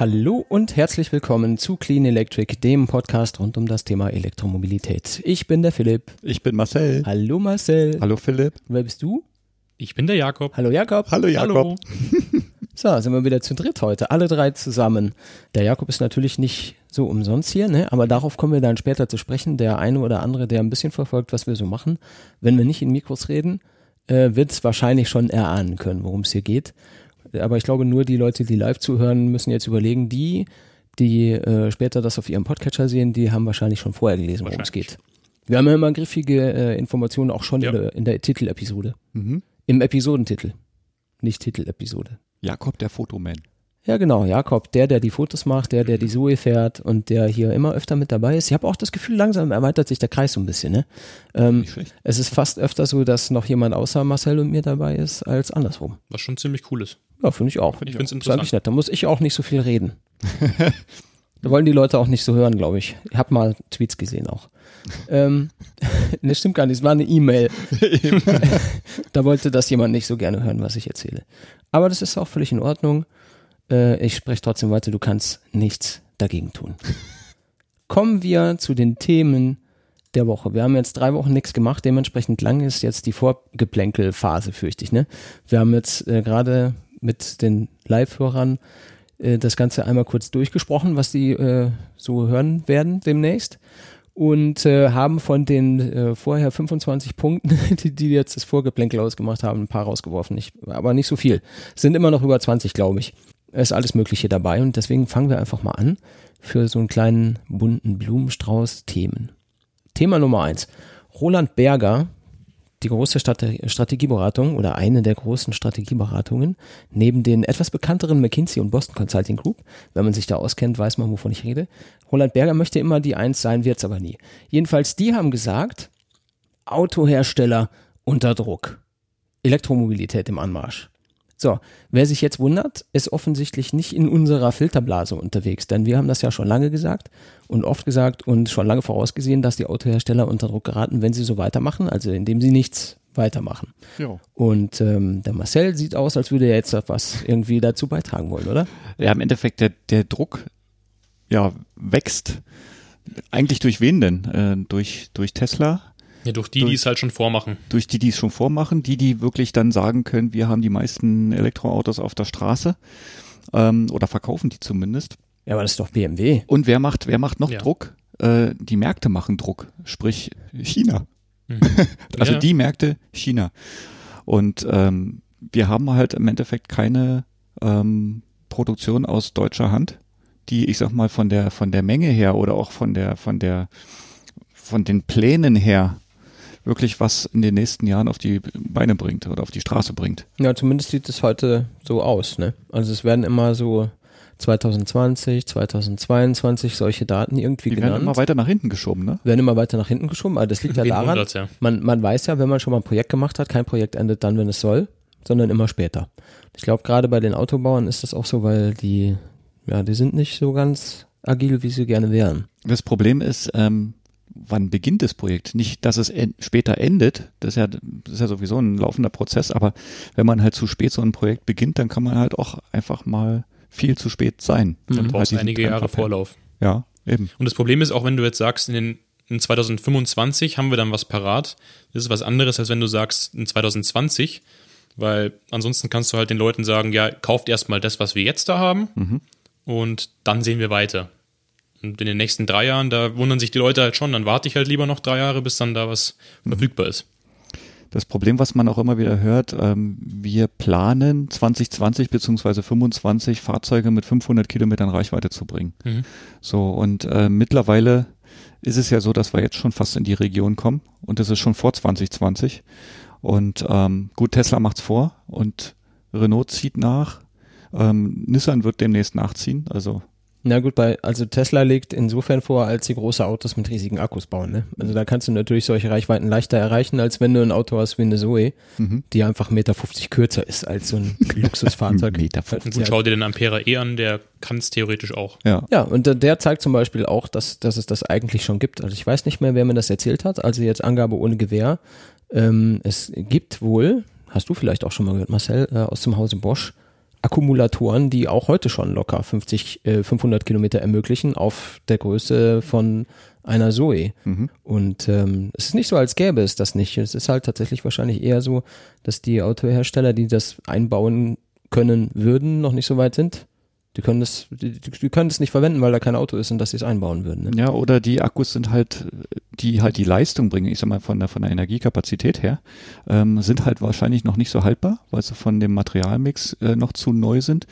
Hallo und herzlich willkommen zu Clean Electric, dem Podcast rund um das Thema Elektromobilität. Ich bin der Philipp. Ich bin Marcel. Hallo Marcel. Hallo Philipp. Wer bist du? Ich bin der Jakob. Hallo Jakob. Hallo Jakob. Hallo. So, sind wir wieder zu dritt heute, alle drei zusammen. Der Jakob ist natürlich nicht so umsonst hier, ne? aber darauf kommen wir dann später zu sprechen. Der eine oder andere, der ein bisschen verfolgt, was wir so machen, wenn wir nicht in Mikros reden, äh, wird es wahrscheinlich schon erahnen können, worum es hier geht. Aber ich glaube, nur die Leute, die live zuhören, müssen jetzt überlegen, die, die äh, später das auf ihrem Podcatcher sehen, die haben wahrscheinlich schon vorher gelesen, worum es geht. Wir haben ja immer griffige äh, Informationen auch schon ja. in, der, in der Titelepisode. Mhm. Im Episodentitel. Nicht Titelepisode. Jakob der Fotoman. Ja, genau, Jakob, der, der die Fotos macht, der, der die Zoe fährt und der hier immer öfter mit dabei ist. Ich habe auch das Gefühl, langsam erweitert sich der Kreis so ein bisschen. Ne? Ähm, es ist fast öfter so, dass noch jemand außer Marcel und mir dabei ist, als andersrum. Was schon ziemlich cool ist. Ja, finde ich auch. Find ich finde es interessant. Nett. Da muss ich auch nicht so viel reden. da wollen die Leute auch nicht so hören, glaube ich. Ich habe mal Tweets gesehen auch. ähm, das stimmt gar nicht, es war eine E-Mail. da wollte das jemand nicht so gerne hören, was ich erzähle. Aber das ist auch völlig in Ordnung. Äh, ich spreche trotzdem weiter, du kannst nichts dagegen tun. Kommen wir zu den Themen der Woche. Wir haben jetzt drei Wochen nichts gemacht, dementsprechend lang ist jetzt die Vorgeplänkelphase, fürchte ich. Ne? Wir haben jetzt äh, gerade mit den Live-Hörern äh, das Ganze einmal kurz durchgesprochen, was die äh, so hören werden demnächst und äh, haben von den äh, vorher 25 Punkten, die, die jetzt das Vorgeplänkel ausgemacht haben, ein paar rausgeworfen. Ich, aber nicht so viel. Es sind immer noch über 20, glaube ich. Es ist alles Mögliche dabei und deswegen fangen wir einfach mal an für so einen kleinen bunten Blumenstrauß Themen. Thema Nummer eins. Roland Berger, die große Strategieberatung oder eine der großen Strategieberatungen, neben den etwas bekannteren McKinsey und Boston Consulting Group, wenn man sich da auskennt, weiß man, wovon ich rede. Roland Berger möchte immer die Eins sein, wird's aber nie. Jedenfalls, die haben gesagt, Autohersteller unter Druck. Elektromobilität im Anmarsch. So, wer sich jetzt wundert, ist offensichtlich nicht in unserer Filterblase unterwegs, denn wir haben das ja schon lange gesagt und oft gesagt und schon lange vorausgesehen, dass die Autohersteller unter Druck geraten, wenn sie so weitermachen, also indem sie nichts weitermachen. Jo. Und ähm, der Marcel sieht aus, als würde er jetzt was irgendwie dazu beitragen wollen, oder? Ja, im Endeffekt der, der Druck ja wächst. Eigentlich durch wen denn? Äh, durch, durch Tesla, ja, durch die, durch, die es halt schon vormachen. Durch die, die es schon vormachen, die, die wirklich dann sagen können, wir haben die meisten Elektroautos auf der Straße ähm, oder verkaufen die zumindest. Ja, aber das ist doch BMW. Und wer macht, wer macht noch ja. Druck? Äh, die Märkte machen Druck, sprich China. Mhm. also ja. die Märkte China. Und ähm, wir haben halt im Endeffekt keine ähm, Produktion aus deutscher Hand, die, ich sag mal, von der, von der Menge her oder auch von der, von der, von den Plänen her wirklich was in den nächsten Jahren auf die Beine bringt oder auf die Straße bringt. Ja, zumindest sieht es heute so aus. Ne? Also es werden immer so 2020, 2022 solche Daten irgendwie die genannt. werden immer weiter nach hinten geschoben, ne? Werden immer weiter nach hinten geschoben, aber das liegt ja daran, ja. Man, man weiß ja, wenn man schon mal ein Projekt gemacht hat, kein Projekt endet dann, wenn es soll, sondern immer später. Ich glaube, gerade bei den Autobauern ist das auch so, weil die, ja, die sind nicht so ganz agil, wie sie gerne wären. Das Problem ist, ähm, wann beginnt das Projekt? Nicht, dass es en später endet, das ist, ja, das ist ja sowieso ein laufender Prozess, aber wenn man halt zu spät so ein Projekt beginnt, dann kann man halt auch einfach mal viel zu spät sein. Mhm. Dann brauchst halt einige Jahre Vorlauf. Ja, eben. Und das Problem ist auch, wenn du jetzt sagst, in den in 2025 haben wir dann was parat. Das ist was anderes, als wenn du sagst in 2020, weil ansonsten kannst du halt den Leuten sagen, ja, kauft erstmal das, was wir jetzt da haben mhm. und dann sehen wir weiter. Und in den nächsten drei Jahren, da wundern sich die Leute halt schon, dann warte ich halt lieber noch drei Jahre, bis dann da was mhm. verfügbar ist. Das Problem, was man auch immer wieder hört, ähm, wir planen 2020 beziehungsweise 25 Fahrzeuge mit 500 Kilometern Reichweite zu bringen. Mhm. So und äh, mittlerweile ist es ja so, dass wir jetzt schon fast in die Region kommen und das ist schon vor 2020. Und ähm, gut, Tesla macht's vor und Renault zieht nach. Ähm, Nissan wird demnächst nachziehen. Also na gut, bei, also Tesla legt insofern vor, als sie große Autos mit riesigen Akkus bauen. Ne? Also da kannst du natürlich solche Reichweiten leichter erreichen, als wenn du ein Auto hast wie eine Zoe, mhm. die einfach 1,50 Meter kürzer ist als so ein Luxusfahrzeug. Meter gut, schau dir den Ampera E an, der kann es theoretisch auch. Ja, ja und der zeigt zum Beispiel auch, dass, dass es das eigentlich schon gibt. Also ich weiß nicht mehr, wer mir das erzählt hat, also jetzt Angabe ohne Gewehr. Ähm, es gibt wohl, hast du vielleicht auch schon mal gehört, Marcel, äh, aus dem Hause Bosch, Akkumulatoren, die auch heute schon locker 50, äh, 500 Kilometer ermöglichen auf der Größe von einer Zoe. Mhm. Und ähm, es ist nicht so, als gäbe es das nicht. Es ist halt tatsächlich wahrscheinlich eher so, dass die Autohersteller, die das einbauen können würden, noch nicht so weit sind. Die können das, die, die können das nicht verwenden, weil da kein Auto ist und dass sie es einbauen würden. Ne? Ja, oder die Akkus sind halt, die halt die Leistung bringen, ich sag mal von der von der Energiekapazität her, ähm, sind halt wahrscheinlich noch nicht so haltbar, weil sie von dem Materialmix äh, noch zu neu sind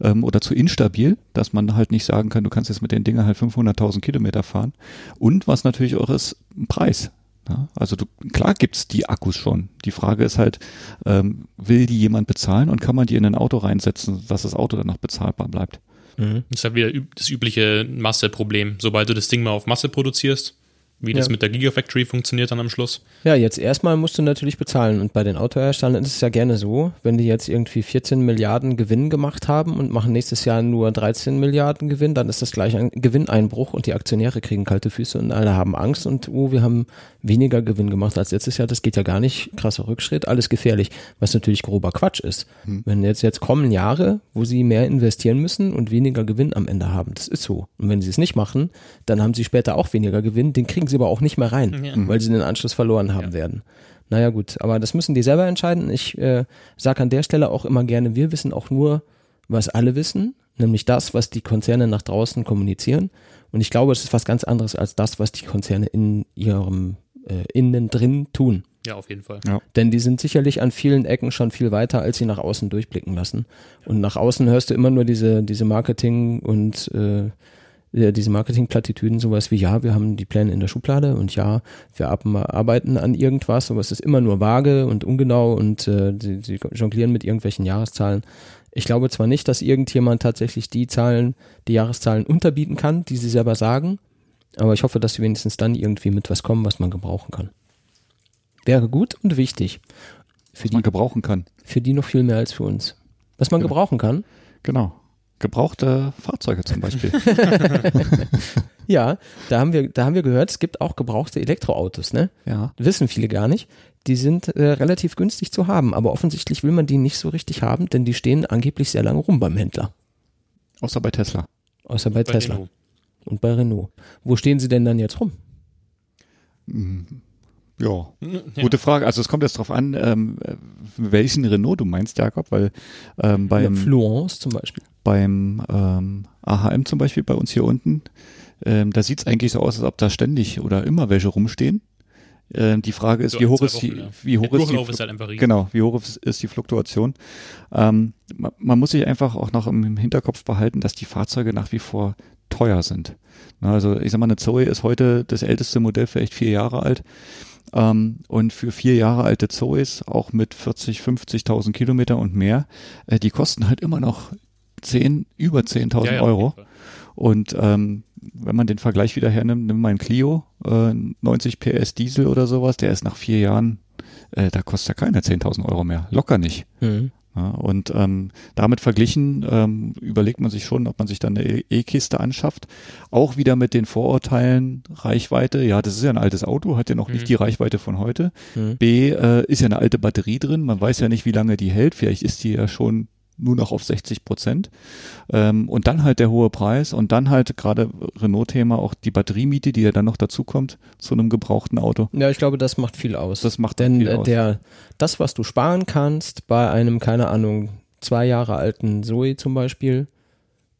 ähm, oder zu instabil, dass man halt nicht sagen kann, du kannst jetzt mit den Dingen halt 500.000 Kilometer fahren. Und was natürlich auch ist, Preis. Ja, also du, klar gibt's die Akkus schon. Die Frage ist halt, ähm, will die jemand bezahlen und kann man die in ein Auto reinsetzen, dass das Auto dann noch bezahlbar bleibt? Mhm. Das ist halt wieder das übliche Masseproblem. Sobald du das Ding mal auf Masse produzierst, wie das mit der Gigafactory funktioniert dann am Schluss. Ja, jetzt erstmal musst du natürlich bezahlen. Und bei den Autoherstellern ist es ja gerne so, wenn die jetzt irgendwie 14 Milliarden Gewinn gemacht haben und machen nächstes Jahr nur 13 Milliarden Gewinn, dann ist das gleich ein Gewinneinbruch und die Aktionäre kriegen kalte Füße und alle haben Angst und oh, wir haben weniger Gewinn gemacht als letztes Jahr. Das geht ja gar nicht. Krasser Rückschritt, alles gefährlich, was natürlich grober Quatsch ist. Hm. Wenn jetzt, jetzt kommen Jahre, wo sie mehr investieren müssen und weniger Gewinn am Ende haben. Das ist so. Und wenn sie es nicht machen, dann haben sie später auch weniger Gewinn. Den kriegen sie aber auch nicht mehr rein, ja. weil sie den Anschluss verloren haben ja. werden. Naja gut, aber das müssen die selber entscheiden. Ich äh, sage an der Stelle auch immer gerne, wir wissen auch nur, was alle wissen, nämlich das, was die Konzerne nach draußen kommunizieren. Und ich glaube, es ist was ganz anderes als das, was die Konzerne in ihrem äh, innen drin tun. Ja, auf jeden Fall. Ja. Denn die sind sicherlich an vielen Ecken schon viel weiter, als sie nach außen durchblicken lassen. Und nach außen hörst du immer nur diese, diese Marketing- und äh, diese Marketing-Plattitüden, sowas wie, ja, wir haben die Pläne in der Schublade und ja, wir arbeiten an irgendwas, aber es ist immer nur vage und ungenau und äh, sie, sie jonglieren mit irgendwelchen Jahreszahlen. Ich glaube zwar nicht, dass irgendjemand tatsächlich die Zahlen, die Jahreszahlen unterbieten kann, die sie selber sagen, aber ich hoffe, dass sie wenigstens dann irgendwie mit was kommen, was man gebrauchen kann. Wäre gut und wichtig. Für was die, man gebrauchen kann. Für die noch viel mehr als für uns. Was man genau. gebrauchen kann. Genau. Gebrauchte Fahrzeuge zum Beispiel. ja, da haben wir, da haben wir gehört, es gibt auch gebrauchte Elektroautos, ne? Ja. Wissen viele gar nicht. Die sind äh, relativ günstig zu haben, aber offensichtlich will man die nicht so richtig haben, denn die stehen angeblich sehr lange rum beim Händler. Außer bei Tesla. Außer bei, bei Tesla. Renault und bei Renault. Wo stehen sie denn dann jetzt rum? Mhm. Ja, ja, gute Frage. Also es kommt jetzt drauf an, ähm, welchen Renault du meinst, Jakob, weil ähm, beim ja, Florence zum Beispiel. Beim ähm, AHM zum Beispiel bei uns hier unten, ähm, da sieht es eigentlich so aus, als ob da ständig oder immer welche rumstehen. Ähm, die Frage ist, so wie hoch ist die, ja. wie hoch ist die, ist halt genau, wie hoch ist, die Fluktuation? Ähm, man, man, muss sich einfach auch noch im Hinterkopf behalten, dass die Fahrzeuge nach wie vor teuer sind. Also ich sag mal, eine Zoe ist heute das älteste Modell, vielleicht vier Jahre alt. Ähm, und für vier Jahre alte Zoes, auch mit 40, 50.000 Kilometer und mehr, äh, die kosten halt immer noch 10, über 10.000 ja, ja, Euro. Und ähm, wenn man den Vergleich wieder hernimmt, nimm mal ein Clio, äh, 90 PS Diesel oder sowas, der ist nach vier Jahren, äh, da kostet er keine 10.000 Euro mehr. Locker nicht. Mhm. Ja, und ähm, damit verglichen ähm, überlegt man sich schon, ob man sich dann eine E-Kiste anschafft. Auch wieder mit den Vorurteilen Reichweite. Ja, das ist ja ein altes Auto, hat ja noch mhm. nicht die Reichweite von heute. Mhm. B, äh, ist ja eine alte Batterie drin. Man weiß ja nicht, wie lange die hält. Vielleicht ist die ja schon nur noch auf 60 Prozent. Ähm, und dann halt der hohe Preis und dann halt gerade Renault-Thema auch die Batteriemiete, die ja dann noch dazukommt zu einem gebrauchten Auto. Ja, ich glaube, das macht viel aus. Das macht Denn viel äh, aus. der, das, was du sparen kannst bei einem, keine Ahnung, zwei Jahre alten Zoe zum Beispiel,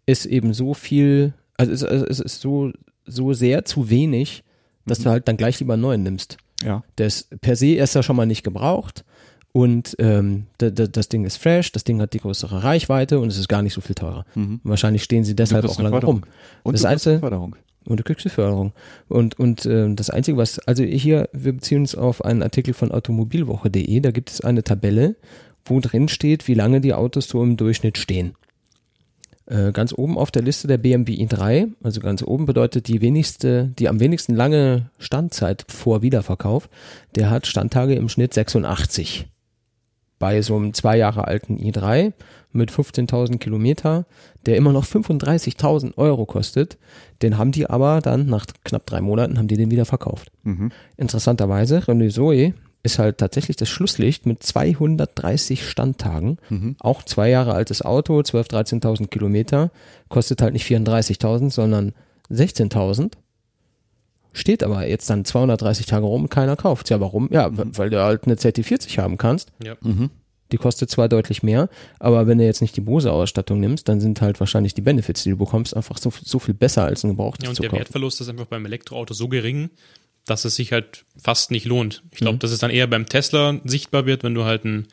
ist eben so viel, also es, es ist so, so sehr zu wenig, dass mhm. du halt dann gleich lieber einen neuen nimmst. Ja. Das per se ist ja schon mal nicht gebraucht und ähm, das Ding ist fresh, das Ding hat die größere Reichweite und es ist gar nicht so viel teurer. Mhm. Wahrscheinlich stehen sie deshalb auch lange rum. Und das du Einzige, Förderung. Und du kriegst die Förderung. Und, und äh, das Einzige, was, also hier, wir beziehen uns auf einen Artikel von automobilwoche.de, da gibt es eine Tabelle, wo drin steht, wie lange die Autos so im Durchschnitt stehen. Äh, ganz oben auf der Liste der BMW i3, also ganz oben bedeutet die wenigste, die am wenigsten lange Standzeit vor Wiederverkauf, der hat Standtage im Schnitt 86 bei so einem zwei Jahre alten i3 mit 15.000 Kilometer, der immer noch 35.000 Euro kostet, den haben die aber dann nach knapp drei Monaten haben die den wieder verkauft. Mhm. Interessanterweise, Renault Zoe ist halt tatsächlich das Schlusslicht mit 230 Standtagen. Mhm. Auch zwei Jahre altes Auto, 12.000, 13.000 Kilometer. Kostet halt nicht 34.000, sondern 16.000. Steht aber jetzt dann 230 Tage rum und keiner kauft. Ja, warum? Ja, mhm. weil du halt eine ZT40 haben kannst. Ja. Mhm. Die kostet zwar deutlich mehr, aber wenn du jetzt nicht die Bose-Ausstattung nimmst, dann sind halt wahrscheinlich die Benefits, die du bekommst, einfach so, so viel besser als ein gebrauchtes Ja, und der kaufen. Wertverlust ist einfach beim Elektroauto so gering, dass es sich halt fast nicht lohnt. Ich glaube, mhm. dass es dann eher beim Tesla sichtbar wird, wenn du halt einen,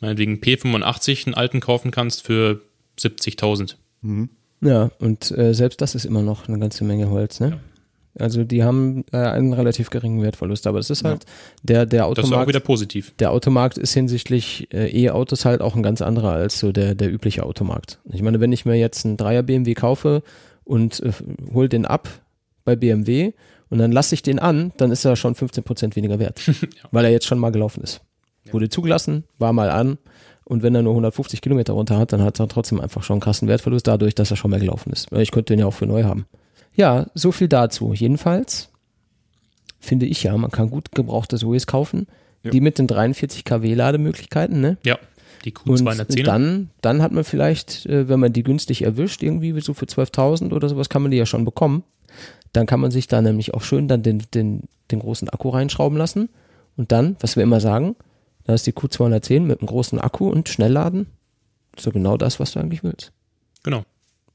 meinetwegen P85 einen alten kaufen kannst für 70.000. Mhm. Ja, und äh, selbst das ist immer noch eine ganze Menge Holz, ne? Ja. Also die haben äh, einen relativ geringen Wertverlust, aber es ist halt ja. der der Automarkt. Das ist auch wieder positiv. Der Automarkt ist hinsichtlich äh, E-Autos halt auch ein ganz anderer als so der der übliche Automarkt. Ich meine, wenn ich mir jetzt einen Dreier BMW kaufe und äh, hol den ab bei BMW und dann lasse ich den an, dann ist er schon 15 Prozent weniger wert, ja. weil er jetzt schon mal gelaufen ist. Ja. Wurde zugelassen, war mal an und wenn er nur 150 Kilometer runter hat, dann hat er trotzdem einfach schon einen krassen Wertverlust dadurch, dass er schon mal gelaufen ist. Ich könnte den ja auch für neu haben. Ja, so viel dazu. Jedenfalls finde ich ja, man kann gut gebrauchte Zoes kaufen. Ja. Die mit den 43 kW Lademöglichkeiten, ne? Ja, die Q210. Und dann, dann hat man vielleicht, äh, wenn man die günstig erwischt, irgendwie so für 12.000 oder sowas, kann man die ja schon bekommen. Dann kann man sich da nämlich auch schön dann den, den, den großen Akku reinschrauben lassen. Und dann, was wir immer sagen, da ist die Q210 mit einem großen Akku und Schnellladen. So genau das, was du eigentlich willst. Genau.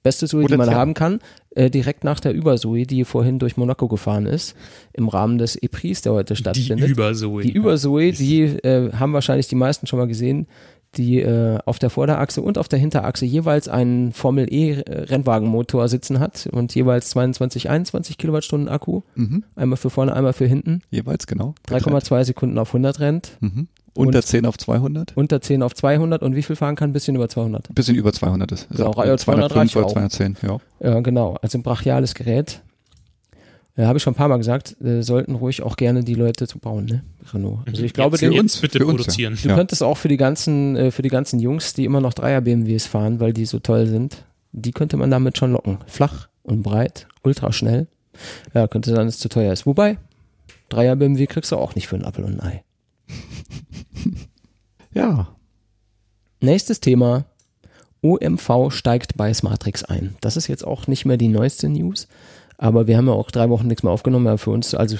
Beste Sui, die man haben kann, äh, direkt nach der Übersui, die vorhin durch Monaco gefahren ist, im Rahmen des EPRIS, der heute stattfindet. Die Übersui. Die Übersui, die äh, haben wahrscheinlich die meisten schon mal gesehen, die äh, auf der Vorderachse und auf der Hinterachse jeweils einen Formel E Rennwagenmotor sitzen hat und jeweils 22, 21 Kilowattstunden Akku. Mhm. Einmal für vorne, einmal für hinten. Jeweils, genau. 3,2 Sekunden auf 100 rennt. Mhm. Unter und 10 auf 200? Unter 10 auf 200 und wie viel fahren kann? Ein bisschen über 200. Ein bisschen über 200 ist. Also auch, ja, 205 oder 210, ja. Ja, genau. Also ein brachiales Gerät. Äh, Habe ich schon ein paar Mal gesagt, äh, sollten ruhig auch gerne die Leute zu bauen, ne? Renault. Also mhm. ich glaube, jetzt, den, uns bitte für produzieren. Uns, ja. Du könntest auch für die ganzen, äh, für die ganzen Jungs, die immer noch Dreier BMWs fahren, weil die so toll sind, die könnte man damit schon locken. Flach und breit, ultra schnell. Ja, könnte sein, dass es zu teuer ist. Wobei, Dreier BMW kriegst du auch nicht für einen Apfel und ein Ei. Ja. Nächstes Thema. OMV steigt bei Smartrix ein. Das ist jetzt auch nicht mehr die neueste News, aber wir haben ja auch drei Wochen nichts mehr aufgenommen. Ja, für uns, also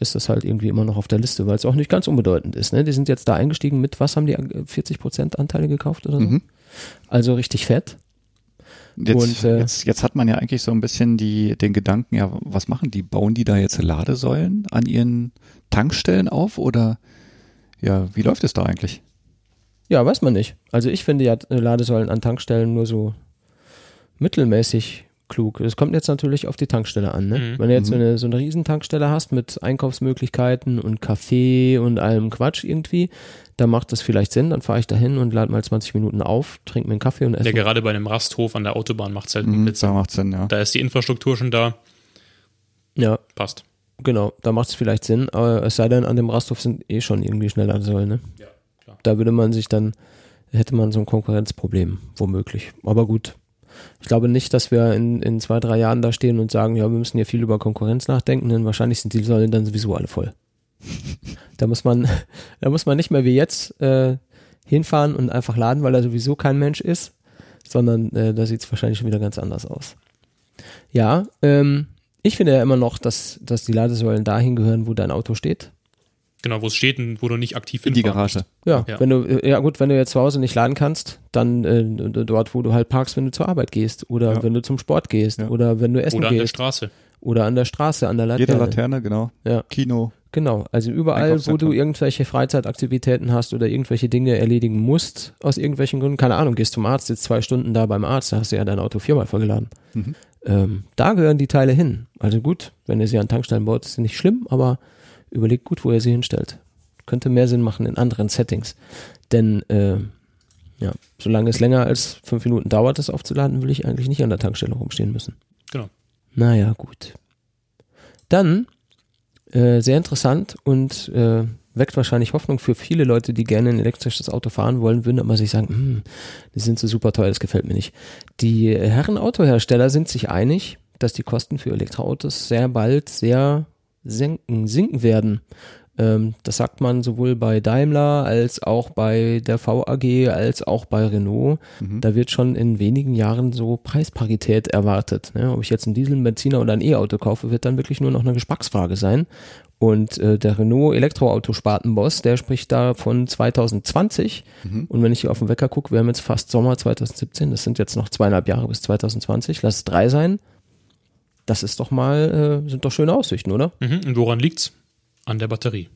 ist das halt irgendwie immer noch auf der Liste, weil es auch nicht ganz unbedeutend ist. Ne? Die sind jetzt da eingestiegen mit, was haben die 40% Anteile gekauft oder so? Mhm. Also richtig fett. Jetzt, und, äh, jetzt, jetzt hat man ja eigentlich so ein bisschen die, den Gedanken, ja, was machen die? Bauen die da jetzt Ladesäulen an ihren Tankstellen auf oder ja, wie läuft es da eigentlich? Ja, weiß man nicht. Also ich finde ja Ladesäulen an Tankstellen nur so mittelmäßig klug. Es kommt jetzt natürlich auf die Tankstelle an. Ne? Mhm. Wenn du jetzt so mhm. eine, so eine Riesentankstelle hast mit Einkaufsmöglichkeiten und Kaffee und allem Quatsch irgendwie, da macht das vielleicht Sinn. Dann fahre ich da hin und lade mal 20 Minuten auf, trinke mir einen Kaffee und esse. Ja, gerade bei einem Rasthof an der Autobahn macht es halt mhm, Sinn. Da macht Sinn, ja. Da ist die Infrastruktur schon da. Ja. Passt. Genau, da macht es vielleicht Sinn, aber es sei denn, an dem Rasthof sind eh schon irgendwie schneller Säulen, ne? Ja da würde man sich dann, hätte man so ein Konkurrenzproblem, womöglich. Aber gut. Ich glaube nicht, dass wir in, in zwei, drei Jahren da stehen und sagen, ja, wir müssen ja viel über Konkurrenz nachdenken, denn wahrscheinlich sind die Säulen dann sowieso alle voll. da muss man, da muss man nicht mehr wie jetzt äh, hinfahren und einfach laden, weil er sowieso kein Mensch ist, sondern äh, da sieht es wahrscheinlich schon wieder ganz anders aus. Ja, ähm, ich finde ja immer noch, dass, dass die Ladesäulen dahin gehören, wo dein Auto steht. Genau, wo es steht und wo du nicht aktiv in die Garage. Ja, ja, wenn du äh, ja gut, wenn du jetzt zu Hause nicht laden kannst, dann äh, dort, wo du halt parkst, wenn du zur Arbeit gehst oder ja. wenn du zum Sport gehst ja. oder wenn du essen oder gehst. Oder an der Straße. Oder an der Straße, an der Laterne. Jede Laterne, genau. Ja. Kino. Genau, also überall, wo du irgendwelche Freizeitaktivitäten hast oder irgendwelche Dinge erledigen musst, aus irgendwelchen Gründen, keine Ahnung, gehst zum Arzt, jetzt zwei Stunden da beim Arzt, da hast du ja dein Auto viermal vollgeladen. Mhm. Ähm, da gehören die Teile hin. Also gut, wenn ihr sie an Tankstellen baut, ist nicht schlimm, aber überlegt gut, wo ihr sie hinstellt könnte mehr Sinn machen in anderen Settings. Denn äh, ja, solange es länger als fünf Minuten dauert, das aufzuladen, will ich eigentlich nicht an der Tankstelle rumstehen müssen. Genau. Naja, gut. Dann, äh, sehr interessant und äh, weckt wahrscheinlich Hoffnung für viele Leute, die gerne ein elektrisches Auto fahren wollen, würden aber sich sagen, hm, die sind so super teuer, das gefällt mir nicht. Die Herren Autohersteller sind sich einig, dass die Kosten für Elektroautos sehr bald sehr senken, sinken werden. Ähm, das sagt man sowohl bei Daimler als auch bei der VAG als auch bei Renault. Mhm. Da wird schon in wenigen Jahren so Preisparität erwartet. Ne? Ob ich jetzt einen Diesel, einen Benziner oder ein E-Auto kaufe, wird dann wirklich nur noch eine Geschmacksfrage sein. Und äh, der Renault Elektroauto-Spartenboss, der spricht da von 2020. Mhm. Und wenn ich hier auf den Wecker gucke, wir haben jetzt fast Sommer 2017, das sind jetzt noch zweieinhalb Jahre bis 2020, lass es drei sein. Das ist doch mal, äh, sind doch schöne Aussichten, oder? Mhm. Und woran liegt's? An der Batterie.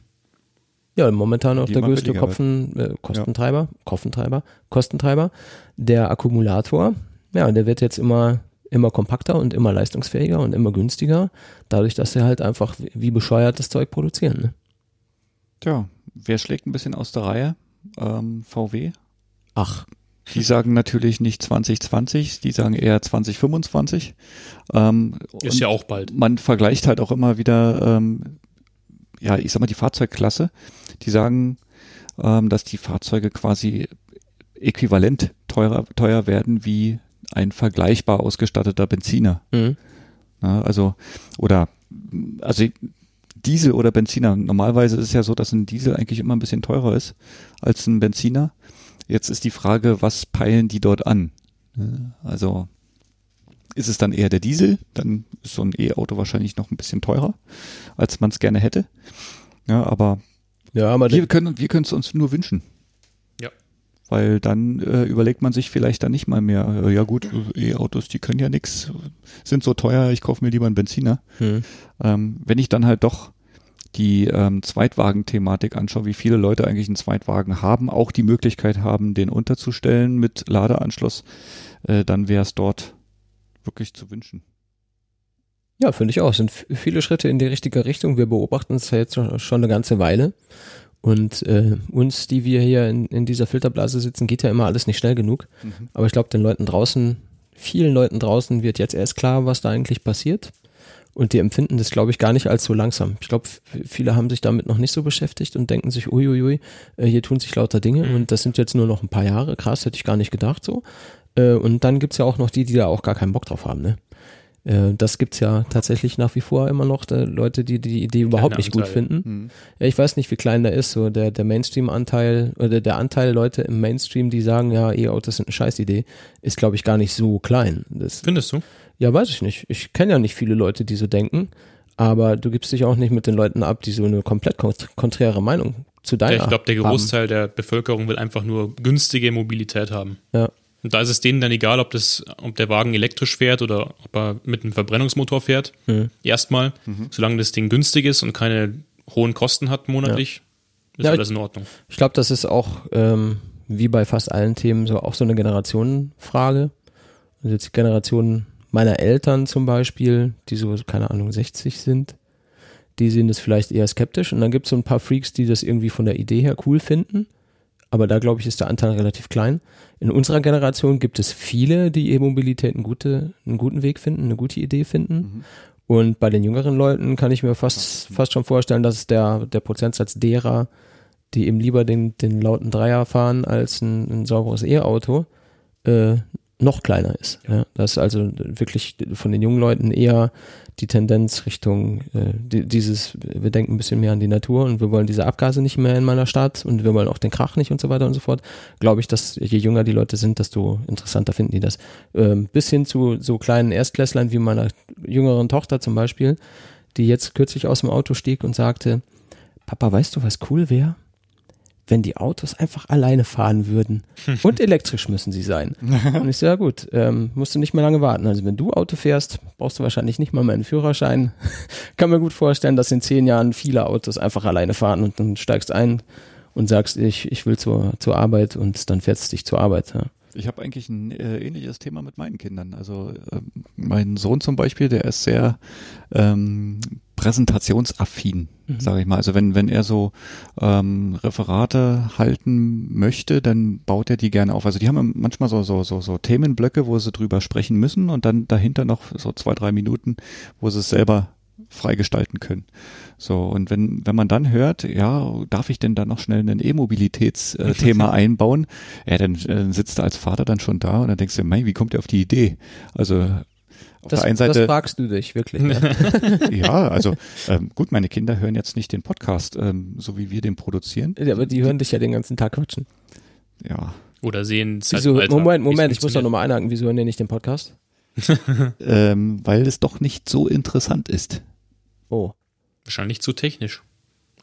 Ja, momentan auch der größte Kopfen, äh, Kostentreiber, ja. Kostentreiber, Kostentreiber, der Akkumulator. Ja, der wird jetzt immer immer kompakter und immer leistungsfähiger und immer günstiger, dadurch, dass sie halt einfach wie bescheuert das Zeug produzieren. Ne? Tja, wer schlägt ein bisschen aus der Reihe? Ähm, VW? Ach. Die sagen natürlich nicht 2020, die sagen eher 2025. Ähm, Ist ja auch bald. Man vergleicht halt auch immer wieder, ähm, ja, ich sag mal, die Fahrzeugklasse. Die sagen, ähm, dass die Fahrzeuge quasi äquivalent teurer, teuer werden wie ein vergleichbar ausgestatteter Benziner. Mhm. Ja, also, oder, also Diesel oder Benziner. Normalerweise ist es ja so, dass ein Diesel eigentlich immer ein bisschen teurer ist als ein Benziner. Jetzt ist die Frage, was peilen die dort an? Also, ist es dann eher der Diesel? Dann ist so ein E-Auto wahrscheinlich noch ein bisschen teurer, als man es gerne hätte. Ja, aber, ja, aber wir können wir können es uns nur wünschen. Weil dann äh, überlegt man sich vielleicht dann nicht mal mehr, äh, ja gut, E-Autos, die können ja nix, sind so teuer, ich kaufe mir lieber einen Benziner. Hm. Ähm, wenn ich dann halt doch die ähm, Zweitwagen-Thematik anschaue, wie viele Leute eigentlich einen Zweitwagen haben, auch die Möglichkeit haben, den unterzustellen mit Ladeanschluss, äh, dann wäre es dort wirklich zu wünschen. Ja, finde ich auch. Es sind viele Schritte in die richtige Richtung. Wir beobachten es ja jetzt schon eine ganze Weile. Und äh, uns, die wir hier in, in dieser Filterblase sitzen, geht ja immer alles nicht schnell genug. Mhm. Aber ich glaube, den Leuten draußen, vielen Leuten draußen wird jetzt erst klar, was da eigentlich passiert. Und die empfinden das, glaube ich, gar nicht als so langsam. Ich glaube, viele haben sich damit noch nicht so beschäftigt und denken sich, uiuiui, äh, hier tun sich lauter Dinge mhm. und das sind jetzt nur noch ein paar Jahre. Krass, hätte ich gar nicht gedacht so. Äh, und dann gibt's ja auch noch die, die da auch gar keinen Bock drauf haben. Ne? Äh, das gibt's ja tatsächlich nach wie vor immer noch äh, Leute, die die Idee überhaupt nicht gut finden. Ja, ich weiß nicht, wie klein der ist, so der, der Mainstream-Anteil oder der Anteil Leute im Mainstream, die sagen, ja, E-Autos sind eine Scheißidee, ist, glaube ich, gar nicht so klein. Das, Findest du? Ja, weiß ich nicht. Ich kenne ja nicht viele Leute, die so denken, aber du gibst dich auch nicht mit den Leuten ab, die so eine komplett konträre Meinung zu deiner ja, Ich glaube, der Großteil haben. der Bevölkerung will einfach nur günstige Mobilität haben. Ja. Und da ist es denen dann egal, ob, das, ob der Wagen elektrisch fährt oder ob er mit einem Verbrennungsmotor fährt. Mhm. Erstmal, mhm. solange das Ding günstig ist und keine hohen Kosten hat monatlich, ja. ist ja, alles in Ordnung. Ich glaube, das ist auch ähm, wie bei fast allen Themen so auch so eine Generationenfrage. Also jetzt die Generation meiner Eltern zum Beispiel, die so, keine Ahnung, 60 sind, die sehen das vielleicht eher skeptisch. Und dann gibt es so ein paar Freaks, die das irgendwie von der Idee her cool finden aber da glaube ich, ist der Anteil relativ klein. In unserer Generation gibt es viele, die E-Mobilität einen, gute, einen guten Weg finden, eine gute Idee finden. Mhm. Und bei den jüngeren Leuten kann ich mir fast, fast schon vorstellen, dass der, der Prozentsatz derer, die eben lieber den, den lauten Dreier fahren als ein, ein sauberes E-Auto, äh, noch kleiner ist. Ja. Das ist also wirklich von den jungen Leuten eher die Tendenz Richtung äh, die, dieses, wir denken ein bisschen mehr an die Natur und wir wollen diese Abgase nicht mehr in meiner Stadt und wir wollen auch den Krach nicht und so weiter und so fort. Glaube ich, dass je jünger die Leute sind, desto interessanter finden die das. Ähm, bis hin zu so kleinen Erstklässlern wie meiner jüngeren Tochter zum Beispiel, die jetzt kürzlich aus dem Auto stieg und sagte, Papa, weißt du, was cool wäre? Wenn die Autos einfach alleine fahren würden. Und elektrisch müssen sie sein. Und ich so, ja gut, ähm, musst du nicht mehr lange warten. Also wenn du Auto fährst, brauchst du wahrscheinlich nicht mal mehr einen Führerschein. Kann mir gut vorstellen, dass in zehn Jahren viele Autos einfach alleine fahren und dann steigst ein und sagst, ich, ich will zur, zur Arbeit und dann fährst du dich zur Arbeit. Ja. Ich habe eigentlich ein äh, ähnliches Thema mit meinen Kindern. Also äh, mein Sohn zum Beispiel, der ist sehr ähm, präsentationsaffin, mhm. sage ich mal. Also wenn, wenn er so ähm, Referate halten möchte, dann baut er die gerne auf. Also die haben manchmal so, so, so, so Themenblöcke, wo sie drüber sprechen müssen und dann dahinter noch so zwei, drei Minuten, wo sie es selber freigestalten können. So, und wenn, wenn man dann hört, ja, darf ich denn da noch schnell ein E-Mobilitätsthema äh, einbauen? Ja, dann äh, sitzt er als Vater dann schon da und dann denkst du, mei, wie kommt er auf die Idee? Also auf das, der einen Seite. Das fragst du dich wirklich. Ja, ja also ähm, gut, meine Kinder hören jetzt nicht den Podcast, ähm, so wie wir den produzieren. Ja, aber die hören dich ja den ganzen Tag quatschen. Ja. Oder sehen es Wieso, Moment, Moment, ich muss doch nochmal einhaken. Wieso hören die nicht den Podcast? ähm, weil es doch nicht so interessant ist. Oh. Wahrscheinlich zu technisch.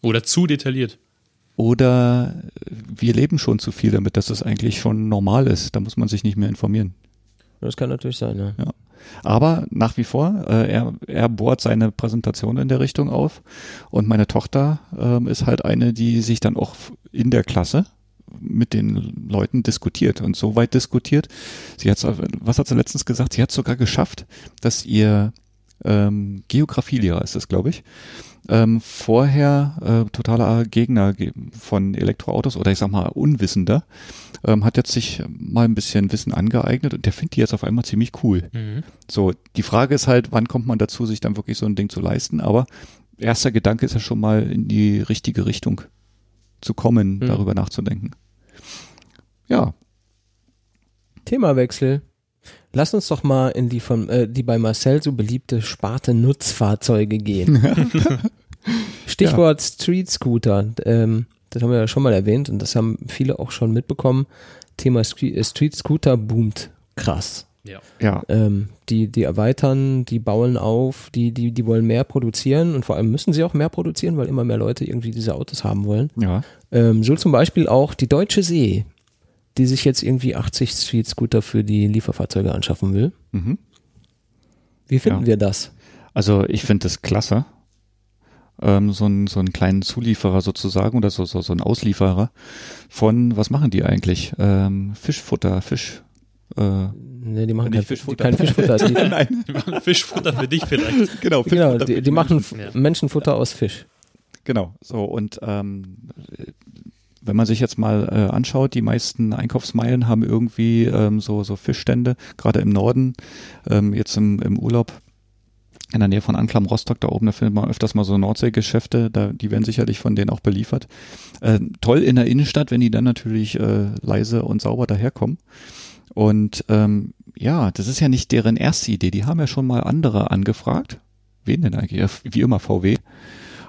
Oder zu detailliert. Oder wir leben schon zu viel damit, dass es eigentlich schon normal ist. Da muss man sich nicht mehr informieren. Das kann natürlich sein, ja. ja. Aber nach wie vor, äh, er, er bohrt seine Präsentation in der Richtung auf. Und meine Tochter ähm, ist halt eine, die sich dann auch in der Klasse mit den Leuten diskutiert und so weit diskutiert. Sie hat, was hat sie letztens gesagt? Sie hat sogar geschafft, dass ihr ähm, Geografielehrer ist es, glaube ich, ähm, vorher äh, totaler Gegner von Elektroautos oder ich sag mal Unwissender, ähm, hat jetzt sich mal ein bisschen Wissen angeeignet und der findet die jetzt auf einmal ziemlich cool. Mhm. So, die Frage ist halt, wann kommt man dazu, sich dann wirklich so ein Ding zu leisten, aber erster Gedanke ist ja schon mal in die richtige Richtung zu kommen, mhm. darüber nachzudenken. Ja. Themawechsel. Lass uns doch mal in die von äh, die bei Marcel so beliebte Sparte Nutzfahrzeuge gehen. Stichwort ja. Street Scooter. Ähm, das haben wir ja schon mal erwähnt und das haben viele auch schon mitbekommen. Thema Street Scooter boomt krass. Ja. ja. Ähm, die, die erweitern, die bauen auf, die, die, die wollen mehr produzieren und vor allem müssen sie auch mehr produzieren, weil immer mehr Leute irgendwie diese Autos haben wollen. Ja. Ähm, so zum Beispiel auch die Deutsche See die sich jetzt irgendwie 80 Street Scooter für die Lieferfahrzeuge anschaffen will. Mhm. Wie finden ja. wir das? Also ich finde das klasse. Ähm, so, einen, so einen kleinen Zulieferer sozusagen oder so, so, so ein Auslieferer von, was machen die eigentlich? Ähm, Fischfutter, Fisch. Äh, nee, die machen kein Fischfutter. Kein Fischfutter. Die, Nein, die machen Fischfutter für dich vielleicht. genau, genau die, die machen ja. Menschenfutter aus Fisch. Genau, so und ähm, wenn man sich jetzt mal äh, anschaut, die meisten Einkaufsmeilen haben irgendwie ähm, so, so Fischstände, gerade im Norden, ähm, jetzt im, im Urlaub in der Nähe von Anklam Rostock, da oben, da findet man öfters mal so Nordseegeschäfte, da, die werden sicherlich von denen auch beliefert. Äh, toll in der Innenstadt, wenn die dann natürlich äh, leise und sauber daherkommen. Und ähm, ja, das ist ja nicht deren erste Idee. Die haben ja schon mal andere angefragt. Wen denn eigentlich? Wie immer VW.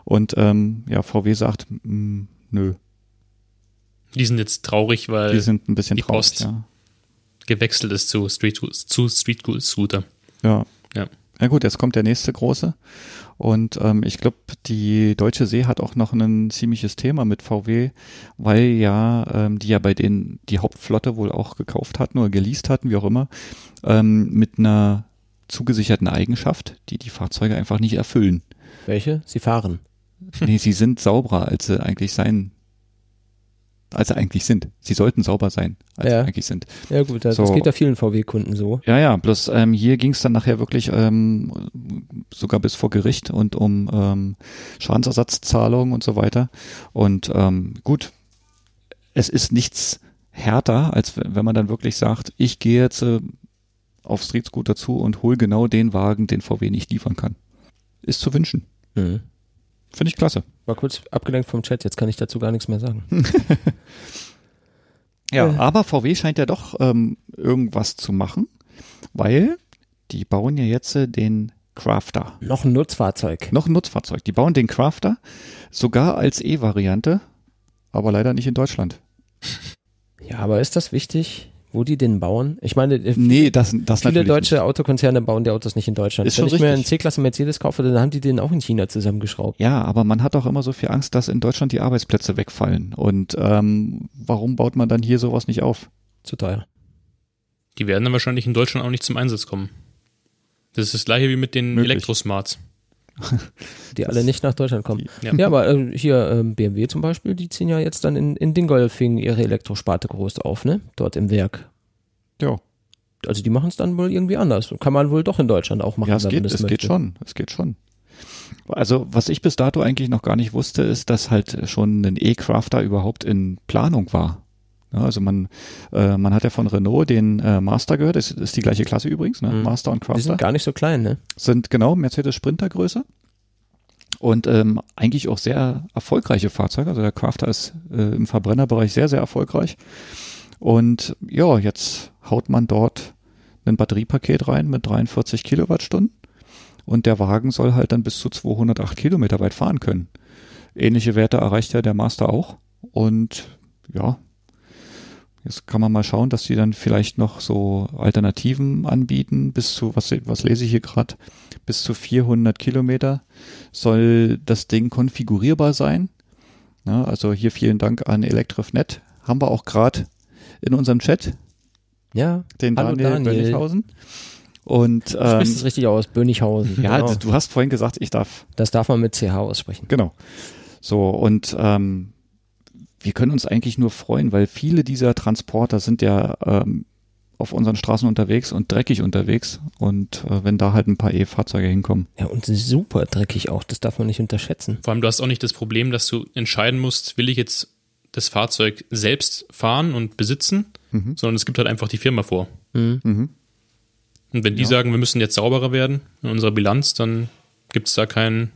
Und ähm, ja, VW sagt, mh, nö, die sind jetzt traurig, weil die sind ein bisschen die traurig, Post ja. gewechselt ist zu Street, zu Street Scooter. Ja. Ja. Na gut, jetzt kommt der nächste große. Und ähm, ich glaube, die Deutsche See hat auch noch ein ziemliches Thema mit VW, weil ja ähm, die ja bei denen die Hauptflotte wohl auch gekauft hatten oder geleast hatten, wie auch immer, ähm, mit einer zugesicherten Eigenschaft, die die Fahrzeuge einfach nicht erfüllen. Welche? Sie fahren. Nee, sie sind sauberer, als sie eigentlich sein als sie eigentlich sind. Sie sollten sauber sein, als ja. sie eigentlich sind. Ja gut, das, so. das geht ja vielen VW-Kunden so. Ja, ja, bloß ähm, hier ging es dann nachher wirklich ähm, sogar bis vor Gericht und um ähm, Schadensersatzzahlungen und so weiter. Und ähm, gut, es ist nichts härter, als wenn man dann wirklich sagt, ich gehe jetzt äh, auf Street Scooter zu und hol genau den Wagen, den VW nicht liefern kann. Ist zu wünschen. Mhm. Finde ich klasse. War kurz abgelenkt vom Chat, jetzt kann ich dazu gar nichts mehr sagen. ja, äh. aber VW scheint ja doch ähm, irgendwas zu machen, weil die bauen ja jetzt äh, den Crafter. Noch ein Nutzfahrzeug. Noch ein Nutzfahrzeug. Die bauen den Crafter sogar als E-Variante, aber leider nicht in Deutschland. Ja, aber ist das wichtig? Wo die den bauen? Ich meine, äh, nee, das, das viele deutsche nicht. Autokonzerne bauen die Autos nicht in Deutschland. Ist Wenn ich richtig. mir einen C-Klasse Mercedes kaufe, dann haben die den auch in China zusammengeschraubt. Ja, aber man hat auch immer so viel Angst, dass in Deutschland die Arbeitsplätze wegfallen. Und ähm, warum baut man dann hier sowas nicht auf? Zu teuer. Die werden dann wahrscheinlich in Deutschland auch nicht zum Einsatz kommen. Das ist das gleiche wie mit den Möglich. Elektrosmarts. Die alle nicht nach Deutschland kommen. Ja, ja aber äh, hier äh, BMW zum Beispiel, die ziehen ja jetzt dann in, in Dingolfing ihre Elektrosparte groß auf, ne? Dort im Werk. Ja. Also die machen es dann wohl irgendwie anders. Kann man wohl doch in Deutschland auch machen. Ja, es geht, es möchte. geht schon. Es geht schon. Also was ich bis dato eigentlich noch gar nicht wusste, ist, dass halt schon ein E-Crafter überhaupt in Planung war. Also man, äh, man hat ja von Renault den äh, Master gehört, das ist die gleiche Klasse übrigens, ne? Mhm. Master und Crafter. Die sind gar nicht so klein, ne? Sind genau Mercedes Sprinter Größe. Und ähm, eigentlich auch sehr erfolgreiche Fahrzeuge. Also der Crafter ist äh, im Verbrennerbereich sehr, sehr erfolgreich. Und ja, jetzt haut man dort ein Batteriepaket rein mit 43 Kilowattstunden und der Wagen soll halt dann bis zu 208 Kilometer weit fahren können. Ähnliche Werte erreicht ja der Master auch und ja, Jetzt kann man mal schauen, dass sie dann vielleicht noch so Alternativen anbieten, bis zu, was, was lese ich hier gerade, bis zu 400 Kilometer soll das Ding konfigurierbar sein. Ja, also hier vielen Dank an Elektrifnet. Haben wir auch gerade in unserem Chat. Ja, den Hallo Daniel, Daniel. Bönighausen. Und Du ähm, sprichst es richtig aus, Bönighausen. ja, genau. du hast vorhin gesagt, ich darf Das darf man mit CH aussprechen. Genau. So, und ähm, wir können uns eigentlich nur freuen, weil viele dieser Transporter sind ja ähm, auf unseren Straßen unterwegs und dreckig unterwegs. Und äh, wenn da halt ein paar E-Fahrzeuge hinkommen. Ja, und super dreckig auch, das darf man nicht unterschätzen. Vor allem, du hast auch nicht das Problem, dass du entscheiden musst, will ich jetzt das Fahrzeug selbst fahren und besitzen, Mhm. sondern es gibt halt einfach die Firma vor. Mhm. Mhm. Und wenn die Ja. sagen, wir müssen jetzt sauberer werden in unserer Bilanz, dann gibt es da keinen.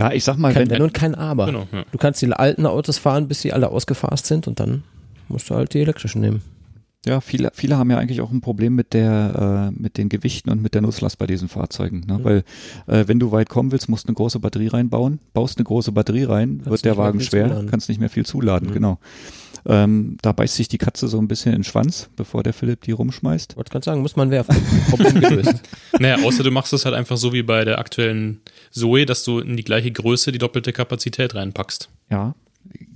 Ja, ich sag mal, Kein wenn, Wenn und kein Aber. Genau, ja. Du kannst die alten Autos fahren, bis sie alle ausgefasst sind und dann musst du halt die elektrischen nehmen. ja, viele, viele haben ja eigentlich auch ein Problem mit der, äh, mit den Gewichten und mit der Nutzlast bei diesen Fahrzeugen. Ne? Mhm. Weil äh, wenn du weit kommen willst, musst du eine große Batterie reinbauen. Baust eine große Batterie rein, Kannst wird der Wagen schwer, zuladen. kannst nicht mehr viel zuladen, Mhm. genau. Ähm, da beißt sich die Katze so ein bisschen in den Schwanz, bevor der Philipp die rumschmeißt. Wollte gerade sagen, muss man werfen. Problem gelöst. Naja, außer du machst es halt einfach so wie bei der aktuellen Zoe, dass du in die gleiche Größe die doppelte Kapazität reinpackst. Ja,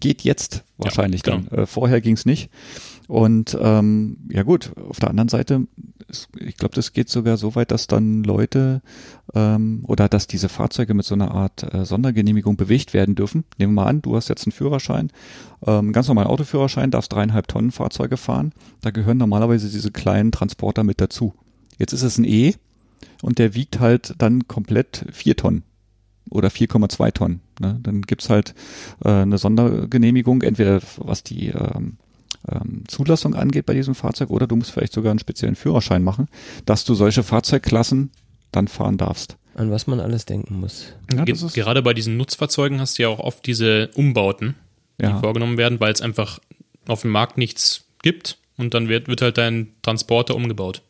geht jetzt wahrscheinlich genau. dann. Äh, vorher ging's nicht. Und ähm, ja gut, auf der anderen Seite, ich glaube, das geht sogar so weit, dass dann Leute ähm, oder dass diese Fahrzeuge mit so einer Art äh, Sondergenehmigung bewegt werden dürfen. Nehmen wir mal an, du hast jetzt einen Führerschein, ähm, ganz normalen Autoführerschein, darfst dreieinhalb Tonnen Fahrzeuge fahren. Da gehören normalerweise diese kleinen Transporter mit dazu. Jetzt ist es ein E und der wiegt halt dann komplett vier Tonnen oder 4,2 Tonnen. Ne? Dann gibt's halt äh, eine Sondergenehmigung, entweder was die ähm, ähm, Zulassung angeht bei diesem Fahrzeug oder du musst vielleicht sogar einen speziellen Führerschein machen, dass du solche Fahrzeugklassen dann fahren darfst. An was man alles denken muss. Ja, Ge Gerade bei diesen Nutzfahrzeugen hast du ja auch oft diese Umbauten, die Ja. vorgenommen werden, weil es einfach auf dem Markt nichts gibt und dann wird, wird halt dein Transporter umgebaut.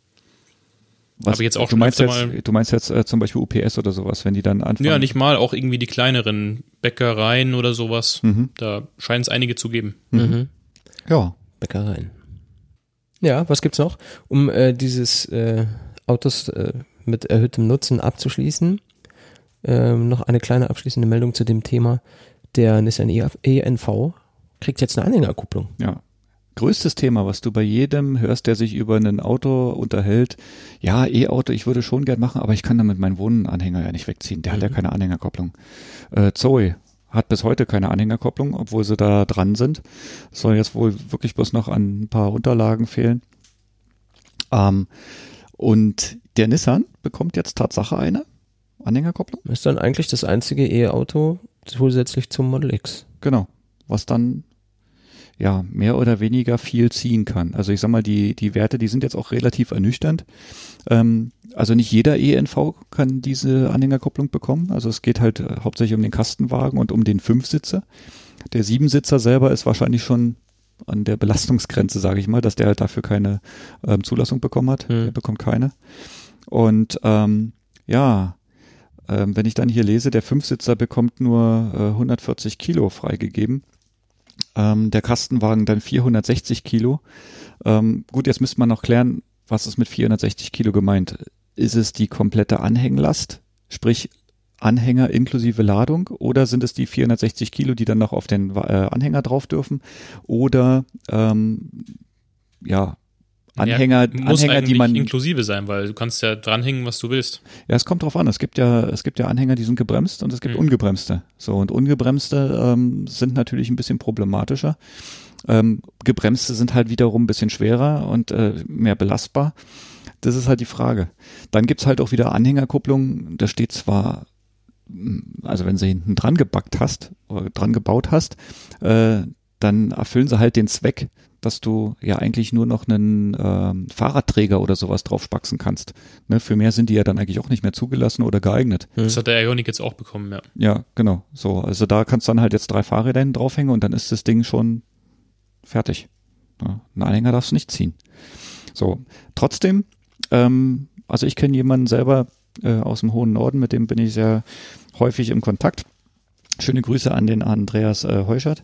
Was, jetzt auch du schon meinst jetzt, mal- du meinst jetzt äh, zum Beispiel UPS oder sowas, wenn die dann anfangen. Ja, nicht mal, auch irgendwie die kleineren Bäckereien oder sowas. Mhm. Da scheint es einige zu geben. Mhm. Ja, Bäckereien. Ja, was gibt's noch? Um äh, dieses äh, Autos äh, mit erhöhtem Nutzen abzuschließen, ähm, noch eine kleine abschließende Meldung zu dem Thema. Der Nissan ENV kriegt jetzt eine Anhängerkupplung. ja. Größtes Thema, was du bei jedem hörst, der sich über ein Auto unterhält. Ja, E-Auto, ich würde schon gern machen, aber ich kann damit meinen Wohnanhänger ja nicht wegziehen. Der hat ja Mhm. keine Anhängerkopplung. Äh, Zoe hat bis heute keine Anhängerkopplung, obwohl sie da dran sind. Soll jetzt wohl wirklich bloß noch an ein paar Unterlagen fehlen. Ähm, und der Nissan bekommt jetzt Tatsache eine Anhängerkopplung. Ist dann eigentlich das einzige E-Auto zusätzlich zum Model X. Genau. Was dann ja mehr oder weniger viel ziehen kann. Also ich sag mal, die, die Werte, die sind jetzt auch relativ ernüchternd. Ähm, also nicht jeder ENV kann diese Anhängerkupplung bekommen. Also es geht halt äh, hauptsächlich um den Kastenwagen und um den Fünfsitzer. Der Siebensitzer selber ist wahrscheinlich schon an der Belastungsgrenze, sage ich mal, dass der halt dafür keine ähm, Zulassung bekommen hat. Hm. Der bekommt keine. Und ähm, ja, ähm, wenn ich dann hier lese, der Fünfsitzer bekommt nur äh, 140 Kilo freigegeben. Ähm, der Kastenwagen dann 460 Kilo. Ähm, gut, jetzt müsste man noch klären, was ist mit 460 Kilo gemeint? Ist es die komplette Anhänglast, sprich Anhänger inklusive Ladung, oder sind es die 460 Kilo, die dann noch auf den äh, Anhänger drauf dürfen? Oder ähm, ja, Anhänger, ja, muss Anhänger, die man inklusive sein, weil du kannst ja dranhängen, was du willst. Ja, es kommt drauf an. Es gibt ja, es gibt ja Anhänger, die sind gebremst und es gibt Mhm. ungebremste. So, und ungebremste ähm, sind natürlich ein bisschen problematischer. Ähm, gebremste sind halt wiederum ein bisschen schwerer und äh, mehr belastbar. Das ist halt die Frage. Dann gibt's halt auch wieder Anhängerkupplungen. Da steht zwar, mh, also wenn sie hinten dran gebackt hast oder dran gebaut hast, äh, dann erfüllen sie halt den Zweck, dass du ja eigentlich nur noch einen ähm, Fahrradträger oder sowas draufspaxen kannst. Ne, für mehr sind die ja dann eigentlich auch nicht mehr zugelassen oder geeignet. Hm. Das hat der Ioniq jetzt auch bekommen, ja. Ja, genau. So, also da kannst du dann halt jetzt drei Fahrräder hinten draufhängen und dann ist das Ding schon fertig. Ja, einen Anhänger darfst du nicht ziehen. So, trotzdem, ähm, also ich kenne jemanden selber äh, aus dem hohen Norden, mit dem bin ich sehr häufig im Kontakt. Schöne Grüße an den Andreas äh, Heuschert.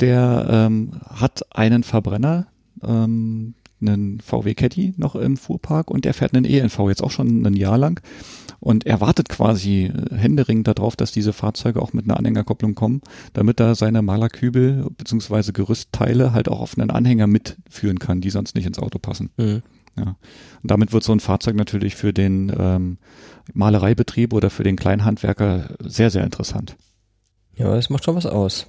Der ähm, hat einen Verbrenner, ähm, einen VW Caddy noch im Fuhrpark und der fährt einen ENV jetzt auch schon ein Jahr lang und er wartet quasi äh, händeringend darauf, dass diese Fahrzeuge auch mit einer Anhängerkopplung kommen, damit er seine Malerkübel beziehungsweise Gerüstteile halt auch auf einen Anhänger mitführen kann, die sonst nicht ins Auto passen. Mhm. Ja. Und damit wird so ein Fahrzeug natürlich für den ähm, Malereibetrieb oder für den Kleinhandwerker sehr, sehr interessant. Ja, das macht schon was aus.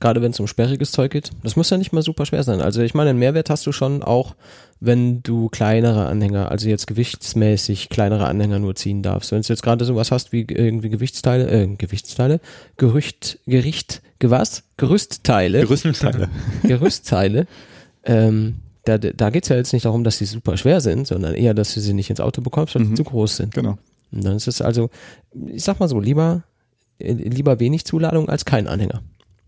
Gerade wenn es um sperriges Zeug geht. Das muss ja nicht mal super schwer sein. Also ich meine, einen Mehrwert hast du schon auch, wenn du kleinere Anhänger, also jetzt gewichtsmäßig kleinere Anhänger nur ziehen darfst. Wenn du jetzt gerade sowas hast wie irgendwie Gewichtsteile, äh, Gewichtsteile, Gerücht, Gericht, gewas? Gerüstteile. Gerüstteile. Gerüstteile. ähm, da, da geht es ja jetzt nicht darum, dass sie super schwer sind, sondern eher, dass du sie nicht ins Auto bekommst, weil mhm. sie zu groß sind. Genau. Und dann ist es also, ich sag mal so, lieber, äh, lieber wenig Zuladung als kein Anhänger.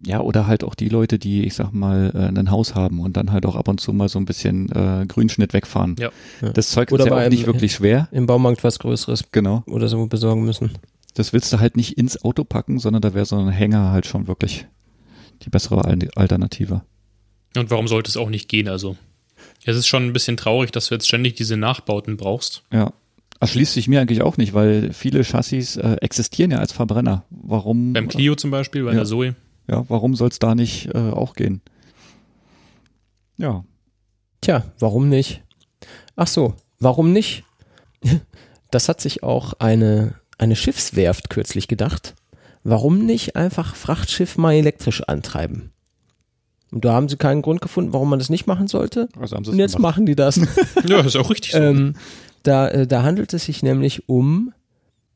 Ja, oder halt auch die Leute, die, ich sag mal, äh, ein Haus haben und dann halt auch ab und zu mal so ein bisschen äh, Grünschnitt wegfahren. Ja. Das Zeug oder ist ja auch nicht wirklich schwer. Im Baumarkt was Größeres. Genau. Oder so besorgen müssen. Das willst du halt nicht ins Auto packen, sondern da wäre so ein Hänger halt schon wirklich die bessere Alternative. Und warum sollte es auch nicht gehen? Also, es ist schon ein bisschen traurig, dass du jetzt ständig diese Nachbauten brauchst. Ja. Erschließt sich mir eigentlich auch nicht, weil viele Chassis äh, existieren ja als Verbrenner. Warum? Beim Clio zum Beispiel, bei ja. der Zoe. Ja, warum soll es da nicht äh, auch gehen? Ja. Tja, warum nicht? Ach so, warum nicht? Das hat sich auch eine, eine Schiffswerft kürzlich gedacht. Warum nicht einfach Frachtschiff mal elektrisch antreiben? Und da haben sie keinen Grund gefunden, warum man das nicht machen sollte. Also Und jetzt gemacht. machen die das. ja, ist auch richtig so. Ähm, da, äh, da handelt es sich nämlich um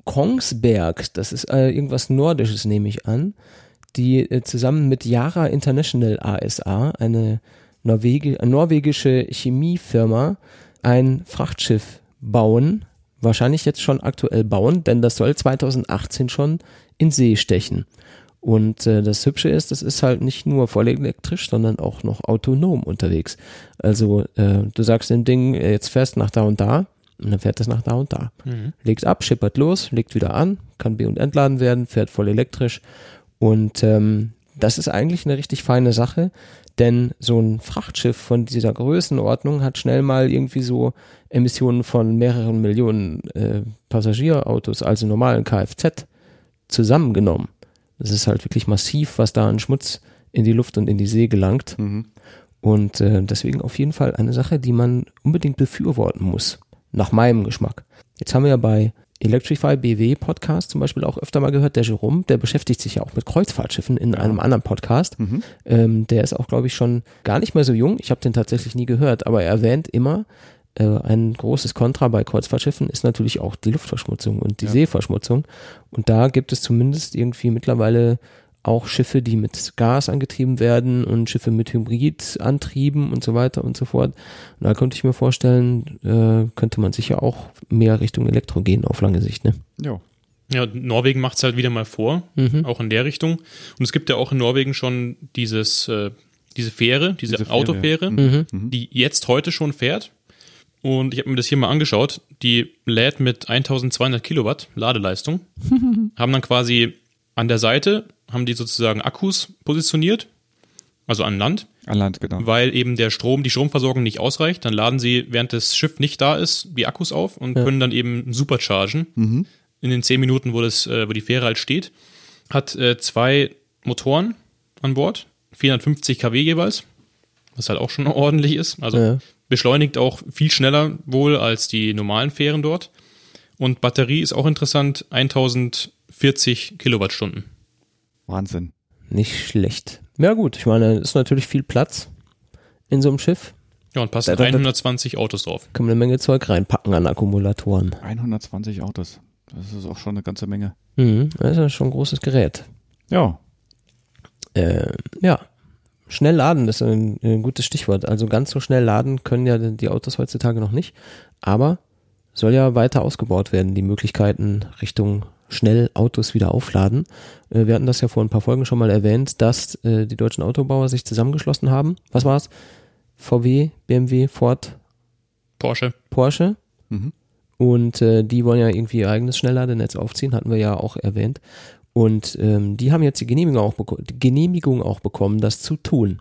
Kongsberg. Das ist äh, irgendwas Nordisches, nehme ich an die äh, zusammen mit Yara International ASA, eine Norwegi norwegische Chemiefirma, ein Frachtschiff bauen, wahrscheinlich jetzt schon aktuell bauen, denn das soll 2018 schon in See stechen. Und äh, das Hübsche ist, das ist halt nicht nur voll elektrisch, sondern auch noch autonom unterwegs. Also äh, du sagst dem Ding, äh, jetzt fährst nach da und da und dann fährt es nach da und da. Mhm. Legt ab, schippert los, legt wieder an, kann be- und entladen werden, fährt voll elektrisch und ähm, das ist eigentlich eine richtig feine Sache, denn so ein Frachtschiff von dieser Größenordnung hat schnell mal irgendwie so Emissionen von mehreren Millionen äh, Passagierautos, also normalen Kfz, zusammengenommen. Das ist halt wirklich massiv, was da an Schmutz in die Luft und in die See gelangt. Mhm. Und äh, deswegen auf jeden Fall eine Sache, die man unbedingt befürworten muss, nach meinem Geschmack. Jetzt haben wir ja bei Electrify BW Podcast zum Beispiel auch öfter mal gehört. Der Jerome, der beschäftigt sich ja auch mit Kreuzfahrtschiffen in einem anderen Podcast. Mhm. Ähm, der ist auch, glaube ich, schon gar nicht mehr so jung. Ich habe den tatsächlich nie gehört, aber er erwähnt immer, äh, ein großes Kontra bei Kreuzfahrtschiffen ist natürlich auch die Luftverschmutzung und die ja. Seeverschmutzung. Und da gibt es zumindest irgendwie mittlerweile auch Schiffe, die mit Gas angetrieben werden und Schiffe mit Hybridantrieben und so weiter und so fort. Und da könnte ich mir vorstellen, äh, könnte man sicher auch mehr Richtung Elektro gehen auf lange Sicht. Ne? Ja. Ja, Norwegen macht es halt wieder mal vor, mhm. auch in der Richtung. Und es gibt ja auch in Norwegen schon dieses, äh, diese Fähre, diese, diese Autofähre, mhm. mhm. die jetzt heute schon fährt. Und ich habe mir das hier mal angeschaut. Die lädt mit 1200 Kilowatt Ladeleistung. haben dann quasi an der Seite haben die sozusagen Akkus positioniert, also an Land. An Land, genau. Weil eben der Strom, die Stromversorgung nicht ausreicht. Dann laden sie, während das Schiff nicht da ist, die Akkus auf und ja. können dann eben superchargen. Mhm. In den zehn Minuten, wo, das, äh, wo die Fähre halt steht. Hat äh, zwei Motoren an Bord, 450 kW jeweils, was halt auch schon ordentlich ist. Also ja. beschleunigt auch viel schneller wohl als die normalen Fähren dort. Und Batterie ist auch interessant, 1040 Kilowattstunden. Wahnsinn. Nicht schlecht. Ja gut, ich meine, ist natürlich viel Platz in so einem Schiff. Ja, und passen 120 Autos drauf. Kann man eine Menge Zeug reinpacken an Akkumulatoren. 120 Autos. Das ist auch schon eine ganze Menge. Mhm, das ist schon ein großes Gerät. Ja. Äh, ja. Schnell laden ist ein, ein, gutes Stichwort. Also ganz so schnell laden können ja die Autos heutzutage noch nicht. Aber soll ja weiter ausgebaut werden, die Möglichkeiten Richtung schnell Autos wieder aufladen. Äh, wir hatten das ja vor ein paar Folgen schon mal erwähnt, dass äh, die deutschen Autobauer sich zusammengeschlossen haben. Was war's? VW, BMW, Ford Porsche. Porsche. Mhm. Und äh, die wollen ja irgendwie ihr eigenes Schnellladenetz aufziehen, hatten wir ja auch erwähnt. Und ähm, die haben jetzt die Genehmigung auch, die Genehmigung auch bekommen, das zu tun.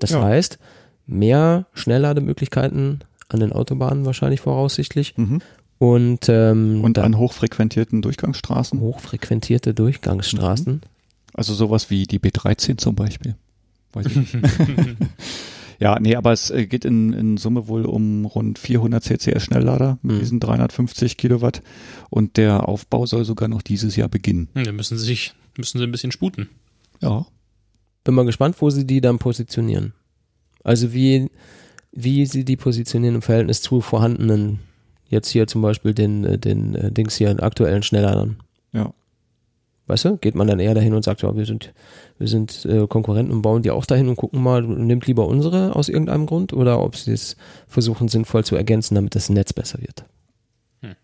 Das ja. heißt, mehr Schnelllademöglichkeiten an den Autobahnen wahrscheinlich voraussichtlich. Mhm. Und, ähm, und an hochfrequentierten Durchgangsstraßen. Hochfrequentierte Durchgangsstraßen. Mhm. Also sowas wie die B13 zum Beispiel. Weiß ich nicht. Ja, nee, aber es äh, geht in, in Summe wohl um rund 400 CCS Schnelllader mit mhm. diesen 350 Kilowatt und der Aufbau soll sogar noch dieses Jahr beginnen. Hm, da müssen sie sich, müssen sie ein bisschen sputen. Ja. Bin mal gespannt, wo sie die dann positionieren. Also wie, wie sie die positionieren im Verhältnis zu vorhandenen, jetzt hier zum Beispiel den, äh, den äh, Dings hier, aktuellen Schnellladern. Ja. Weißt du, geht man dann eher dahin und sagt, ja, wir sind, wir sind äh, Konkurrenten und bauen die auch dahin und gucken mal, nimmt lieber unsere aus irgendeinem Grund oder ob sie es versuchen sinnvoll zu ergänzen, damit das Netz besser wird. Hm.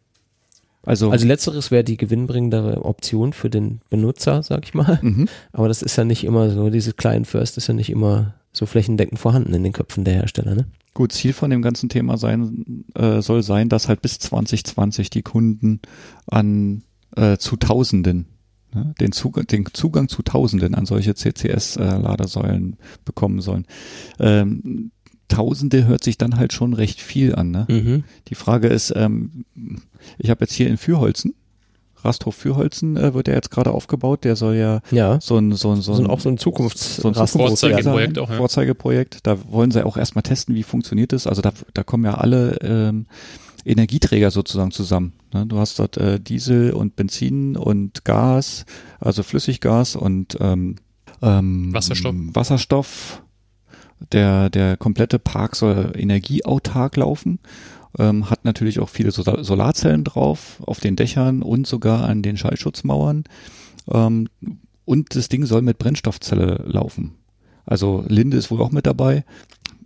Also, also letzteres wäre die gewinnbringendere Option für den Benutzer, sag ich mal. Mhm. Aber das ist ja nicht immer so, dieses Client First ist ja nicht immer so flächendeckend vorhanden in den Köpfen der Hersteller, ne? Gut, Ziel von dem ganzen Thema sein, äh, soll sein, dass halt bis 2020 die Kunden an äh, zu Tausenden ne, den, Zugang, den Zugang zu Tausenden an solche CCS-Ladesäulen bekommen sollen. Ähm, Tausende hört sich dann halt schon recht viel an. Ne? Mhm. Die Frage ist, ähm, ich habe jetzt hier in Fürholzen, Rasthof Fürholzen äh, wird ja jetzt gerade aufgebaut. Der soll ja, ja. so ein so ein so ein, auch so ein Zukunfts so ein Vorzeigeprojekt auch, ja. Vorzeigeprojekt. Da wollen sie auch erstmal testen, wie funktioniert es. Also da, da kommen ja alle ähm, Energieträger sozusagen zusammen. Ne? Du hast dort äh, Diesel und Benzin und Gas, also Flüssiggas und ähm, ähm, Wasserstoff. Wasserstoff. Der, der komplette Park soll energieautark laufen. Ähm, hat natürlich auch viele Solarzellen drauf, auf den Dächern und sogar an den Schallschutzmauern. Ähm, und das Ding soll mit Brennstoffzelle laufen. Also Linde ist wohl auch mit dabei.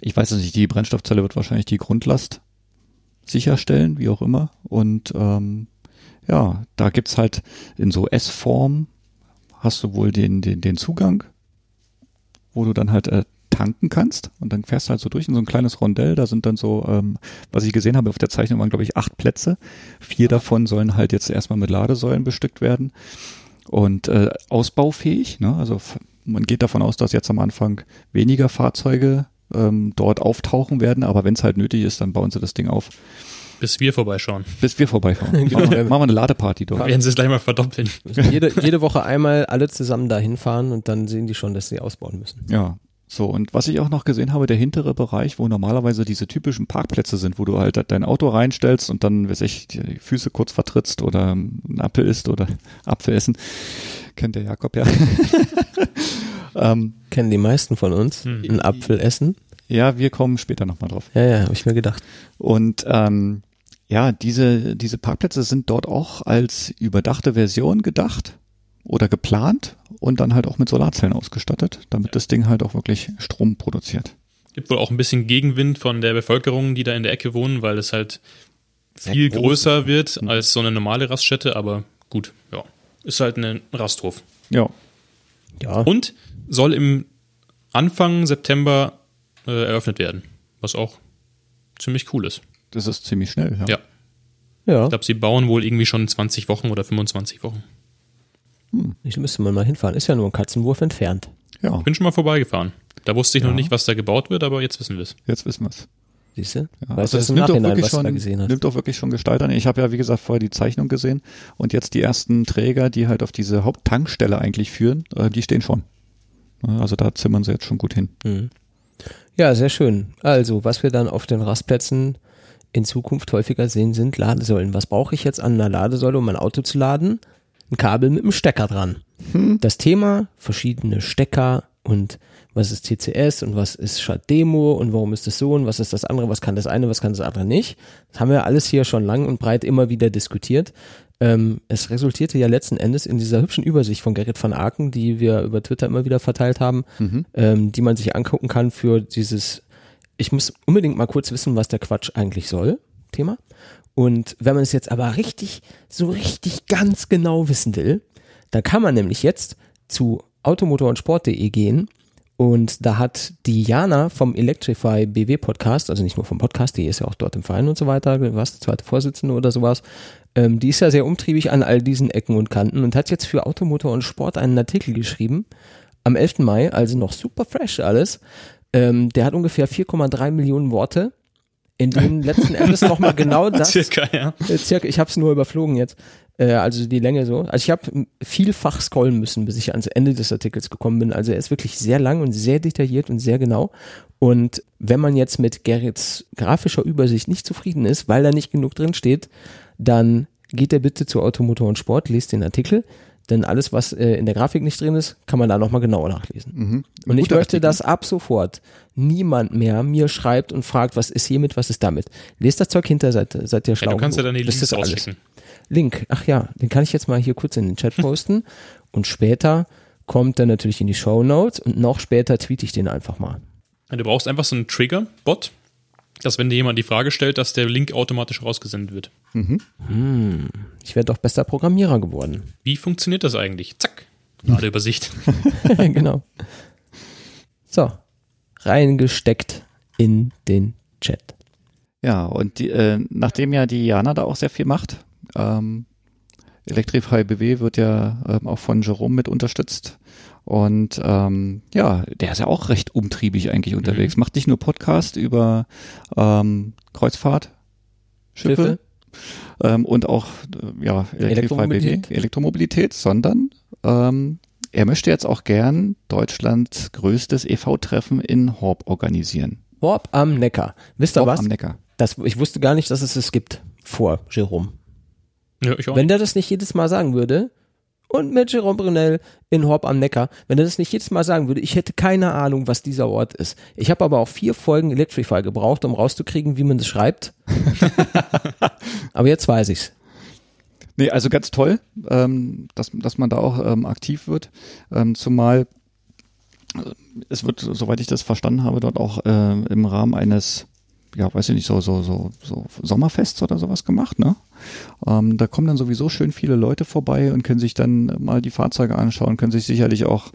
Ich weiß es nicht, die Brennstoffzelle wird wahrscheinlich die Grundlast sicherstellen, wie auch immer. Und ähm, ja, da gibt's halt in so S-Form hast du wohl den, den, den Zugang, wo du dann halt äh, tanken kannst und dann fährst du halt so durch in so ein kleines Rondell. Da sind dann so, ähm, was ich gesehen habe auf der Zeichnung waren glaube ich acht Plätze. Vier davon sollen halt jetzt erstmal mit Ladesäulen bestückt werden und äh, ausbaufähig. Ne? Also man geht davon aus, dass jetzt am Anfang weniger Fahrzeuge ähm, dort auftauchen werden, aber wenn es halt nötig ist, dann bauen sie das Ding auf. Bis wir vorbeischauen. Bis wir vorbeischauen. genau. machen, wir, machen wir eine Ladeparty dort. Werden sie es gleich mal verdoppeln. Jede, jede Woche einmal alle zusammen da hinfahren und dann sehen die schon, dass sie ausbauen müssen. Ja, so, und was ich auch noch gesehen habe, der hintere Bereich, wo normalerweise diese typischen Parkplätze sind, wo du halt dein Auto reinstellst und dann, weiß ich, die Füße kurz vertrittst oder einen Apfel isst oder Apfel essen. Kennt der Jakob ja. ähm, Kennen die meisten von uns. Hm. Einen Apfel essen. Ja, wir kommen später nochmal drauf. Ja, ja, habe ich mir gedacht. Und ähm, ja, diese, diese Parkplätze sind dort auch als überdachte Version gedacht oder geplant und dann halt auch mit Solarzellen ausgestattet, damit das Ding halt auch wirklich Strom produziert. Gibt wohl auch ein bisschen Gegenwind von der Bevölkerung, die da in der Ecke wohnen, weil es halt viel ja, größer wird mhm. als so eine normale Raststätte, aber gut, ja. Ist halt ein Rasthof. Ja. Ja. Und soll im Anfang September äh, eröffnet werden, was auch ziemlich cool ist. Das ist ziemlich schnell, ja. Ja. ja. Ich glaube, sie bauen wohl irgendwie schon 20 Wochen oder 25 Wochen. Hm. Ich müsste mal hinfahren. Ist ja nur ein Katzenwurf entfernt. Ja. Ich bin schon mal vorbeigefahren. Da wusste ich ja. noch nicht, was da gebaut wird, aber jetzt wissen wir es. Jetzt wissen wir es. Siehst du? Ja, weißt also du, es nimmt, wirklich schon, nimmt wirklich schon Gestalt an. Ich habe ja, wie gesagt, vorher die Zeichnung gesehen und jetzt die ersten Träger, die halt auf diese Haupttankstelle eigentlich führen, äh, die stehen schon. Also da zimmern sie jetzt schon gut hin. Mhm. Ja, sehr schön. Also, was wir dann auf den Rastplätzen in Zukunft häufiger sehen, sind Ladesäulen. Was brauche ich jetzt an einer Ladesäule, um mein Auto zu laden? Ein Kabel mit einem Stecker dran. Hm. Das Thema, verschiedene Stecker und was ist TCS und was ist Schad-Demo und warum ist das so und was ist das andere, was kann das eine, was kann das andere nicht. Das haben wir alles hier schon lang und breit immer wieder diskutiert. Ähm, es resultierte ja letzten Endes in dieser hübschen Übersicht von Gerrit van Aken, die wir über Twitter immer wieder verteilt haben, mhm. ähm, die man sich angucken kann für dieses, ich muss unbedingt mal kurz wissen, was der Quatsch eigentlich soll, Thema. Und wenn man es jetzt aber richtig, so richtig ganz genau wissen will, dann kann man nämlich jetzt zu automotor und sport.de gehen Und da hat die Jana vom Electrify BW Podcast, also nicht nur vom Podcast, die ist ja auch dort im Verein und so weiter, was, zweite Vorsitzende oder sowas, ähm, die ist ja sehr umtriebig an all diesen Ecken und Kanten und hat jetzt für Automotor und Sport einen Artikel geschrieben, am 11. Mai, also noch super fresh alles. Ähm, der hat ungefähr 4,3 Millionen Worte in denen letzten Endes nochmal genau das. Circa, ja. Äh, circa, ich habe es nur überflogen jetzt. Äh, also die Länge so. Also ich habe vielfach scrollen müssen, bis ich ans Ende des Artikels gekommen bin. Also er ist wirklich sehr lang und sehr detailliert und sehr genau. Und wenn man jetzt mit Gerrits grafischer Übersicht nicht zufrieden ist, weil da nicht genug drin steht, dann geht er bitte zu Automotor und Sport, lest den Artikel. Denn alles, was äh, in der Grafik nicht drin ist, kann man da nochmal genauer nachlesen. Mhm. Und ich möchte, Artikel. dass ab sofort niemand mehr mir schreibt und fragt, was ist hiermit, was ist damit. Lest das Zeug hinter, seid, seid ihr schlau. Ja, du kannst ja dann die Links das alles. Link, ach ja, den kann ich jetzt mal hier kurz in den Chat posten und später kommt er natürlich in die Show Notes und noch später tweete ich den einfach mal. Du brauchst einfach so einen Trigger-Bot, dass wenn dir jemand die Frage stellt, dass der Link automatisch rausgesendet wird. Mhm. Hm, ich werde doch bester Programmierer geworden. Wie funktioniert das eigentlich? Zack, Ladeübersicht. genau. So, reingesteckt in den Chat. Ja, und die, äh, nachdem ja die Jana da auch sehr viel macht, ähm, Electrify BW wird ja ähm, auch von Jerome mit unterstützt. Und ähm, ja, der ist ja auch recht umtriebig eigentlich unterwegs. Mhm. Macht nicht nur Podcast über ähm, Kreuzfahrt, Schiffe, ähm, und auch äh, ja, BW, Elektromobilität, sondern ähm, er möchte jetzt auch gern Deutschlands größtes EV-Treffen in Horb organisieren. Horb am Neckar. Wisst ihr Horb was? am Neckar. Das, ich wusste gar nicht, dass es es gibt vor Jerome. Ja, ich auch. Wenn der das nicht jedes Mal sagen würde, und mit Jerome Brunel in Horb am Neckar, wenn er das nicht jedes Mal sagen würde, ich hätte keine Ahnung, was dieser Ort ist. Ich habe aber auch vier Folgen Electrify gebraucht, um rauszukriegen, wie man das schreibt. aber jetzt weiß ich's. Nee, also ganz toll, ähm, dass, dass man da auch ähm, aktiv wird. Ähm, zumal äh, es wird, soweit ich das verstanden habe, dort auch äh, im Rahmen eines ja, weiß ich nicht, so, so, so, so Sommerfests oder sowas gemacht, ne? Ähm, da kommen dann sowieso schön viele Leute vorbei und können sich dann mal die Fahrzeuge anschauen, können sich sicherlich auch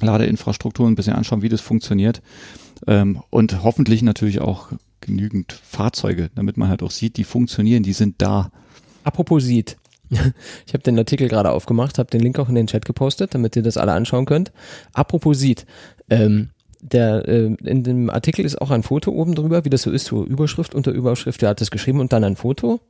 Ladeinfrastruktur ein bisschen anschauen, wie das funktioniert. Ähm, und hoffentlich natürlich auch genügend Fahrzeuge, damit man halt auch sieht, die funktionieren, die sind da. Apropos sieht. Ich habe den Artikel gerade aufgemacht, habe den Link auch in den Chat gepostet, damit ihr das alle anschauen könnt. Apropos sieht. Ähm, der, äh, in dem Artikel ist auch ein Foto oben drüber, wie das so ist, so Überschrift unter Überschrift, der hat das geschrieben und dann ein Foto.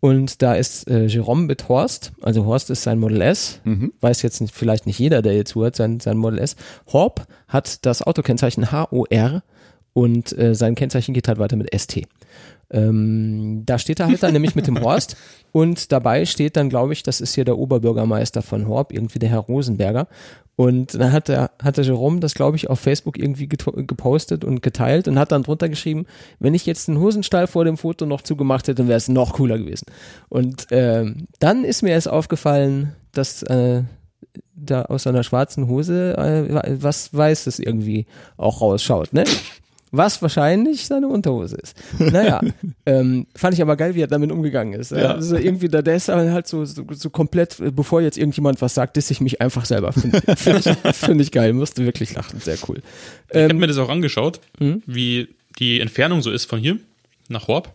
Und da ist äh, Jerome mit Horst, also Horst ist sein Model S, mhm. weiß jetzt nicht, vielleicht nicht jeder, der jetzt zuhört, sein, sein Model S. Horb hat das Autokennzeichen HOR und äh, sein Kennzeichen geht halt weiter mit ST. Ähm, da steht er halt dann nämlich mit dem Horst und dabei steht dann, glaube ich, das ist hier der Oberbürgermeister von Horb, irgendwie der Herr Rosenberger. Und dann hat der, hat der Jerome das, glaube ich, auf Facebook irgendwie gepostet und geteilt und hat dann drunter geschrieben, wenn ich jetzt den Hosenstall vor dem Foto noch zugemacht hätte, wäre es noch cooler gewesen. Und äh, dann ist mir erst aufgefallen, dass äh, da aus seiner schwarzen Hose äh, was Weißes irgendwie auch rausschaut, ne? Was wahrscheinlich seine Unterhose ist. Naja, ähm, fand ich aber geil, wie er damit umgegangen ist. Ja. Also irgendwie, da, der ist halt so, so, so komplett, bevor jetzt irgendjemand was sagt, dass ich mich einfach selber. Finde find ich, find ich geil, musste wirklich lachen, sehr cool. Ich ähm, habe mir das auch angeschaut, hm? wie die Entfernung so ist von hier nach Horb.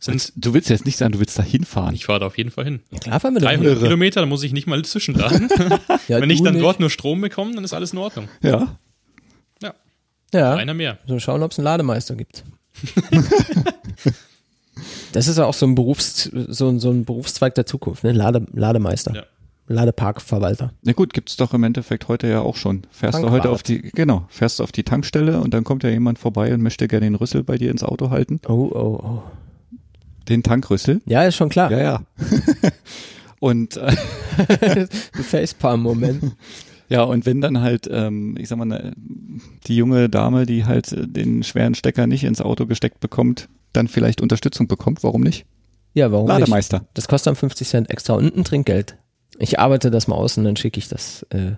Sind, du willst jetzt nicht sagen, du willst da hinfahren. Ich fahre da auf jeden Fall hin. Ja, klar fahren wir 300 irre. Kilometer, da muss ich nicht mal zwischenladen. ja, Wenn ich dann nicht. dort nur Strom bekomme, dann ist alles in Ordnung. Ja. Ja. Einer mehr. So schauen, ob es einen Lademeister gibt. das ist ja auch so ein Berufs, so, so ein Berufszweig der Zukunft, ne? Lade, Lademeister. Ja. Ladeparkverwalter. Na gut, gibt's doch im Endeffekt heute ja auch schon. Fährst Tankwart. du heute auf die, genau, fährst du auf die Tankstelle und dann kommt ja jemand vorbei und möchte gerne den Rüssel bei dir ins Auto halten. Oh, oh, oh. Den Tankrüssel? Ja, ist schon klar. Ja, ja. und äh, Facepalm-Moment. Ja, und wenn dann halt, ähm, ich sag mal, ne, die junge Dame, die halt äh, den schweren Stecker nicht ins Auto gesteckt bekommt, dann vielleicht Unterstützung bekommt, warum nicht? Ja, warum Lademeister. nicht? Das kostet dann 50 Cent extra und ein Trinkgeld. Ich arbeite das mal aus und dann schicke ich das äh,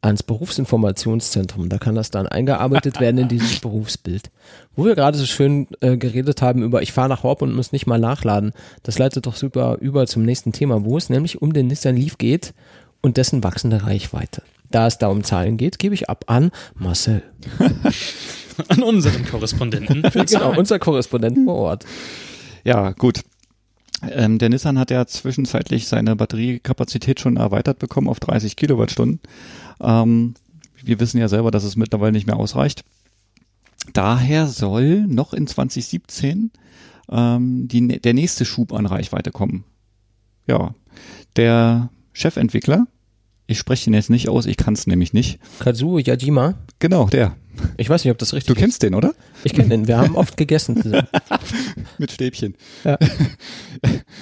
ans Berufsinformationszentrum. Da kann das dann eingearbeitet werden in dieses Berufsbild. Wo wir gerade so schön äh, geredet haben über, ich fahre nach Horb und muss nicht mal nachladen. Das leitet doch super über zum nächsten Thema, wo es nämlich um den Nissan Leaf geht und dessen wachsende Reichweite. Da es da um Zahlen geht, gebe ich ab an Marcel. an unseren Korrespondenten. Genau, unser Korrespondent vor Ort. Ja, gut. Ähm, der Nissan hat ja zwischenzeitlich seine Batteriekapazität schon erweitert bekommen auf 30 Kilowattstunden. Ähm, wir wissen ja selber, dass es mittlerweile nicht mehr ausreicht. Daher soll noch in 2017 ähm, die, der nächste Schub an Reichweite kommen. Ja, der Chefentwickler, ich spreche ihn jetzt nicht aus, ich kann es nämlich nicht. Kazuo Yajima. Genau, der. Ich weiß nicht, ob das richtig ist. Du kennst ist. den, oder? Ich kenne den. Wir haben oft gegessen zusammen. Mit Stäbchen. Ja,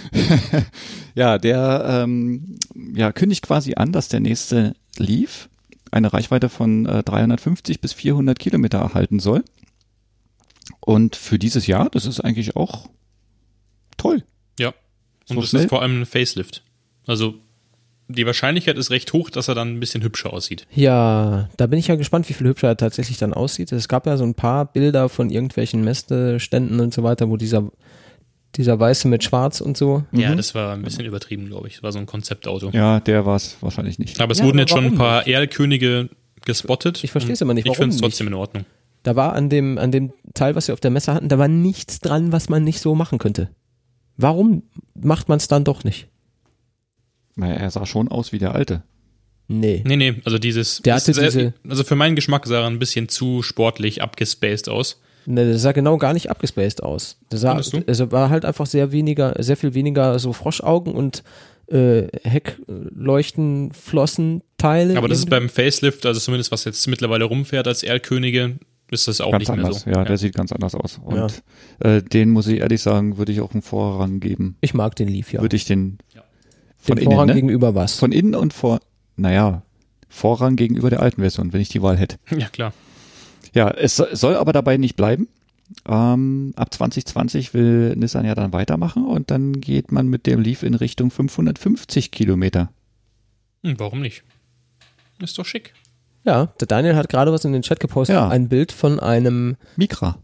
ja der ähm, ja, kündigt quasi an, dass der nächste Leaf eine Reichweite von äh, 350 bis 400 Kilometer erhalten soll. Und für dieses Jahr, das ist eigentlich auch toll. Ja. Und so das schnell. ist vor allem ein Facelift. Also die Wahrscheinlichkeit ist recht hoch, dass er dann ein bisschen hübscher aussieht. Ja, da bin ich ja gespannt, wie viel hübscher er tatsächlich dann aussieht. Es gab ja so ein paar Bilder von irgendwelchen Messeständen und so weiter, wo dieser dieser weiße mit schwarz und so. Ja, mhm. das war ein bisschen übertrieben, glaube ich. Das war so ein Konzeptauto. Ja, der war es wahrscheinlich nicht. Aber es ja, wurden jetzt schon ein paar Erlkönige gespottet. Ich verstehe es immer nicht. Warum ich finde es trotzdem in Ordnung. Da war an dem, an dem Teil, was wir auf der Messe hatten, da war nichts dran, was man nicht so machen könnte. Warum macht man es dann doch nicht? Naja, er sah schon aus wie der alte. Nee. Nee, nee, also dieses. Der hatte sehr, diese, also für meinen Geschmack sah er ein bisschen zu sportlich abgespaced aus. Ne, der sah genau gar nicht abgespaced aus. Der sah, also war halt einfach sehr weniger, sehr viel weniger so Froschaugen und äh, Heckleuchten, Flossenteile. Aber das ist beim Facelift, also zumindest was jetzt mittlerweile rumfährt als Erlkönige, ist das auch ganz nicht anders. mehr so. Ja, der sieht ganz anders aus. Und ja. äh, den muss ich ehrlich sagen, würde ich auch einen Vorrang geben. Ich mag den Leaf, ja. Würde ich den ja. Von den innen, Vorrang ne? gegenüber was? Von innen und vor, naja, Vorrang gegenüber der alten Version, wenn ich die Wahl hätte. Ja, klar. Ja, es soll aber dabei nicht bleiben. Ähm, ab 2020 will Nissan ja dann weitermachen und dann geht man mit dem Leaf in Richtung 550 Kilometer. Hm, warum nicht? Ist doch schick. Ja, der Daniel hat gerade was in den Chat gepostet, ja. ein Bild von einem Micra.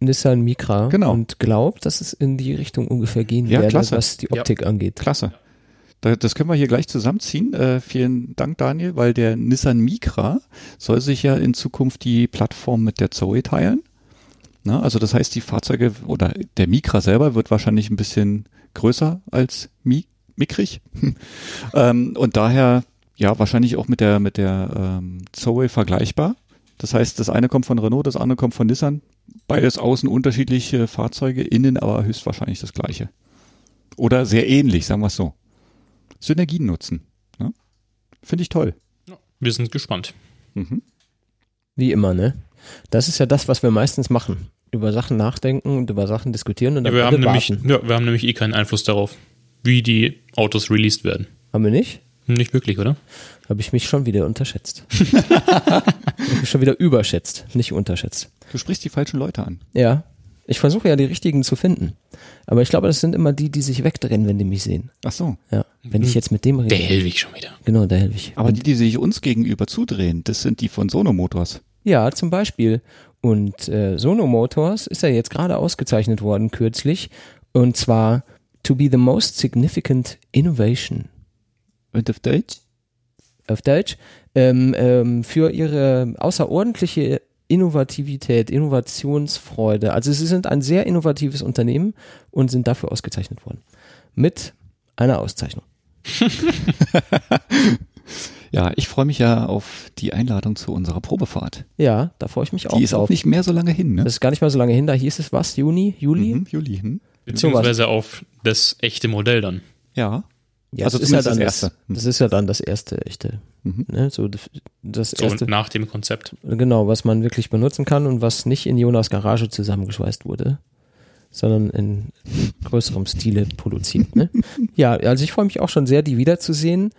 Nissan Micra genau. und glaubt, dass es in die Richtung ungefähr gehen ja, werde, klasse. was die Optik ja. angeht. Klasse. Das können wir hier gleich zusammenziehen. Äh, vielen Dank, Daniel, weil der Nissan Micra soll sich ja in Zukunft die Plattform mit der Zoe teilen. Na, also das heißt, die Fahrzeuge oder der Micra selber wird wahrscheinlich ein bisschen größer als Mi Micrig. ähm, und daher ja wahrscheinlich auch mit der mit der ähm, Zoe vergleichbar. Das heißt, das eine kommt von Renault, das andere kommt von Nissan. Beides außen unterschiedliche Fahrzeuge, innen aber höchstwahrscheinlich das gleiche. Oder sehr ähnlich, sagen wir es so. Synergien nutzen. Ne? Finde ich toll. Wir sind gespannt. Mhm. Wie immer, ne? Das ist ja das, was wir meistens machen. Über Sachen nachdenken und über Sachen diskutieren und dann ja, wir haben nämlich, ja, wir haben nämlich eh keinen Einfluss darauf, wie die Autos released werden. Haben wir nicht? Nicht wirklich, oder? Habe ich mich schon wieder unterschätzt. ich mich schon wieder überschätzt, nicht unterschätzt. Du sprichst die falschen Leute an. Ja. Ich versuche ja die richtigen zu finden. Aber ich glaube, das sind immer die, die sich wegdrehen, wenn die mich sehen. Ach so. Ja. Wenn ich jetzt mit dem rede. Der Helwig schon wieder. Genau, der Helwig. Aber die, die sich uns gegenüber zudrehen, das sind die von Sono Motors. Ja, zum Beispiel. Und äh, Sono Motors ist ja jetzt gerade ausgezeichnet worden kürzlich. Und zwar to be the most significant innovation. Und auf Deutsch? Auf Deutsch. Ähm, ähm, für ihre außerordentliche Innovativität, Innovationsfreude. Also sie sind ein sehr innovatives Unternehmen und sind dafür ausgezeichnet worden. Mit einer Auszeichnung. ja, ich freue mich ja auf die Einladung zu unserer Probefahrt. Ja, da freue ich mich auch. Die ist drauf. auch nicht mehr so lange hin, ne? Das ist gar nicht mehr so lange hin. Da hieß es was? Juni? Juli? Mhm, Juli. Hm. Beziehungsweise auf das echte Modell dann. Ja. Ja, also das ist ja dann das, erste. Das, ist ja dann das erste echte. Mhm. Ne? So das so erste. nach dem Konzept. Genau, was man wirklich benutzen kann und was nicht in Jonas Garage zusammengeschweißt wurde, sondern in größerem Stile produziert. Ne? ja, also ich freue mich auch schon sehr, die wiederzusehen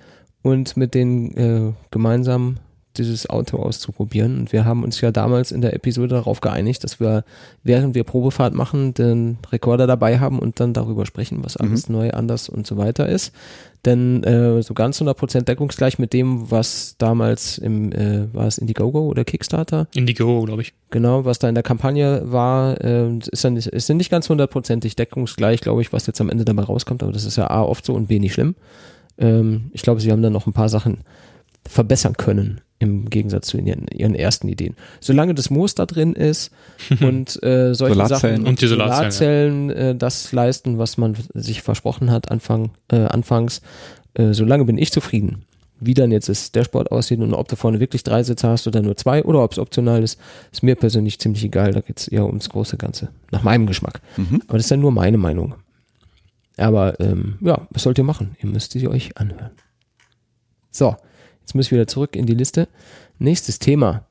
und mit denen äh, gemeinsam dieses Auto auszuprobieren. Und wir haben uns ja damals in der Episode darauf geeinigt, dass wir, während wir Probefahrt machen, den Rekorder dabei haben und dann darüber sprechen, was alles mhm. neu, anders und so weiter ist. Denn äh, so ganz 100% deckungsgleich mit dem, was damals im, äh, war es Indiegogo oder Kickstarter? Indiegogo, glaube ich. Genau, was da in der Kampagne war, äh, ist dann nicht, ist nicht ganz hundertprozentig deckungsgleich, glaube ich, was jetzt am Ende dabei rauskommt, aber das ist ja A oft so und B nicht schlimm. Ähm, ich glaube, sie haben dann noch ein paar Sachen verbessern können Im Gegensatz zu ihren, ihren ersten Ideen. Solange das Moos da drin ist und äh, solche Solarzellen. Sachen Und die Solarzellen, äh, das leisten, was man sich versprochen hat Anfang, äh, anfangs, äh, solange bin ich zufrieden. Wie dann jetzt ist der Sport aussieht und ob du vorne wirklich drei Sitze hast oder nur zwei oder ob es optional ist, ist mir persönlich ziemlich egal. Da geht es eher ums große Ganze. Nach meinem Geschmack. Mhm. Aber das ist dann nur meine Meinung. Aber ähm, ja, was sollt ihr machen? Ihr müsst sie euch anhören. So, jetzt muss ich wieder zurück in die Liste. Nächstes Thema.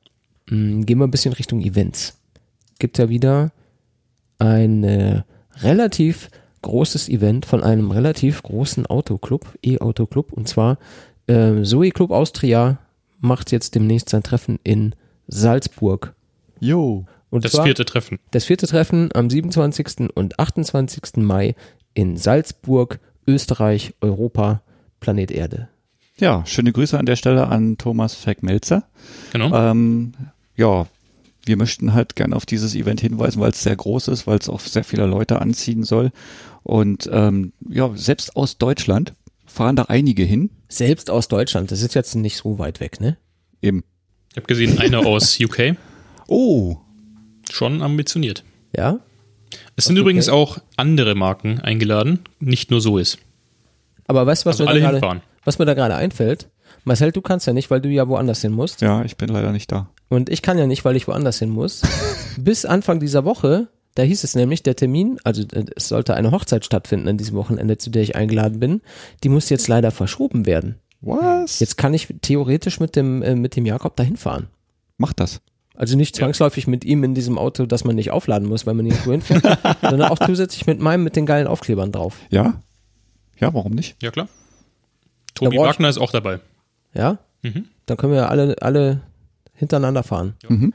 Hm, gehen wir ein bisschen Richtung Events. Gibt ja wieder ein äh, relativ großes Event von einem relativ großen Autoclub, E-Autoclub, und zwar äh, Zoe Club Austria macht jetzt demnächst sein Treffen in Salzburg. Jo. Und Das zwar vierte Treffen. das vierte Treffen am 27. und 28. Mai in Salzburg, Österreich, Europa, Planet Erde. Ja, schöne Grüße an der Stelle an Thomas Feck-Melzer. Genau. Ähm, ja, wir möchten halt gerne auf dieses Event hinweisen, weil es sehr groß ist, weil es auch sehr viele Leute anziehen soll. Und ähm, ja, selbst aus Deutschland fahren da einige hin. Selbst aus Deutschland, das ist jetzt nicht so weit weg, ne? Eben. Ich habe gesehen, einer aus UK. Oh, Schon ambitioniert. Ja? Es sind Okay. übrigens auch andere Marken eingeladen, nicht nur so ist. Aber weißt du, was, Also mir alle hinfahren. Was mir da gerade einfällt? Marcel, du kannst ja nicht, weil du ja woanders hin musst. ja, ich bin leider nicht da. Und ich kann ja nicht, weil ich woanders hin muss. Bis Anfang dieser Woche, da hieß es nämlich, der Termin, also äh, es sollte eine Hochzeit stattfinden an diesem Wochenende, zu der ich eingeladen bin, die muss jetzt leider verschoben werden. Was? Jetzt kann ich theoretisch mit dem, äh, mit dem Jakob dahin fahren. Mach das. Also nicht zwangsläufig mit ihm in diesem Auto, das man nicht aufladen muss, weil man irgendwo hinfährt, sondern auch zusätzlich mit meinem mit den geilen Aufklebern drauf. Ja? Ja, warum nicht? Ja, klar. Tobi ich- Wagner ist auch dabei. Ja? Mhm. Dann können wir alle, alle hintereinander fahren. Mhm.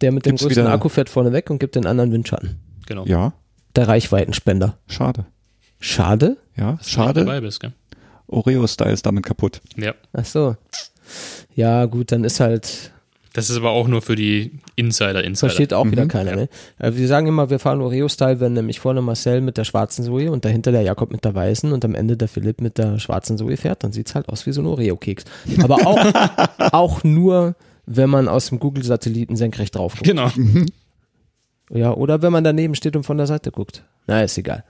Der mit dem Gibt's größten wieder- Akku fährt vorne weg und gibt den anderen Windschatten. Genau. Ja, Der Reichweitenspender. schade. Schade? Ja, Dass du nicht schade. Dabei bist, gell? Oreo-Style ist damit kaputt. Ja. Ach so. Ja, gut, dann ist halt, Das ist aber auch nur für die Insider, Insider. versteht auch wieder Mhm. keiner, ne? Äh, Wir sagen immer, wir fahren Oreo-Style, wenn nämlich vorne Marcel mit der schwarzen Zoe und dahinter der Jakob mit der weißen und am Ende der Philipp mit der schwarzen Zoe fährt, dann sieht's halt aus wie so ein Oreo-Keks. Aber auch, auch nur, wenn man aus dem Google-Satelliten senkrecht drauf guckt. Genau. Ja, oder wenn man daneben steht und von der Seite guckt. Na, ist egal.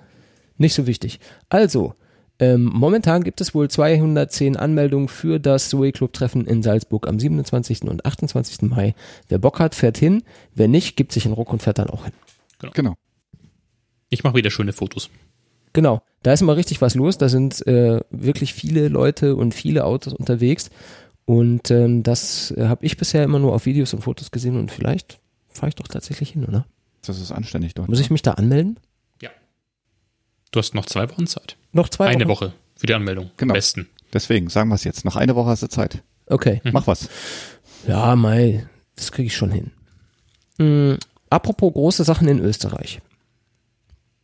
Nicht so wichtig. Also, ähm, momentan gibt es wohl 210 Anmeldungen für das Zoe Club Treffen in Salzburg am 27. und 28. Mai. Wer Bock hat, fährt hin. Wer nicht, gibt sich in Ruck und fährt dann auch hin. Genau. Ich mache wieder schöne Fotos. Genau, da ist immer richtig was los. Da sind äh, wirklich viele Leute und viele Autos unterwegs. Und ähm, das äh, habe ich bisher immer nur auf Videos und Fotos gesehen und vielleicht fahre ich doch tatsächlich hin, oder? Das ist anständig dort. Muss ich mich da anmelden? Du hast noch zwei Wochen Zeit. Noch zwei Eine Wochen? Woche für die Anmeldung. Genau. Am besten. Deswegen, sagen wir es jetzt. Noch eine Woche hast du Zeit. Okay. Mach was. Ja, Mai, das kriege ich schon hin. Mm, apropos große Sachen in Österreich.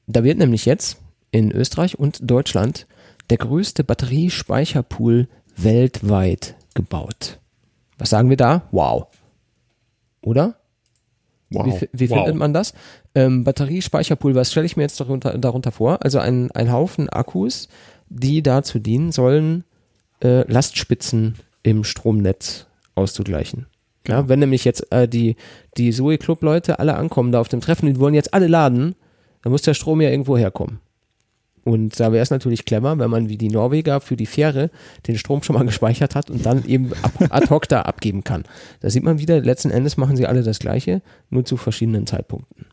Da wird nämlich jetzt in Österreich und Deutschland der größte Batteriespeicherpool weltweit gebaut. Was sagen wir da? Wow. Oder? Wow. Wie, wie Wow. findet man das? Ähm, Batteriespeicherpool, was stelle ich mir jetzt darunter, darunter vor? Also ein, ein Haufen Akkus, die dazu dienen sollen, äh, Lastspitzen im Stromnetz auszugleichen. Ja, wenn nämlich jetzt äh, die, die Zoe Club Leute alle ankommen da auf dem Treffen, die wollen jetzt alle laden, dann muss der Strom ja irgendwo herkommen. Und da wäre es natürlich clever, wenn man wie die Norweger für die Fähre den Strom schon mal gespeichert hat und dann eben ab, ad hoc da abgeben kann. Da sieht man wieder, letzten Endes machen sie alle das Gleiche, nur zu verschiedenen Zeitpunkten.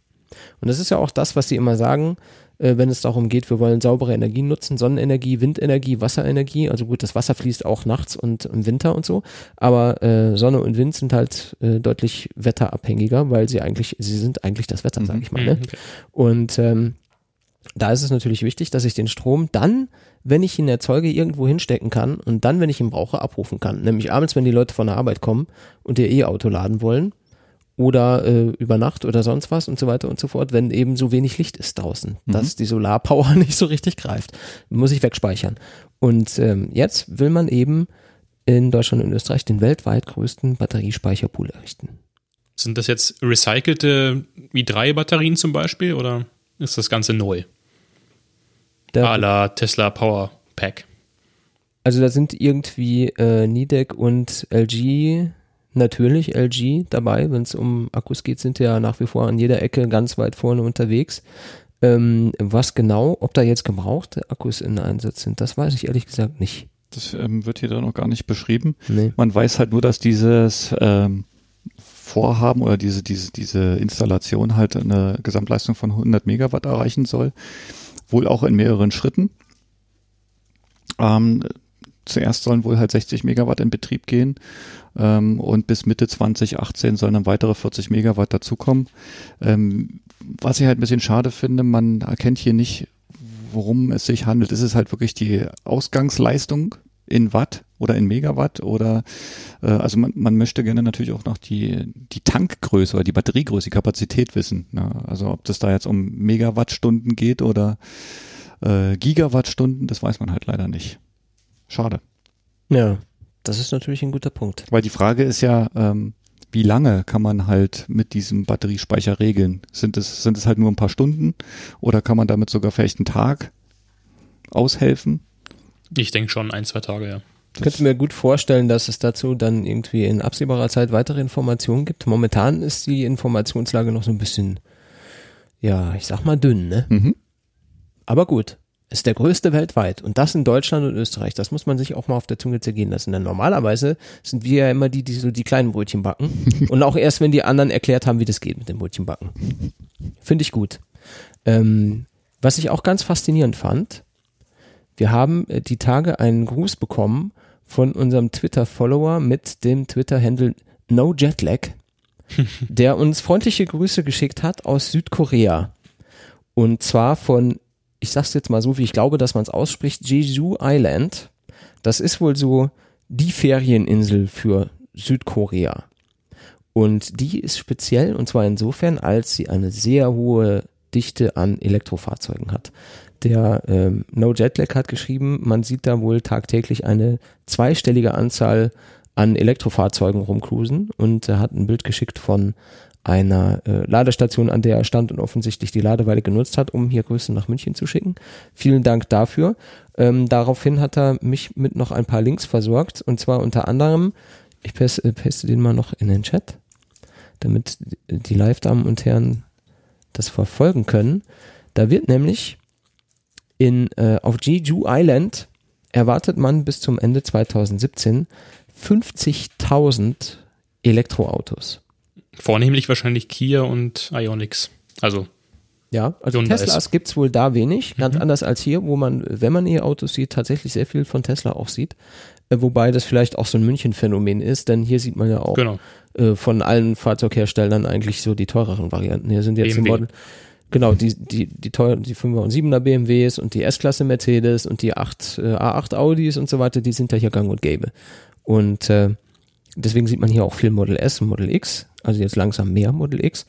Und das ist ja auch das, was sie immer sagen, äh, wenn es darum geht, wir wollen saubere Energien nutzen, Sonnenenergie, Windenergie, Wasserenergie. Also gut, das Wasser fließt auch nachts und im Winter und so, aber äh, Sonne und Wind sind halt äh, deutlich wetterabhängiger, weil sie eigentlich, sie sind eigentlich das Wetter, sage ich mal. Ne? Mhm, okay. Und ähm, da ist es natürlich wichtig, dass ich den Strom dann, wenn ich ihn erzeuge, irgendwo hinstecken kann und dann, wenn ich ihn brauche, abrufen kann. Nämlich abends, wenn die Leute von der Arbeit kommen und ihr E-Auto laden wollen oder äh, über Nacht oder sonst was und so weiter und so fort, wenn eben so wenig Licht ist draußen, dass die Solarpower nicht so richtig greift. Muss ich wegspeichern. Und ähm, jetzt will man eben in Deutschland und Österreich den weltweit größten Batteriespeicherpool errichten. Sind das jetzt recycelte i3-Batterien zum Beispiel oder ist das Ganze neu? Der, A la Tesla Power Pack. Also da sind irgendwie äh, Nidec und LG natürlich LG dabei. Wenn es um Akkus geht, sind ja nach wie vor an jeder Ecke ganz weit vorne unterwegs. Ähm, was genau, ob da jetzt gebrauchte Akkus in Einsatz sind, das weiß ich ehrlich gesagt nicht. Das ähm, wird hier dann noch gar nicht beschrieben. Nee. Man weiß halt nur, dass dieses ähm, Vorhaben oder diese, diese, diese Installation halt eine Gesamtleistung von 100 Megawatt erreichen soll. Wohl auch in mehreren Schritten. Ähm, zuerst sollen wohl halt 60 Megawatt in Betrieb gehen ähm, und bis Mitte 2018 sollen dann weitere 40 Megawatt dazukommen. Ähm, was ich halt ein bisschen schade finde, man erkennt hier nicht, worum es sich handelt. Ist es halt wirklich die Ausgangsleistung in Watt oder in Megawatt oder äh, also man, man möchte gerne natürlich auch noch die, die Tankgröße oder die Batteriegröße, die Kapazität wissen. Ne? Also ob das da jetzt um Megawattstunden geht oder äh, Gigawattstunden, das weiß man halt leider nicht. Schade. Ja, das ist natürlich ein guter Punkt. Weil die Frage ist ja, ähm, wie lange kann man halt mit diesem Batteriespeicher regeln? Sind es, sind es halt nur ein paar Stunden oder kann man damit sogar vielleicht einen Tag aushelfen? Ich denke schon ein, zwei Tage, ja. Ich könnte mir gut vorstellen, dass es dazu dann irgendwie in absehbarer Zeit weitere Informationen gibt. Momentan ist die Informationslage noch so ein bisschen, ja, ich sag mal dünn, ne? Mhm. Aber gut, ist der größte weltweit und das in Deutschland und Österreich. Das muss man sich auch mal auf der Zunge zergehen lassen. Denn normalerweise sind wir ja immer die, die so die kleinen Brötchen backen und auch erst, wenn die anderen erklärt haben, wie das geht mit dem Brötchen backen. Finde ich gut. Ähm, was ich auch ganz faszinierend fand, wir haben äh, die Tage einen Gruß bekommen von unserem Twitter-Follower mit dem Twitter-Handle NoJetlag, der uns freundliche Grüße geschickt hat aus Südkorea. Und zwar von ich sag's jetzt mal so, wie ich glaube, dass man es ausspricht, Jeju Island. Das ist wohl so die Ferieninsel für Südkorea. Und die ist speziell, und zwar insofern, als sie eine sehr hohe Dichte an Elektrofahrzeugen hat. Der ähm, No Jetlag hat geschrieben, man sieht da wohl tagtäglich eine zweistellige Anzahl an Elektrofahrzeugen rumcruisen und er hat ein Bild geschickt von einer äh, Ladestation, an der er stand und offensichtlich die Ladeweile genutzt hat, um hier Grüße nach München zu schicken. Vielen Dank dafür. Ähm, daraufhin hat er mich mit noch ein paar Links versorgt und zwar unter anderem, ich paste, äh, paste den mal noch in den Chat, damit die Live-Damen und Herren das verfolgen können. Da wird nämlich in, äh, auf Jeju Island erwartet man bis zum Ende 2017 50.000 Elektroautos. Vornehmlich wahrscheinlich Kia und Ionix. Also. Ja, also Teslas gibt es wohl da wenig, ganz mhm. anders als hier, wo man, wenn man E-Autos sieht, tatsächlich sehr viel von Tesla auch sieht. Äh, wobei das vielleicht auch so ein München-Phänomen ist, denn hier sieht man ja auch genau. äh, von allen Fahrzeugherstellern eigentlich so die teureren Varianten. Hier sind jetzt BMW. Model, genau, die, die, die teuren, die 5er und 7er BMWs und die S-Klasse Mercedes und die 8, äh, A8 Audis und so weiter, die sind ja hier gang und gäbe. Und äh, deswegen sieht man hier auch viel Model S und Model X also jetzt langsam mehr Model X.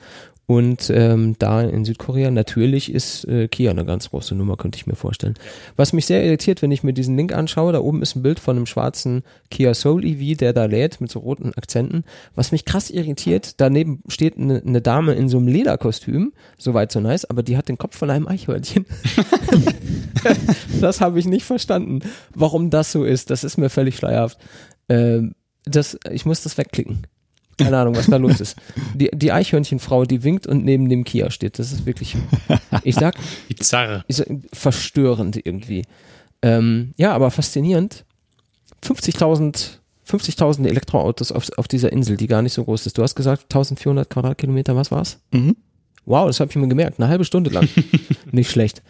Und ähm, da in Südkorea natürlich ist äh, Kia eine ganz große Nummer, könnte ich mir vorstellen. Was mich sehr irritiert, wenn ich mir diesen Link anschaue, da oben ist ein Bild von einem schwarzen Kia Soul EV, der da lädt mit so roten Akzenten. Was mich krass irritiert, daneben steht eine, eine Dame in so einem Lederkostüm, soweit so nice, aber die hat den Kopf von einem Eichhörnchen. das habe ich nicht verstanden, warum das so ist. Das ist mir völlig schleierhaft. Ähm, das, ich muss das wegklicken. Keine Ahnung, was da los ist. Die, die Eichhörnchenfrau, die winkt und neben dem Kia steht. Das ist wirklich, ich sag, bizarr. Ist verstörend irgendwie. Ähm, ja, aber faszinierend. 50.000 50.000 Elektroautos auf, auf dieser Insel, die gar nicht so groß ist. Du hast gesagt 1400 Quadratkilometer, was war's? Mhm. Wow, das habe ich mir gemerkt, eine halbe Stunde lang. nicht schlecht.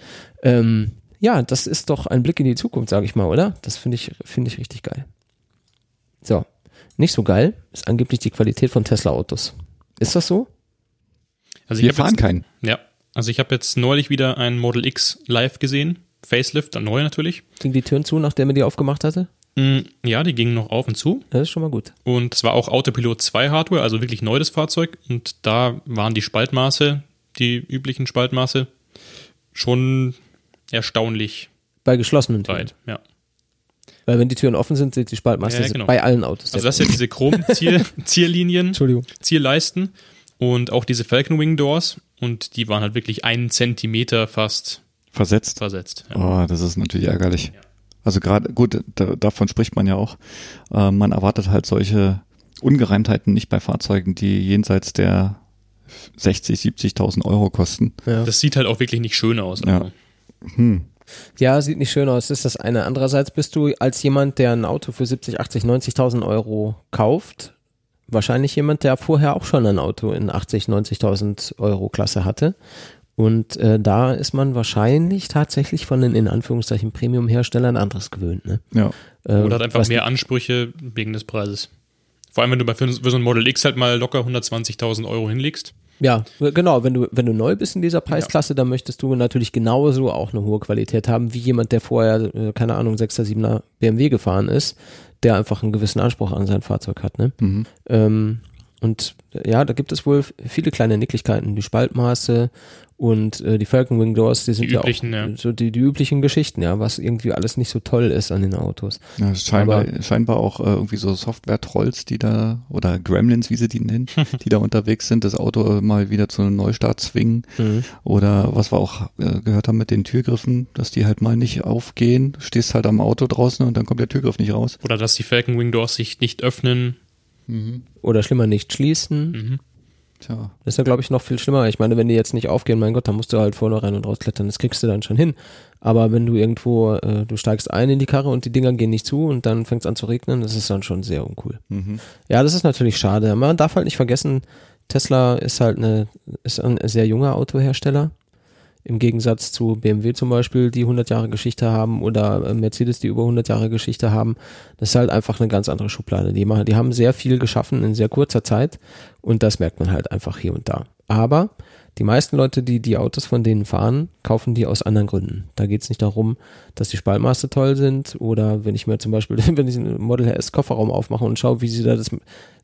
Ähm, ja, das ist doch ein Blick in die Zukunft, sage ich mal, oder? Das finde ich, finde ich richtig geil. So, nicht so geil ist angeblich die Qualität von Tesla-Autos. Ist das so? Also Wir fahren jetzt, keinen. Ja, also ich habe jetzt neulich wieder ein Model X live gesehen. Facelift, dann neu natürlich. Ging die Türen zu, nachdem er die aufgemacht hatte? Mm, ja, die gingen noch auf und zu. Das ist schon mal gut. Und es war auch Autopilot 2 Hardware, also wirklich neu das Fahrzeug. Und da waren die Spaltmaße, die üblichen Spaltmaße, schon erstaunlich. Bei geschlossenen Türen. Weit, ja. Weil wenn die Türen offen sind, sind die Spaltmasse ja, genau. bei allen Autos. Also das sind ja diese Chrom-Zierlinien, Entschuldigung. Zierleisten und auch diese Falcon Wing Doors und die waren halt wirklich einen Zentimeter fast versetzt. Versetzt. Ja. Oh, das ist natürlich ärgerlich. Also gerade, gut, da, davon spricht man ja auch. Äh, man erwartet halt solche Ungereimtheiten nicht bei Fahrzeugen, die jenseits der 60, 70.000 Euro kosten. Ja. Das sieht halt auch wirklich nicht schön aus. Ja. Also. Hm. Ja, sieht nicht schön aus, das ist das eine. Andererseits bist du als jemand, der ein Auto für 70, 80, 90.000 Euro kauft, wahrscheinlich jemand, der vorher auch schon ein Auto in 80, 90.000 Euro Klasse hatte. Und äh, da ist man wahrscheinlich tatsächlich von den in Anführungszeichen Premium-Herstellern anderes gewöhnt. Ne? Ja. Äh, Oder hat einfach mehr Ansprüche wegen des Preises. Vor allem, wenn du bei für, für so ein Model X halt mal locker 120.000 Euro hinlegst. Ja, genau. Wenn du, wenn du neu bist in dieser Preisklasse, ja. dann möchtest du natürlich genauso auch eine hohe Qualität haben, wie jemand, der vorher, äh, keine Ahnung, 6er, 7er BMW gefahren ist, der einfach einen gewissen Anspruch an sein Fahrzeug hat. Ne? Mhm. Ähm, und ja, da gibt es wohl viele kleine Nicklichkeiten, die Spaltmaße und äh, die Falcon Wing Doors, die sind die ja üblichen, auch ja. so die, die üblichen Geschichten, ja, was irgendwie alles nicht so toll ist an den Autos. Ja, scheinbar, Aber, scheinbar auch äh, irgendwie so Software-Trolls, die da, oder Gremlins, wie sie die nennen, die da unterwegs sind, das Auto mal wieder zu einem Neustart zwingen. Mhm. Oder was wir auch äh, gehört haben mit den Türgriffen, dass die halt mal nicht aufgehen. Du stehst halt am Auto draußen und dann kommt der Türgriff nicht raus. Oder dass die Falcon Wing Doors sich nicht öffnen. Mhm. Oder schlimmer nicht schließen. Mhm. Tja. Das ist ja, glaube ich, noch viel schlimmer. Ich meine, wenn die jetzt nicht aufgehen, mein Gott, dann musst du halt vorne rein und rausklettern. Das kriegst du dann schon hin. Aber wenn du irgendwo, äh, du steigst ein in die Karre und die Dinger gehen nicht zu und dann fängt es an zu regnen, das ist dann schon sehr uncool. Mhm. Ja, das ist natürlich schade. Man darf halt nicht vergessen, Tesla ist halt eine, ist ein sehr junger Autohersteller im Gegensatz zu BMW zum Beispiel, die 100 Jahre Geschichte haben oder äh, Mercedes, die über 100 Jahre Geschichte haben. Das ist halt einfach eine ganz andere Schublade. Die, machen, die haben sehr viel geschaffen in sehr kurzer Zeit und das merkt man halt einfach hier und da. Aber die meisten Leute, die die Autos von denen fahren, kaufen die aus anderen Gründen. Da geht es nicht darum, dass die Spaltmaße toll sind oder wenn ich mir zum Beispiel, wenn ich einen Model S Kofferraum aufmache und schaue, wie sie da das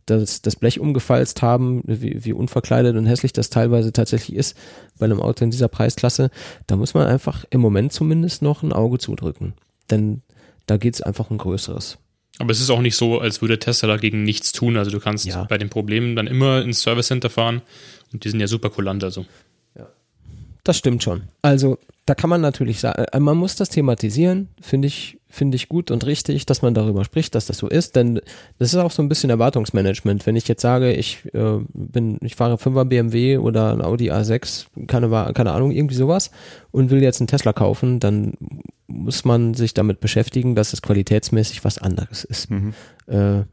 das, das Blech umgefalzt haben, wie, wie unverkleidet und hässlich das teilweise tatsächlich ist bei einem Auto in dieser Preisklasse, da muss man einfach im Moment zumindest noch ein Auge zudrücken. Denn da geht es einfach um Größeres. Aber es ist auch nicht so, als würde Tesla dagegen nichts tun. Also du kannst ja. bei den Problemen dann immer ins Service Center fahren und die sind ja super kulant. Also. Das stimmt schon. Also da kann man natürlich sagen, äh, man muss das thematisieren, finde ich, finde ich gut und richtig, dass man darüber spricht, dass das so ist, denn das ist auch so ein bisschen Erwartungsmanagement. Wenn ich jetzt sage, ich äh, bin, ich fahre 5er BMW oder ein Audi A6, keine, keine Ahnung, irgendwie sowas und will jetzt einen Tesla kaufen, dann muss man sich damit beschäftigen, dass es qualitätsmäßig was anderes ist. Mhm. Äh,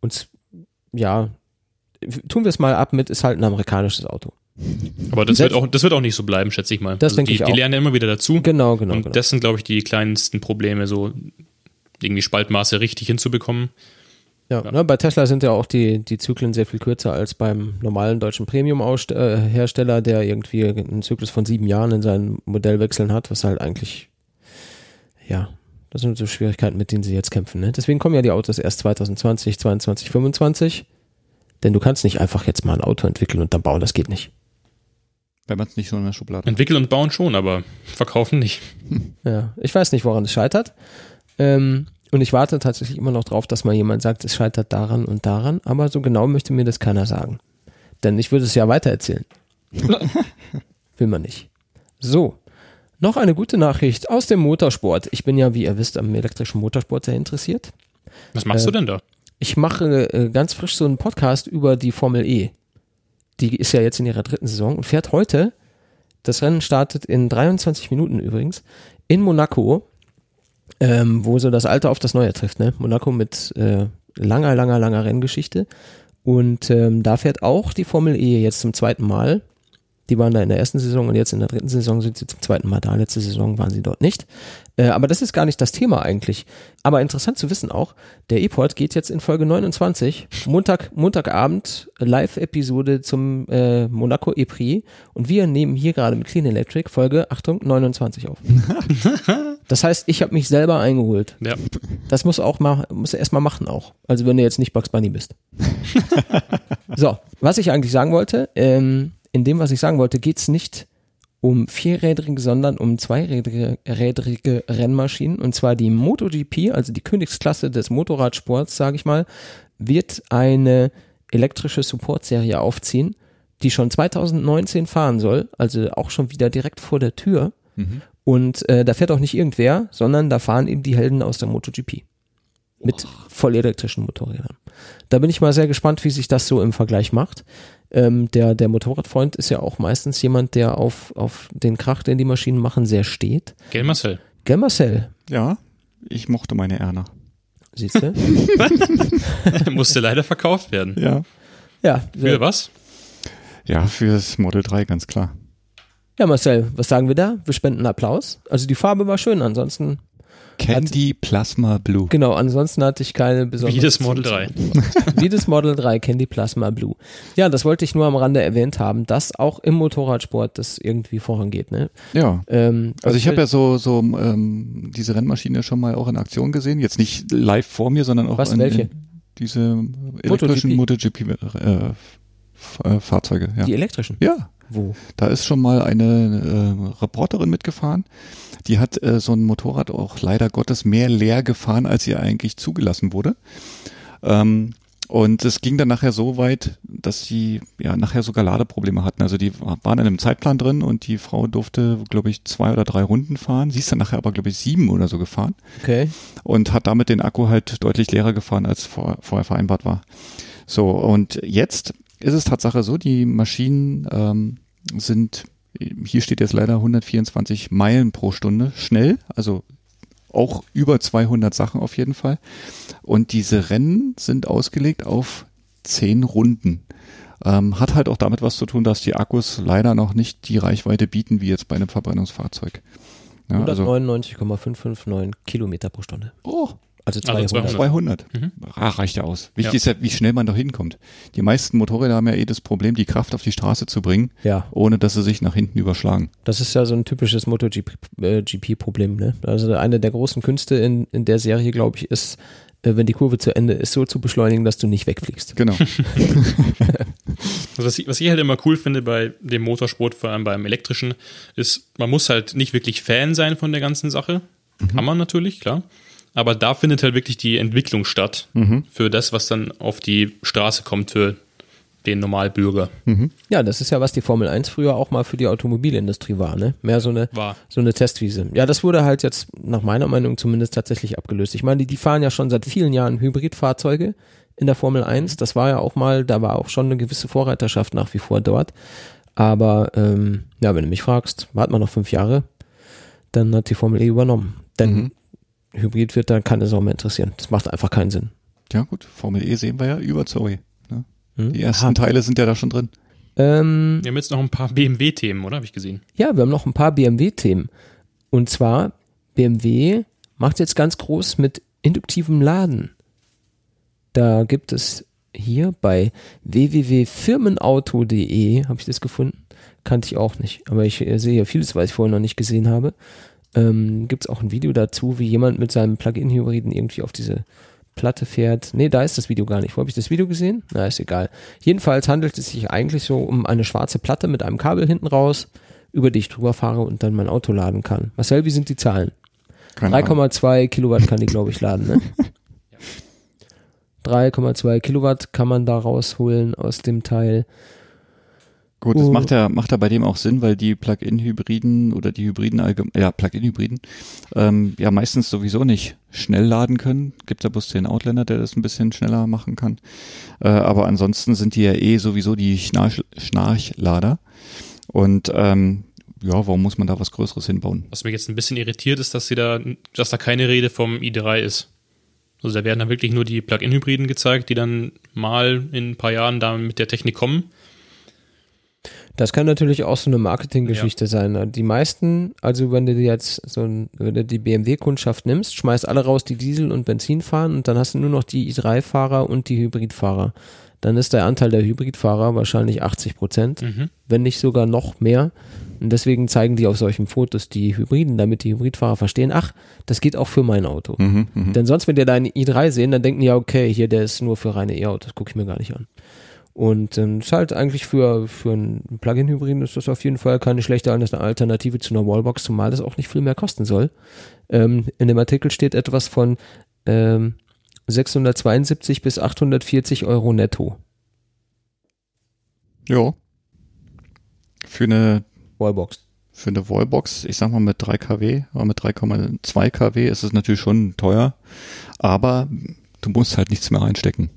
und ja, tun wir es mal ab mit, ist halt ein amerikanisches Auto. Aber das wird, auch, das wird auch nicht so bleiben, schätze ich mal. Das also denke die, ich auch. die lernen ja immer wieder dazu. Genau, genau. Und genau. das sind, glaube ich, die kleinsten Probleme, so irgendwie Spaltmaße richtig hinzubekommen. Ja, ja. Ne, bei Tesla sind ja auch die, die Zyklen sehr viel kürzer als beim normalen deutschen Premium-Hersteller, äh, der irgendwie einen Zyklus von sieben Jahren in seinen Modellwechseln hat, was halt eigentlich, ja, das sind so Schwierigkeiten, mit denen sie jetzt kämpfen. Ne? Deswegen kommen ja die Autos erst 2020, 2022, 2025. Denn du kannst nicht einfach jetzt mal ein Auto entwickeln und dann bauen, das geht nicht. Wenn man es nicht schon in der Schublade hat. Entwickeln und bauen schon, aber verkaufen nicht. Ja, ich weiß nicht, woran es scheitert. Ähm, und ich warte tatsächlich immer noch drauf, dass mal jemand sagt, es scheitert daran und daran. Aber so genau möchte mir das keiner sagen. Denn ich würde es ja weitererzählen. Will man nicht. So. Noch eine gute Nachricht aus dem Motorsport. Ich bin ja, wie ihr wisst, am elektrischen Motorsport sehr interessiert. Was machst äh, du denn da? Ich mache äh, ganz frisch so einen Podcast über die Formel E die ist ja jetzt in ihrer dritten Saison und fährt heute, das Rennen startet in 23 Minuten übrigens, in Monaco, ähm, wo so das Alte auf das Neue trifft. Ne? Monaco mit äh, langer, langer, langer Renngeschichte. Und ähm, da fährt auch die Formel E jetzt zum zweiten Mal. Die waren da in der ersten Saison und jetzt in der dritten Saison sind sie zum zweiten Mal da. Letzte Saison waren sie dort nicht. Äh, aber das ist gar nicht das Thema eigentlich. Aber interessant zu wissen auch, der E-Port geht jetzt in Folge 29, Montag, Montagabend, Live-Episode zum äh, Monaco E-Prix. Und wir nehmen hier gerade mit Clean Electric Folge, Achtung, 29 auf. das heißt, ich habe mich selber eingeholt. Ja. Das muss auch mal, muss erst mal machen auch. Also wenn du jetzt nicht Bugs Bunny bist. so, was ich eigentlich sagen wollte, ähm, in dem, was ich sagen wollte, geht es nicht um vierrädrige, sondern um zweirädrige Rennmaschinen. Und zwar die MotoGP, also die Königsklasse des Motorradsports, sage ich mal, wird eine elektrische Support-Serie aufziehen, die schon 2019 fahren soll, also auch schon wieder direkt vor der Tür. Mhm. Und äh, da fährt auch nicht irgendwer, sondern da fahren eben die Helden aus der MotoGP. Mit vollelektrischen Motorrädern. Da bin ich mal sehr gespannt, wie sich das so im Vergleich macht. Ähm, der, der Motorradfreund ist ja auch meistens jemand, der auf, auf den Krach, den die Maschinen machen, sehr steht. Gell, Marcel? Gell, Marcel? Ja, ich mochte meine Erna. Siehst du? Musste leider verkauft werden. Ja. Ja. Für was? Ja, fürs Model 3, ganz klar. Ja, Marcel, was sagen wir da? Wir spenden Applaus. Also die Farbe war schön, ansonsten Candy Plasma Blue. Genau, ansonsten hatte ich keine besondere. Wie das Model 3. Wie das Model 3 Candy Plasma Blue. Ja, das wollte ich nur am Rande erwähnt haben, dass auch im Motorradsport das irgendwie vorangeht. Ne? Ja. Ähm, Also ich habe ja so so ähm, diese Rennmaschine schon mal auch in Aktion gesehen. Jetzt nicht live vor mir, sondern auch Was, in, welche? in diese elektrischen MotoGP äh, äh, Fahrzeuge. Ja. die elektrischen. ja, Wo? da ist schon mal eine äh, Reporterin mitgefahren. Die hat äh, so ein Motorrad auch leider Gottes mehr leer gefahren, als ihr eigentlich zugelassen wurde. Ähm, und es ging dann nachher so weit, dass sie ja nachher sogar Ladeprobleme hatten. Also die waren in einem Zeitplan drin und die Frau durfte, glaube ich, zwei oder drei Runden fahren. Sie ist dann nachher aber, glaube ich, sieben oder so gefahren Okay. und hat damit den Akku halt deutlich leerer gefahren, als vor, vorher vereinbart war. So, und jetzt ist es Tatsache so, die Maschinen ähm, sind, hier steht jetzt leider 124 Meilen pro Stunde schnell, also auch über 200 Sachen auf jeden Fall. Und diese Rennen sind ausgelegt auf 10 Runden. Ähm, hat halt auch damit was zu tun, dass die Akkus leider noch nicht die Reichweite bieten, wie jetzt bei einem Verbrennungsfahrzeug. Ja, also, 199,559 Kilometer pro Stunde. oh, Also Also 200. 200. Mhm. Ah, reicht ja aus. Wichtig Ja. ist ja, wie schnell man da hinkommt. Die meisten Motorräder haben ja eh das Problem, die Kraft auf die Straße zu bringen, Ja, ohne dass sie sich nach hinten überschlagen. das ist ja so ein typisches MotoGP-Problem. Ne? Also eine der großen Künste in, in der Serie, glaube ich, ist, äh, wenn die Kurve zu Ende ist, so zu beschleunigen, dass du nicht wegfliegst. Genau. Also was, ich, was ich halt immer cool finde bei dem Motorsport, vor allem beim elektrischen, ist, man muss halt nicht wirklich Fan sein von der ganzen Sache. Kann man natürlich, klar. Aber da findet halt wirklich die Entwicklung statt für das, was dann auf die Straße kommt für den Normalbürger. Ja, das ist ja, was die Formel 1 früher auch mal für die Automobilindustrie war, ne? Mehr so eine, War. so eine Testwiese. Ja, das wurde halt jetzt nach meiner Meinung zumindest tatsächlich abgelöst. Ich meine, die, die fahren ja schon seit vielen Jahren Hybridfahrzeuge in der Formel 1. Das war ja auch mal, da war auch schon eine gewisse Vorreiterschaft nach wie vor dort. Aber ähm, ja, wenn du mich fragst, warten wir noch fünf Jahre, dann hat die Formel E übernommen. Denn Mhm. Hybrid wird da keine Sau mehr interessieren. Das macht einfach keinen Sinn. Ja gut, Formel E sehen wir ja über Zoe. Ne? Hm? Die ersten Aha. Teile sind ja da schon drin. Ähm, Wir haben jetzt noch ein paar BMW-Themen, oder? Habe ich gesehen. Ja, wir haben noch ein paar BMW-Themen. Und zwar, BMW macht jetzt ganz groß mit induktivem Laden. Da gibt es hier bei www.firmenauto.de, habe ich das gefunden, kannte ich auch nicht. Aber ich äh, sehe hier vieles, was ich vorher noch nicht gesehen habe. Ähm, gibt es auch ein Video dazu, wie jemand mit seinem Plug-in-Hybriden irgendwie auf diese Platte fährt. Nee, da ist das Video gar nicht. Wo habe ich das Video gesehen? Na, ist egal. Jedenfalls handelt es sich eigentlich so um eine schwarze Platte mit einem Kabel hinten raus, über die ich drüber fahre und dann mein Auto laden kann. Marcel, wie sind die Zahlen? Keine Ahnung. 3,2 Kilowatt kann die, glaube ich, laden, ne? 3,2 Kilowatt kann man da rausholen aus dem Teil. Gut, das Oh. macht ja, macht ja bei dem auch Sinn, weil die Plug-in-Hybriden oder die Hybriden allgemein, ja, Plug-in-Hybriden, ähm, ja meistens sowieso nicht schnell laden können. Gibt ja bloß den Outlander, der das ein bisschen schneller machen kann. Äh, aber ansonsten sind die ja eh sowieso die Schnarch Schnarchlader. Und ähm, ja, warum muss man da was Größeres hinbauen? Was mich jetzt ein bisschen irritiert ist, dass sie da, dass da keine Rede vom i3 ist. Also da werden dann wirklich nur die Plug-in-Hybriden gezeigt, die dann mal in ein paar Jahren da mit der Technik kommen. Das kann natürlich auch so eine Marketinggeschichte sein. Die meisten, also wenn du jetzt so ein, wenn du die BMW-Kundschaft nimmst, schmeißt alle raus, die Diesel und Benzin fahren und dann hast du nur noch die i3-Fahrer und die Hybridfahrer. Dann ist der Anteil der Hybridfahrer wahrscheinlich 80 Prozent, Mhm. wenn nicht sogar noch mehr. Und deswegen zeigen die auf solchen Fotos die Hybriden, damit die Hybridfahrer verstehen, ach, das geht auch für mein Auto. Mhm, mhm. Denn sonst, wenn die deinen i3 sehen, dann denken die ja, okay, hier, der ist nur für reine E-Autos, gucke ich mir gar nicht an. Und ähm, ist halt eigentlich für, für einen Plug-in-Hybriden ist das auf jeden Fall keine schlechte Alternative zu einer Wallbox, zumal das auch nicht viel mehr kosten soll. Ähm, in dem Artikel steht etwas von ähm, 672 bis 840 Euro netto. Ja. Für eine, Wallbox. für eine Wallbox, ich sag mal mit 3 kW oder mit 3,2 kW ist es natürlich schon teuer, aber du musst halt nichts mehr reinstecken.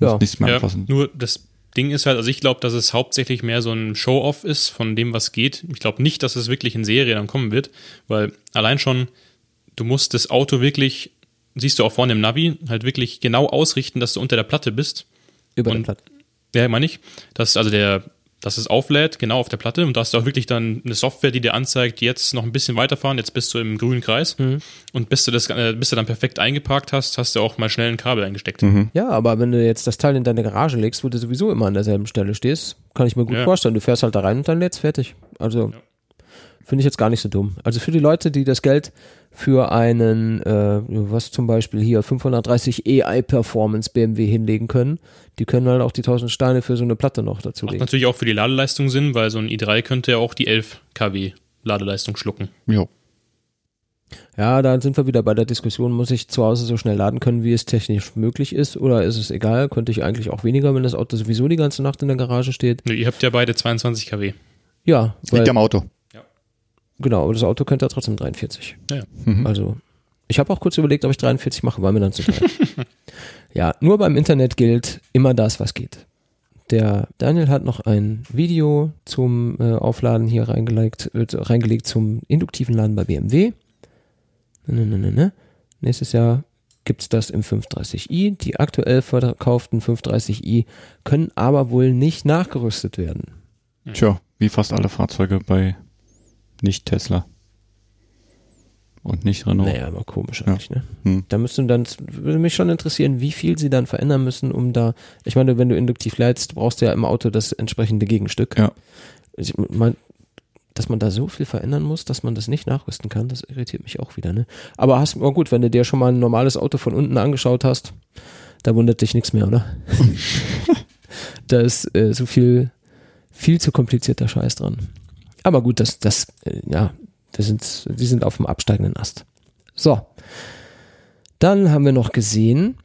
Ja. Nichts mehr ja, anfassen. Nur das Ding ist halt, also ich glaube, dass es hauptsächlich mehr so ein Show-off ist von dem, was geht. Ich glaube nicht, dass es wirklich in Serie dann kommen wird, weil allein schon, du musst das Auto wirklich, siehst du auch vorne im Navi, halt wirklich genau ausrichten, dass du unter der Platte bist. Über der Platte. Ja, meine ich. Das, also der, dass es auflädt, genau auf der Platte. Und da hast du auch wirklich dann eine Software, die dir anzeigt, jetzt noch ein bisschen weiterfahren, jetzt bist du im grünen Kreis. Mhm. Und bis du das, äh, bis du dann perfekt eingeparkt hast, hast du auch mal schnell ein Kabel eingesteckt. Mhm. Ja, aber wenn du jetzt das Teil in deine Garage legst, wo du sowieso immer an derselben Stelle stehst, kann ich mir gut ja. vorstellen. Du fährst halt da rein und dann lädst fertig. Also ja. Finde ich jetzt gar nicht so dumm. Also für die Leute, die das Geld für einen, äh, was zum Beispiel hier 530 AI Performance BMW hinlegen können, die können halt auch die 1000 Steine für so eine Platte noch dazu legen. Macht natürlich auch für die Ladeleistung Sinn, weil so ein i3 könnte ja auch die 11 kW Ladeleistung schlucken. Ja. Ja, da sind wir wieder bei der Diskussion, muss ich zu Hause so schnell laden können, wie es technisch möglich ist, oder ist es egal, könnte ich eigentlich auch weniger, wenn das Auto sowieso die ganze Nacht in der Garage steht. Nee, ihr habt ja beide 22 kW. Ja. Weil, Liegt am Auto. Genau, aber das Auto könnte ja trotzdem 43. Ja. Mhm. Also, ich habe auch kurz überlegt, ob ich 43 mache, war mir dann zu teuer. ja, nur beim Internet gilt immer das, was geht. Der Daniel hat noch ein Video zum äh, Aufladen hier reingelegt, äh, reingelegt zum induktiven Laden bei BMW. Ne, ne, ne, ne. Nächstes Jahr gibt's das im 530i. Die aktuell verkauften 530i können aber wohl nicht nachgerüstet werden. Tja, wie fast alle Fahrzeuge bei nicht Tesla. Und nicht Renault. Naja, aber komisch eigentlich, ja. ne? Hm. Da müssten dann, würde mich schon interessieren, wie viel sie dann verändern müssen, um da, ich meine, wenn du induktiv leitest, brauchst du ja im Auto das entsprechende Gegenstück. Ja. Ich mein, dass man da so viel verändern muss, dass man das nicht nachrüsten kann, das irritiert mich auch wieder, ne? Aber hast, oh gut, wenn du dir schon mal ein normales Auto von unten angeschaut hast, da wundert dich nichts mehr, oder? da ist äh, so viel, viel zu komplizierter Scheiß dran. Aber gut, das, das, äh, ja, das sind, die sind auf dem absteigenden Ast. So. Dann haben wir noch gesehen,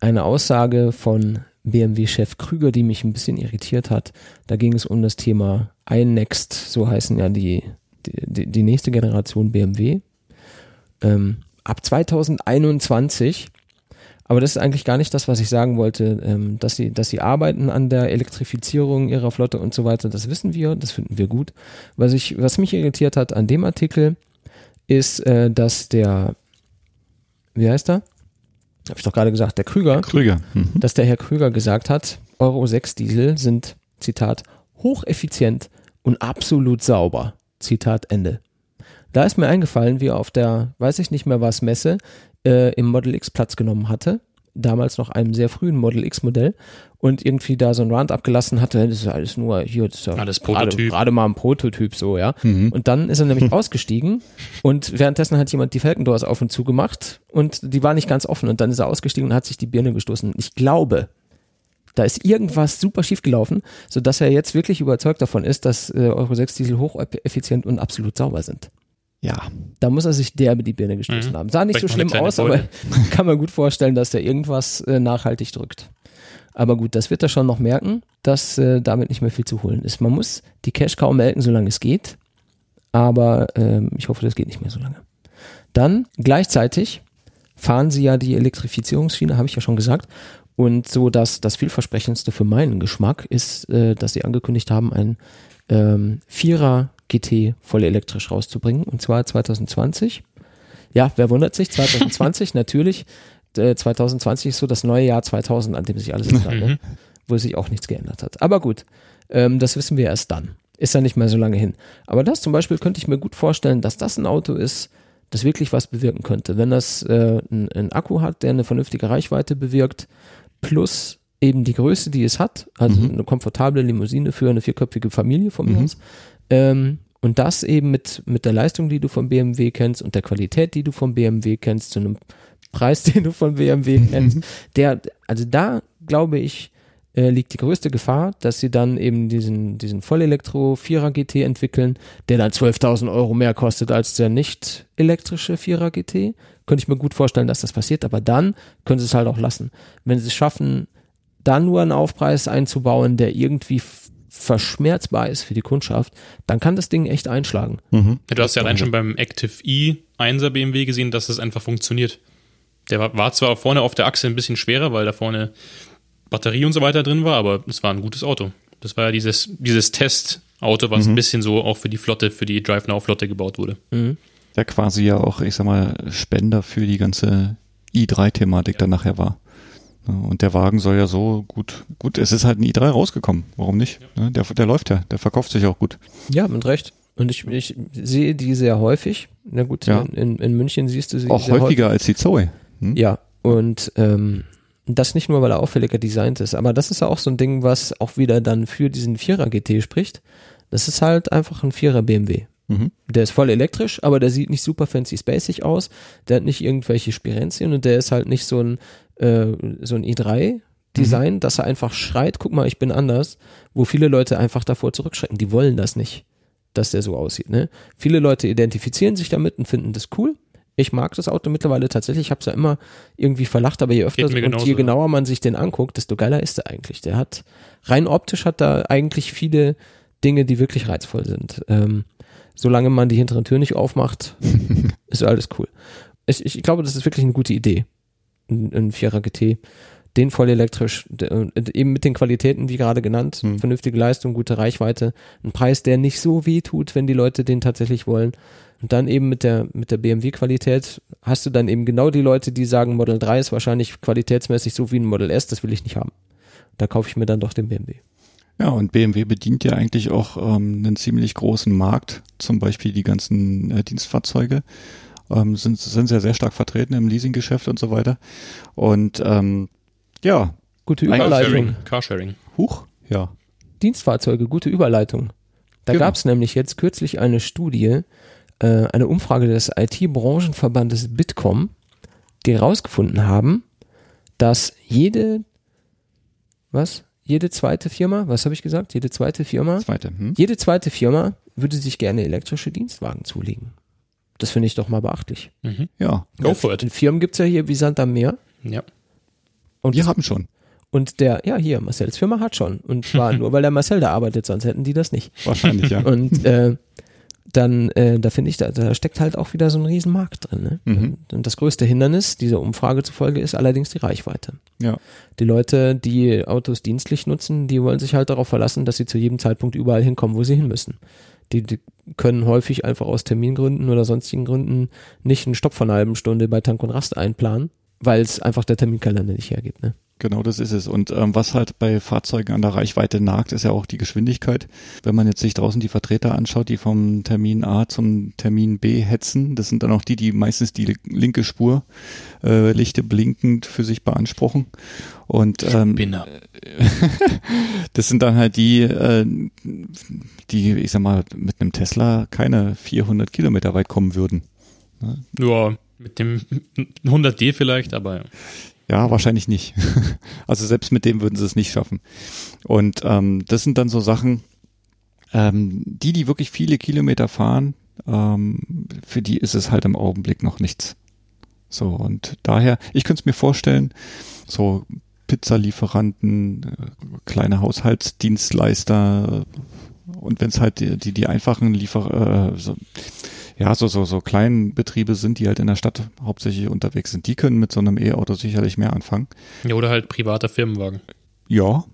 eine Aussage von BMW-Chef Krüger, die mich ein bisschen irritiert hat. Da ging es um das Thema iNext, so heißen ja die, die, die nächste Generation BMW. Ähm, ab 2021 aber das ist eigentlich gar nicht das, was ich sagen wollte, ähm, dass sie, dass sie arbeiten an der Elektrifizierung ihrer Flotte und so weiter. Das wissen wir, das finden wir gut. Was ich, was mich irritiert hat an dem Artikel, ist, äh, dass der, wie heißt er? Habe ich doch gerade gesagt, der Krüger. Der Krüger. Mhm. Dass der Herr Krüger gesagt hat, Euro 6 Diesel sind, Zitat, hocheffizient und absolut sauber. Zitat Ende. Da ist mir eingefallen, wie auf der, weiß ich nicht mehr was, Messe äh, im Model X Platz genommen hatte. Damals noch einem sehr frühen Model X Modell und irgendwie da so ein Rand abgelassen hatte, das ist alles nur hier, das ist ja alles Prototyp. Gerade mal ein Prototyp so, ja. Mhm. Und dann ist er nämlich ausgestiegen und währenddessen hat jemand die Felgendoors auf und zu gemacht und die war nicht ganz offen und dann ist er ausgestiegen und hat sich die Birne gestoßen. Ich glaube, da ist irgendwas super schief gelaufen, sodass er jetzt wirklich überzeugt davon ist, dass äh, Euro 6 Diesel hocheffizient und absolut sauber sind. Ja, da muss er sich derbe die Birne gestoßen mhm. haben. Sah nicht Vielleicht so schlimm aus, aber kann man gut vorstellen, dass der irgendwas äh, nachhaltig drückt. Aber gut, das wird er schon noch merken, dass äh, damit nicht mehr viel zu holen ist. Man muss die Cash kaum melken, solange es geht. Aber ähm, ich hoffe, das geht nicht mehr so lange. Dann gleichzeitig fahren sie ja die Elektrifizierungsschiene, habe ich ja schon gesagt. Und so dass das vielversprechendste für meinen Geschmack ist, äh, dass sie angekündigt haben, ein ähm, Vierer GT voll elektrisch rauszubringen und zwar 2020. Ja, wer wundert sich? 2020 natürlich. Äh, 2020 ist so das neue Jahr 2000, an dem sich alles ändert, ne? Mhm. wo sich auch nichts geändert hat. Aber gut, ähm, das wissen wir erst dann. Ist ja nicht mehr so lange hin. Aber das zum Beispiel könnte ich mir gut vorstellen, dass das ein Auto ist, das wirklich was bewirken könnte. Wenn das äh, ein Akku hat, der eine vernünftige Reichweite bewirkt, plus eben die Größe, die es hat, also mhm. eine komfortable Limousine für eine vierköpfige Familie von mir mhm. aus, ähm, und das eben mit, mit der Leistung, die du von BMW kennst und der Qualität, die du von BMW kennst, zu einem Preis, den du von BMW kennst, der, also da glaube ich, äh, liegt die größte Gefahr, dass sie dann eben diesen, diesen Vollelektro 4er GT entwickeln, der dann 12.000 Euro mehr kostet als der nicht elektrische 4er GT. Könnte ich mir gut vorstellen, dass das passiert, aber dann können sie es halt auch lassen. Wenn sie es schaffen, da nur einen Aufpreis einzubauen, der irgendwie verschmerzbar ist für die Kundschaft, dann kann das Ding echt einschlagen. Mhm. Ja, du hast ja allein schon beim Active E 1er BMW gesehen, dass es einfach funktioniert. Der war, war zwar vorne auf der Achse ein bisschen schwerer, weil da vorne Batterie und so weiter drin war, aber es war ein gutes Auto. Das war ja dieses, dieses Testauto, was mhm. ein bisschen so auch für die Flotte, für die Drive Now Flotte gebaut wurde. Mhm. Der quasi ja auch, ich sag mal, Spender für die ganze i3-Thematik ja. dann nachher war. Und der Wagen soll ja so gut, gut, es ist halt ein i3 rausgekommen. Warum nicht? Ja. Der, der läuft ja, der verkauft sich auch gut. Ja, mit Recht. Und ich, ich sehe die sehr häufig. Na gut, ja. in, in München siehst du sie auch häufiger häufig. als die Zoe. Hm? Ja, und ähm, das nicht nur, weil er auffälliger designt ist, aber das ist ja auch so ein Ding, was auch wieder dann für diesen Vierer GT spricht. Das ist halt einfach ein Vierer BMW. Mhm. Der ist voll elektrisch, aber der sieht nicht super fancy spacig aus. Der hat nicht irgendwelche Spirenzien und der ist halt nicht so ein, äh, so ein i3 Design, mhm. dass er einfach schreit, guck mal, ich bin anders, wo viele Leute einfach davor zurückschrecken. Die wollen das nicht, dass der so aussieht. Ne? Viele Leute identifizieren sich damit und finden das cool. Ich mag das Auto mittlerweile tatsächlich. Ich habe es ja immer irgendwie verlacht, aber je öfter und genauso, je genauer man sich den anguckt, desto geiler ist er eigentlich. Der hat rein optisch hat da eigentlich viele Dinge, die wirklich reizvoll sind. Ähm, solange man die hinteren Türen nicht aufmacht, ist alles cool. Ich, ich glaube, das ist wirklich eine gute Idee. Ein, Vierer GT den voll elektrisch, eben mit den Qualitäten, wie gerade genannt, hm. vernünftige Leistung, gute Reichweite, ein Preis, der nicht so weh tut, wenn die Leute den tatsächlich wollen. Und dann eben mit der, mit der BMW-Qualität hast du dann eben genau die Leute, die sagen, Model 3 ist wahrscheinlich qualitätsmäßig so wie ein Model S, das will ich nicht haben. Da kaufe ich mir dann doch den BMW. Ja, und BMW bedient ja eigentlich auch ähm, einen ziemlich großen Markt, zum Beispiel die ganzen äh, Dienstfahrzeuge ähm, sind, sind sehr, sehr stark vertreten im Leasinggeschäft und so weiter. Und ähm, ja. Gute Überleitung. Carsharing. Carsharing. Huch, ja. Dienstfahrzeuge, gute Überleitung. Da genau. gab es nämlich jetzt kürzlich eine Studie, äh, eine Umfrage des IT-Branchenverbandes Bitkom, die herausgefunden haben, dass jede, was? Jede zweite Firma, was habe ich gesagt? Jede zweite Firma? Zweite, hm? Jede zweite Firma würde sich gerne elektrische Dienstwagen zulegen. Das finde ich doch mal beachtlich. Mhm. Ja. Go for it. Firmen gibt es ja hier wie Sand am Meer. Ja. Und wir haben schon. Und der, ja, hier, Marcells Firma hat schon. Und zwar nur, weil der Marcel da arbeitet, sonst hätten die das nicht. Wahrscheinlich, ja. Und äh, dann, äh, da finde ich, da, da steckt halt auch wieder so ein Riesenmarkt drin. Ne? Mhm. Und das größte Hindernis dieser Umfrage zufolge ist allerdings die Reichweite. Ja. Die Leute, die Autos dienstlich nutzen, die wollen sich halt darauf verlassen, dass sie zu jedem Zeitpunkt überall hinkommen, wo sie hin müssen. Die, die können häufig einfach aus Termingründen oder sonstigen Gründen nicht einen Stopp von einer halben Stunde bei Tank und Rast einplanen, weil es einfach der Terminkalender nicht hergibt. Ne? Genau, das ist es. Und ähm, was halt bei Fahrzeugen an der Reichweite nagt, ist ja auch die Geschwindigkeit. Wenn man jetzt sich draußen die Vertreter anschaut, die vom Termin A zum Termin B hetzen, das sind dann auch die, die meistens die linke Spur äh, Lichte blinkend für sich beanspruchen. Und ähm, das sind dann halt die, äh, die, ich sag mal, mit einem Tesla keine 400 Kilometer weit kommen würden. Ne? Ja, mit dem 100D vielleicht, aber ja. Ja, wahrscheinlich nicht. also selbst mit dem würden sie es nicht schaffen. Und ähm, das sind dann so Sachen, ähm, die, die wirklich viele Kilometer fahren, ähm, für die ist es halt im Augenblick noch nichts. So, und daher, ich könnte es mir vorstellen, so Pizzalieferanten, äh, kleine Haushaltsdienstleister und wenn es halt die, die, die einfachen Liefer, äh, so, ja, so, so, so kleinen Betriebe sind, die halt in der Stadt hauptsächlich unterwegs sind, die können mit so einem E-Auto sicherlich mehr anfangen. Ja, oder halt privater Firmenwagen. Ja,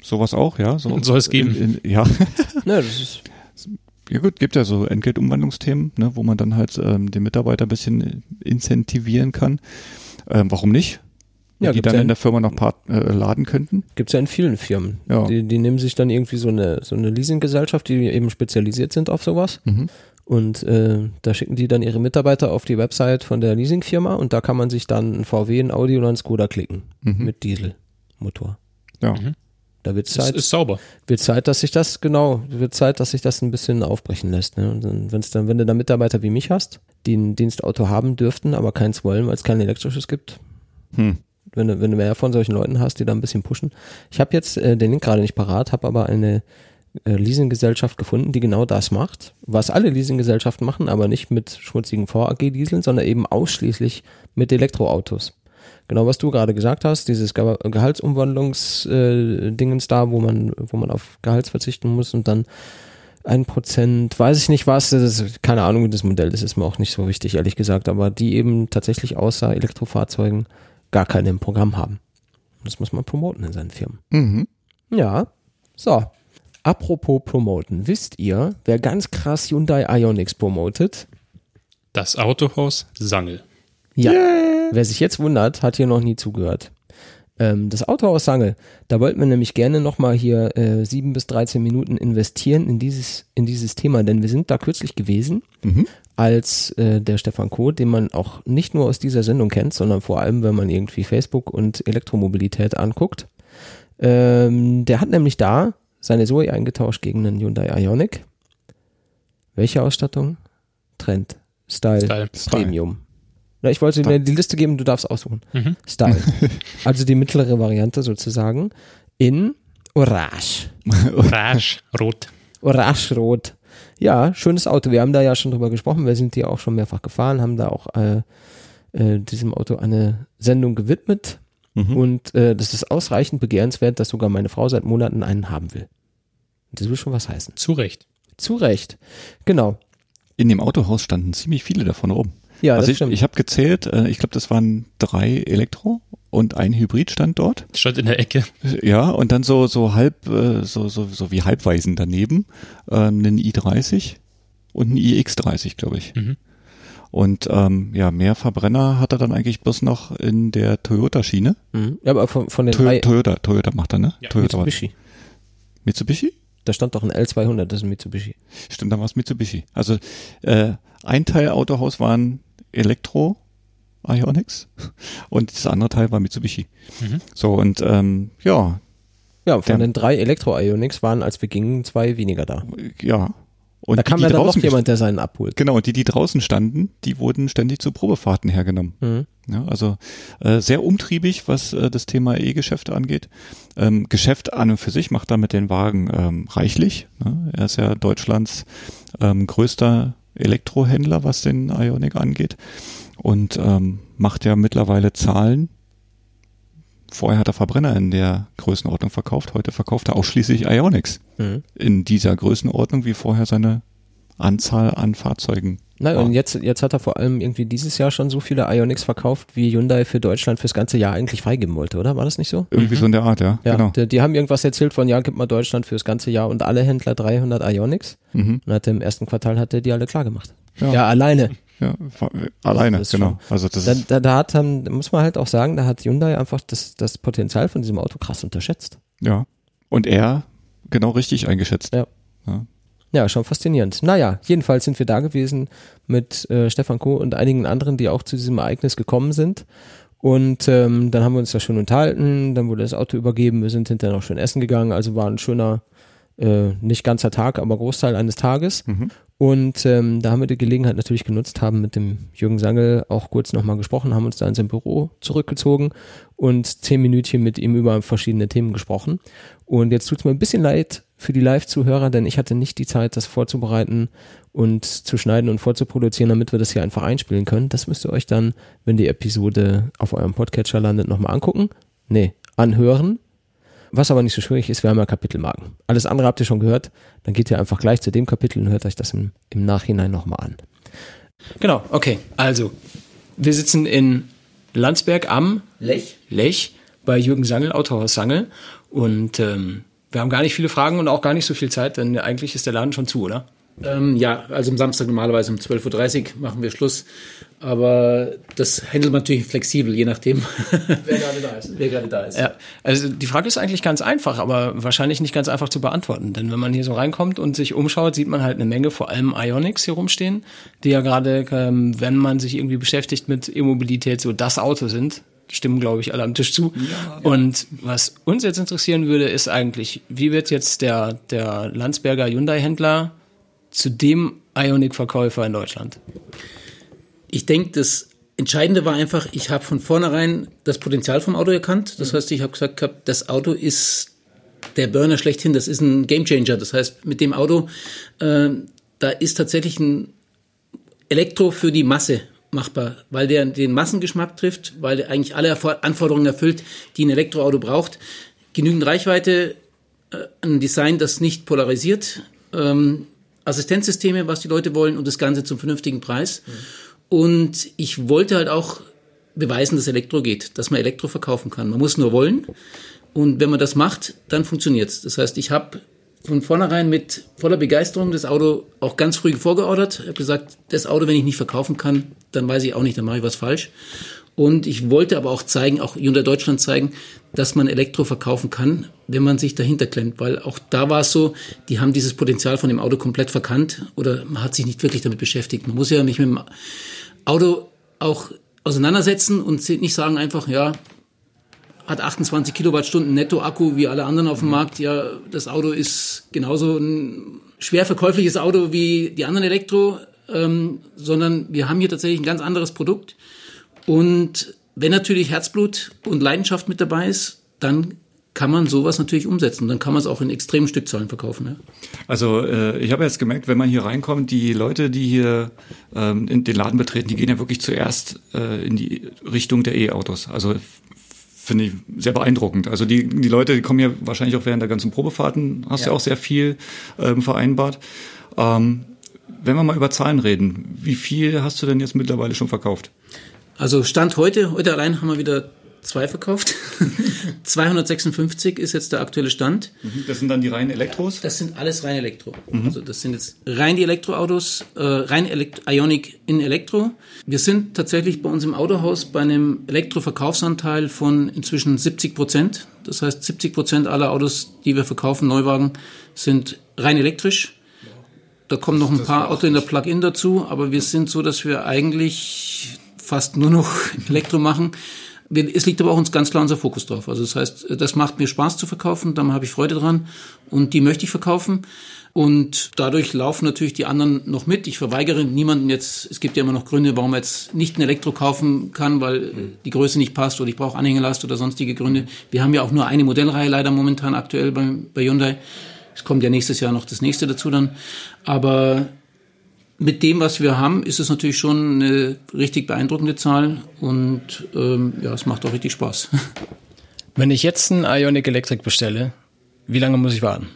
sowas auch, ja. So, Soll es geben. In, in, ja. ja, das ist ja gut, gibt ja so Entgeltumwandlungsthemen, ne, wo man dann halt ähm, den Mitarbeiter ein bisschen incentivieren kann. Ähm, warum nicht? Ja, die dann ja in der Firma noch part, äh, laden könnten. Gibt es ja in vielen Firmen. Ja. Die, die nehmen sich dann irgendwie so eine, so eine Leasinggesellschaft, die eben spezialisiert sind auf sowas. Mhm. Und äh, da schicken die dann ihre Mitarbeiter auf die Website von der Leasingfirma und da kann man sich dann ein VW, ein Audi oder ein Skoda klicken mhm. mit Dieselmotor. Ja. Mhm. Da wird Zeit. Ist, ist sauber. Wird Zeit, dass sich das, genau, wird Zeit, dass sich das ein bisschen aufbrechen lässt. Ne? Und dann, wenn's dann, wenn du da Mitarbeiter wie mich hast, die ein Dienstauto haben dürften, aber keins wollen, weil es kein elektrisches gibt. Hm. Wenn du, wenn du mehr von solchen Leuten hast, die da ein bisschen pushen. Ich habe jetzt äh, den Link gerade nicht parat, habe aber eine Leasinggesellschaft gefunden, die genau das macht, was alle Leasinggesellschaften machen, aber nicht mit schmutzigen VAG-Dieseln, sondern eben ausschließlich mit Elektroautos. genau was du gerade gesagt hast, dieses Ge Gehaltsumwandlungsdingens äh, da, wo man, wo man auf Gehalts verzichten muss und dann ein Prozent, weiß ich nicht was, das ist, keine Ahnung, das Modell, das ist mir auch nicht so wichtig, ehrlich gesagt, aber die eben tatsächlich außer Elektrofahrzeugen gar keine im Programm haben. Das muss man promoten in seinen Firmen. Mhm. Ja, so. Apropos promoten, wisst ihr, wer ganz krass Hyundai Ionics promotet? Das Autohaus Sangel. Ja. Yeah. Wer sich jetzt wundert, hat hier noch nie zugehört. Ähm, das Autohaus Sangel, da wollten wir nämlich gerne nochmal hier äh, sieben bis 13 Minuten investieren in dieses, in dieses Thema, denn wir sind da kürzlich gewesen, mhm. als äh, der Stefan Koh, den man auch nicht nur aus dieser Sendung kennt, sondern vor allem, wenn man irgendwie Facebook und Elektromobilität anguckt. Ähm, der hat nämlich da seine Zoe eingetauscht gegen einen Hyundai Ionic. Welche Ausstattung? Trend, Style, Style. Premium. Na, ich wollte dir die Liste geben, du darfst aussuchen. Mhm. Style. also die mittlere Variante sozusagen in Orange. Orange, rot. Orange, rot. Ja, schönes Auto. Wir haben da ja schon drüber gesprochen. Wir sind hier auch schon mehrfach gefahren, haben da auch äh, äh, diesem Auto eine Sendung gewidmet. Mhm. Und äh, das ist ausreichend begehrenswert, dass sogar meine Frau seit Monaten einen haben will. Das will schon was heißen. Zu Recht. Zu Recht. Genau. In dem Autohaus standen ziemlich viele davon rum. Ja, also ich, ich habe gezählt, äh, ich glaube, das waren drei Elektro und ein Hybrid stand dort. Stand in der Ecke. Ja, und dann so so halb äh, so so so wie Halbweisen daneben äh, einen i30 und ein iX30, glaube ich. Mhm. Und ähm, ja, mehr Verbrenner hat er dann eigentlich bloß noch in der Toyota-Schiene. Mhm. Ja, aber von, von den to drei Toyota, Toyota macht er, ne? Ja, Toyota Mitsubishi. Mitsubishi? Da stand doch ein L200, das ist ein Mitsubishi. Stimmt, da war es Mitsubishi. Also äh, ein Teil Autohaus waren Elektro Ionics und das andere Teil war Mitsubishi. Mhm. So und ähm, ja. Ja, von der, den drei Elektro Ionics waren, als wir gingen, zwei weniger da. Ja, und da kam ja dann noch jemand, der seinen abholt. Genau, die, die draußen standen, die wurden ständig zu Probefahrten hergenommen. Mhm. Ja, also äh, sehr umtriebig, was äh, das Thema E-Geschäfte angeht. Ähm, Geschäft an und für sich macht damit den Wagen ähm, reichlich. Ne? Er ist ja Deutschlands ähm, größter Elektrohändler, was den Ionic angeht. Und ähm, macht ja mittlerweile Zahlen, Vorher hat er Verbrenner in der Größenordnung verkauft, heute verkauft er ausschließlich Ionics. Mhm. In dieser Größenordnung wie vorher seine Anzahl an Fahrzeugen. Nein, und jetzt, jetzt hat er vor allem irgendwie dieses Jahr schon so viele Ionics verkauft, wie Hyundai für Deutschland fürs ganze Jahr eigentlich freigeben wollte, oder? War das nicht so? Irgendwie mhm. so in der Art, ja. Ja, genau. die, die, haben irgendwas erzählt von, ja, gibt mal Deutschland fürs ganze Jahr und alle Händler 300 Ionics. Mhm. Und hat im ersten Quartal hat er die alle klar gemacht. Ja, ja alleine. Ja, alleine, genau. Also das da, da, da hat, dann muss man halt auch sagen, da hat Hyundai einfach das, das Potenzial von diesem Auto krass unterschätzt. Ja. Und er genau richtig eingeschätzt. Ja. ja. Ja, schon faszinierend. Naja, jedenfalls sind wir da gewesen mit äh, Stefan Kuh und einigen anderen, die auch zu diesem Ereignis gekommen sind. Und ähm, dann haben wir uns da schön unterhalten, dann wurde das Auto übergeben, wir sind hinterher noch schön essen gegangen, also war ein schöner, äh, nicht ganzer Tag, aber Großteil eines Tages. Mhm. Und ähm, da haben wir die Gelegenheit natürlich genutzt, haben mit dem Jürgen Sangel auch kurz nochmal gesprochen, haben uns da in sein Büro zurückgezogen und zehn Minütchen mit ihm über verschiedene Themen gesprochen. Und jetzt tut es mir ein bisschen leid für die Live-Zuhörer, denn ich hatte nicht die Zeit, das vorzubereiten und zu schneiden und vorzuproduzieren, damit wir das hier einfach einspielen können. Das müsst ihr euch dann, wenn die Episode auf eurem Podcatcher landet, nochmal angucken. Nee, anhören was aber nicht so schwierig ist, wir haben ja Kapitelmarken. Alles andere habt ihr schon gehört. Dann geht ihr einfach gleich zu dem Kapitel und hört euch das im, im Nachhinein nochmal an. Genau, okay. Also, wir sitzen in Landsberg am Lech, Lech bei Jürgen Sangel, Autohaus Sangel. Und ähm, wir haben gar nicht viele Fragen und auch gar nicht so viel Zeit, denn eigentlich ist der Laden schon zu, oder? Ähm, ja, also am Samstag normalerweise um 12.30 Uhr machen wir Schluss. Aber das handelt man natürlich flexibel, je nachdem. Wer gerade da ist. Wer gerade da ist. Ja, also die Frage ist eigentlich ganz einfach, aber wahrscheinlich nicht ganz einfach zu beantworten. Denn wenn man hier so reinkommt und sich umschaut, sieht man halt eine Menge, vor allem Ionics hier rumstehen, die ja gerade, ähm, wenn man sich irgendwie beschäftigt mit E-Mobilität, so das Auto sind. Stimmen, glaube ich, alle am Tisch zu. Ja, ja. Und was uns jetzt interessieren würde, ist eigentlich, wie wird jetzt der, der Landsberger Hyundai-Händler zu dem Ionic-Verkäufer in Deutschland? Ich denke, das Entscheidende war einfach, ich habe von vornherein das Potenzial vom Auto erkannt. Das heißt, ich habe gesagt, das Auto ist der Burner schlechthin, das ist ein Gamechanger. Das heißt, mit dem Auto, äh, da ist tatsächlich ein Elektro für die Masse machbar, weil der den Massengeschmack trifft, weil er eigentlich alle Anforderungen erfüllt, die ein Elektroauto braucht. Genügend Reichweite, äh, ein Design, das nicht polarisiert, ähm, Assistenzsysteme, was die Leute wollen und das Ganze zum vernünftigen Preis. Mhm. Und ich wollte halt auch beweisen, dass Elektro geht, dass man Elektro verkaufen kann. Man muss nur wollen. Und wenn man das macht, dann funktioniert's. Das heißt, ich habe von vornherein mit voller Begeisterung das Auto auch ganz früh vorgeordert. Ich habe gesagt, das Auto, wenn ich nicht verkaufen kann, dann weiß ich auch nicht, dann mache ich was falsch. Und ich wollte aber auch zeigen, auch Hyundai Deutschland zeigen, dass man Elektro verkaufen kann, wenn man sich dahinter klemmt. Weil auch da war es so, die haben dieses Potenzial von dem Auto komplett verkannt oder man hat sich nicht wirklich damit beschäftigt. Man muss ja nicht mit dem Auto auch auseinandersetzen und nicht sagen einfach, ja, hat 28 Kilowattstunden Netto-Akku wie alle anderen auf dem Markt. Ja, das Auto ist genauso ein schwer verkäufliches Auto wie die anderen Elektro, ähm, sondern wir haben hier tatsächlich ein ganz anderes Produkt. Und wenn natürlich Herzblut und Leidenschaft mit dabei ist, dann kann man sowas natürlich umsetzen. Dann kann man es auch in extremen Stückzahlen verkaufen. Ja. Also äh, ich habe jetzt gemerkt, wenn man hier reinkommt, die Leute, die hier ähm, in den Laden betreten, die gehen ja wirklich zuerst äh, in die Richtung der E-Autos. Also finde ich sehr beeindruckend. Also die, die Leute, die kommen ja wahrscheinlich auch während der ganzen Probefahrten, hast ja, ja auch sehr viel ähm, vereinbart. Ähm, wenn wir mal über Zahlen reden, wie viel hast du denn jetzt mittlerweile schon verkauft? Also Stand heute, heute allein haben wir wieder zwei verkauft. 256 ist jetzt der aktuelle Stand. Mhm. Das sind dann die reinen Elektros? Das sind alles rein Elektro. Mhm. Also das sind jetzt rein die Elektroautos, äh, rein Elekt Ionic in Elektro. Wir sind tatsächlich bei uns im Autohaus bei einem Elektroverkaufsanteil von inzwischen 70 Prozent. Das heißt, 70 Prozent aller Autos, die wir verkaufen, Neuwagen, sind rein elektrisch. Da kommen noch ein paar Autos in der Plug-in dazu, aber wir sind so, dass wir eigentlich fast nur noch Elektro machen. Es liegt aber auch uns ganz klar unser Fokus drauf. Also das heißt, das macht mir Spaß zu verkaufen, da habe ich Freude dran und die möchte ich verkaufen. Und dadurch laufen natürlich die anderen noch mit. Ich verweigere niemanden jetzt, es gibt ja immer noch Gründe, warum man jetzt nicht ein Elektro kaufen kann, weil die Größe nicht passt oder ich brauche Anhängelast oder sonstige Gründe. Wir haben ja auch nur eine Modellreihe leider momentan aktuell bei, bei Hyundai. Es kommt ja nächstes Jahr noch das nächste dazu dann. Aber mit dem, was wir haben, ist es natürlich schon eine richtig beeindruckende Zahl und ähm, ja, es macht auch richtig Spaß. Wenn ich jetzt ein Ionic Electric bestelle, wie lange muss ich warten?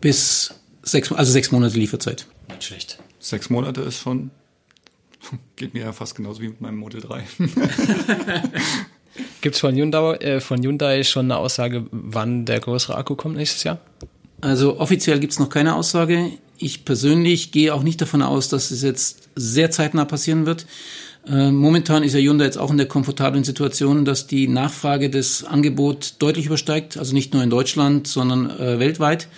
Bis sechs, also sechs Monate Lieferzeit. Nicht schlecht. Sechs Monate ist schon, geht mir ja fast genauso wie mit meinem Model 3. Gibt es von Hyundai, äh, von Hyundai schon eine Aussage, wann der größere Akku kommt nächstes Jahr? Also offiziell gibt es noch keine Aussage. Ich persönlich gehe auch nicht davon aus, dass es jetzt sehr zeitnah passieren wird. Äh, momentan ist ja Hyundai jetzt auch in der komfortablen Situation, dass die Nachfrage des Angebot deutlich übersteigt, also nicht nur in Deutschland, sondern äh, weltweit.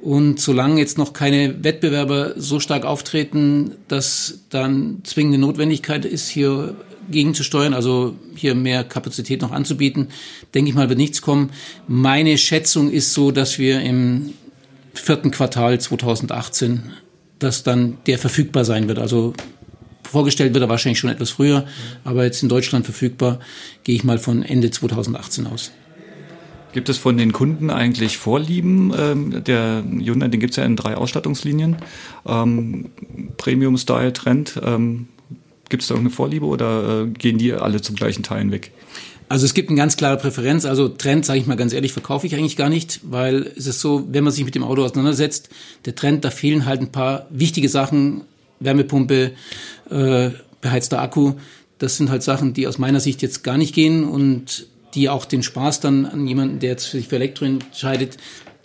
Und solange jetzt noch keine Wettbewerber so stark auftreten, dass dann zwingende Notwendigkeit ist, hier gegenzusteuern, also hier mehr Kapazität noch anzubieten, denke ich mal, wird nichts kommen. Meine Schätzung ist so, dass wir im vierten Quartal 2018, dass dann der verfügbar sein wird. Also vorgestellt wird er wahrscheinlich schon etwas früher, aber jetzt in Deutschland verfügbar, gehe ich mal von Ende 2018 aus. Gibt es von den Kunden eigentlich Vorlieben? Ähm, der Hyundai, den gibt es ja in drei Ausstattungslinien. Ähm, Premium Style Trend. Ähm, gibt es da irgendeine Vorliebe oder äh, gehen die alle zum gleichen Teilen weg? Also es gibt eine ganz klare Präferenz. Also Trend, sage ich mal ganz ehrlich, verkaufe ich eigentlich gar nicht, weil es ist so, wenn man sich mit dem Auto auseinandersetzt, der Trend, da fehlen halt ein paar wichtige Sachen, Wärmepumpe, äh, beheizter Akku. Das sind halt Sachen, die aus meiner Sicht jetzt gar nicht gehen und die auch den Spaß dann an jemanden, der jetzt sich für Elektro entscheidet,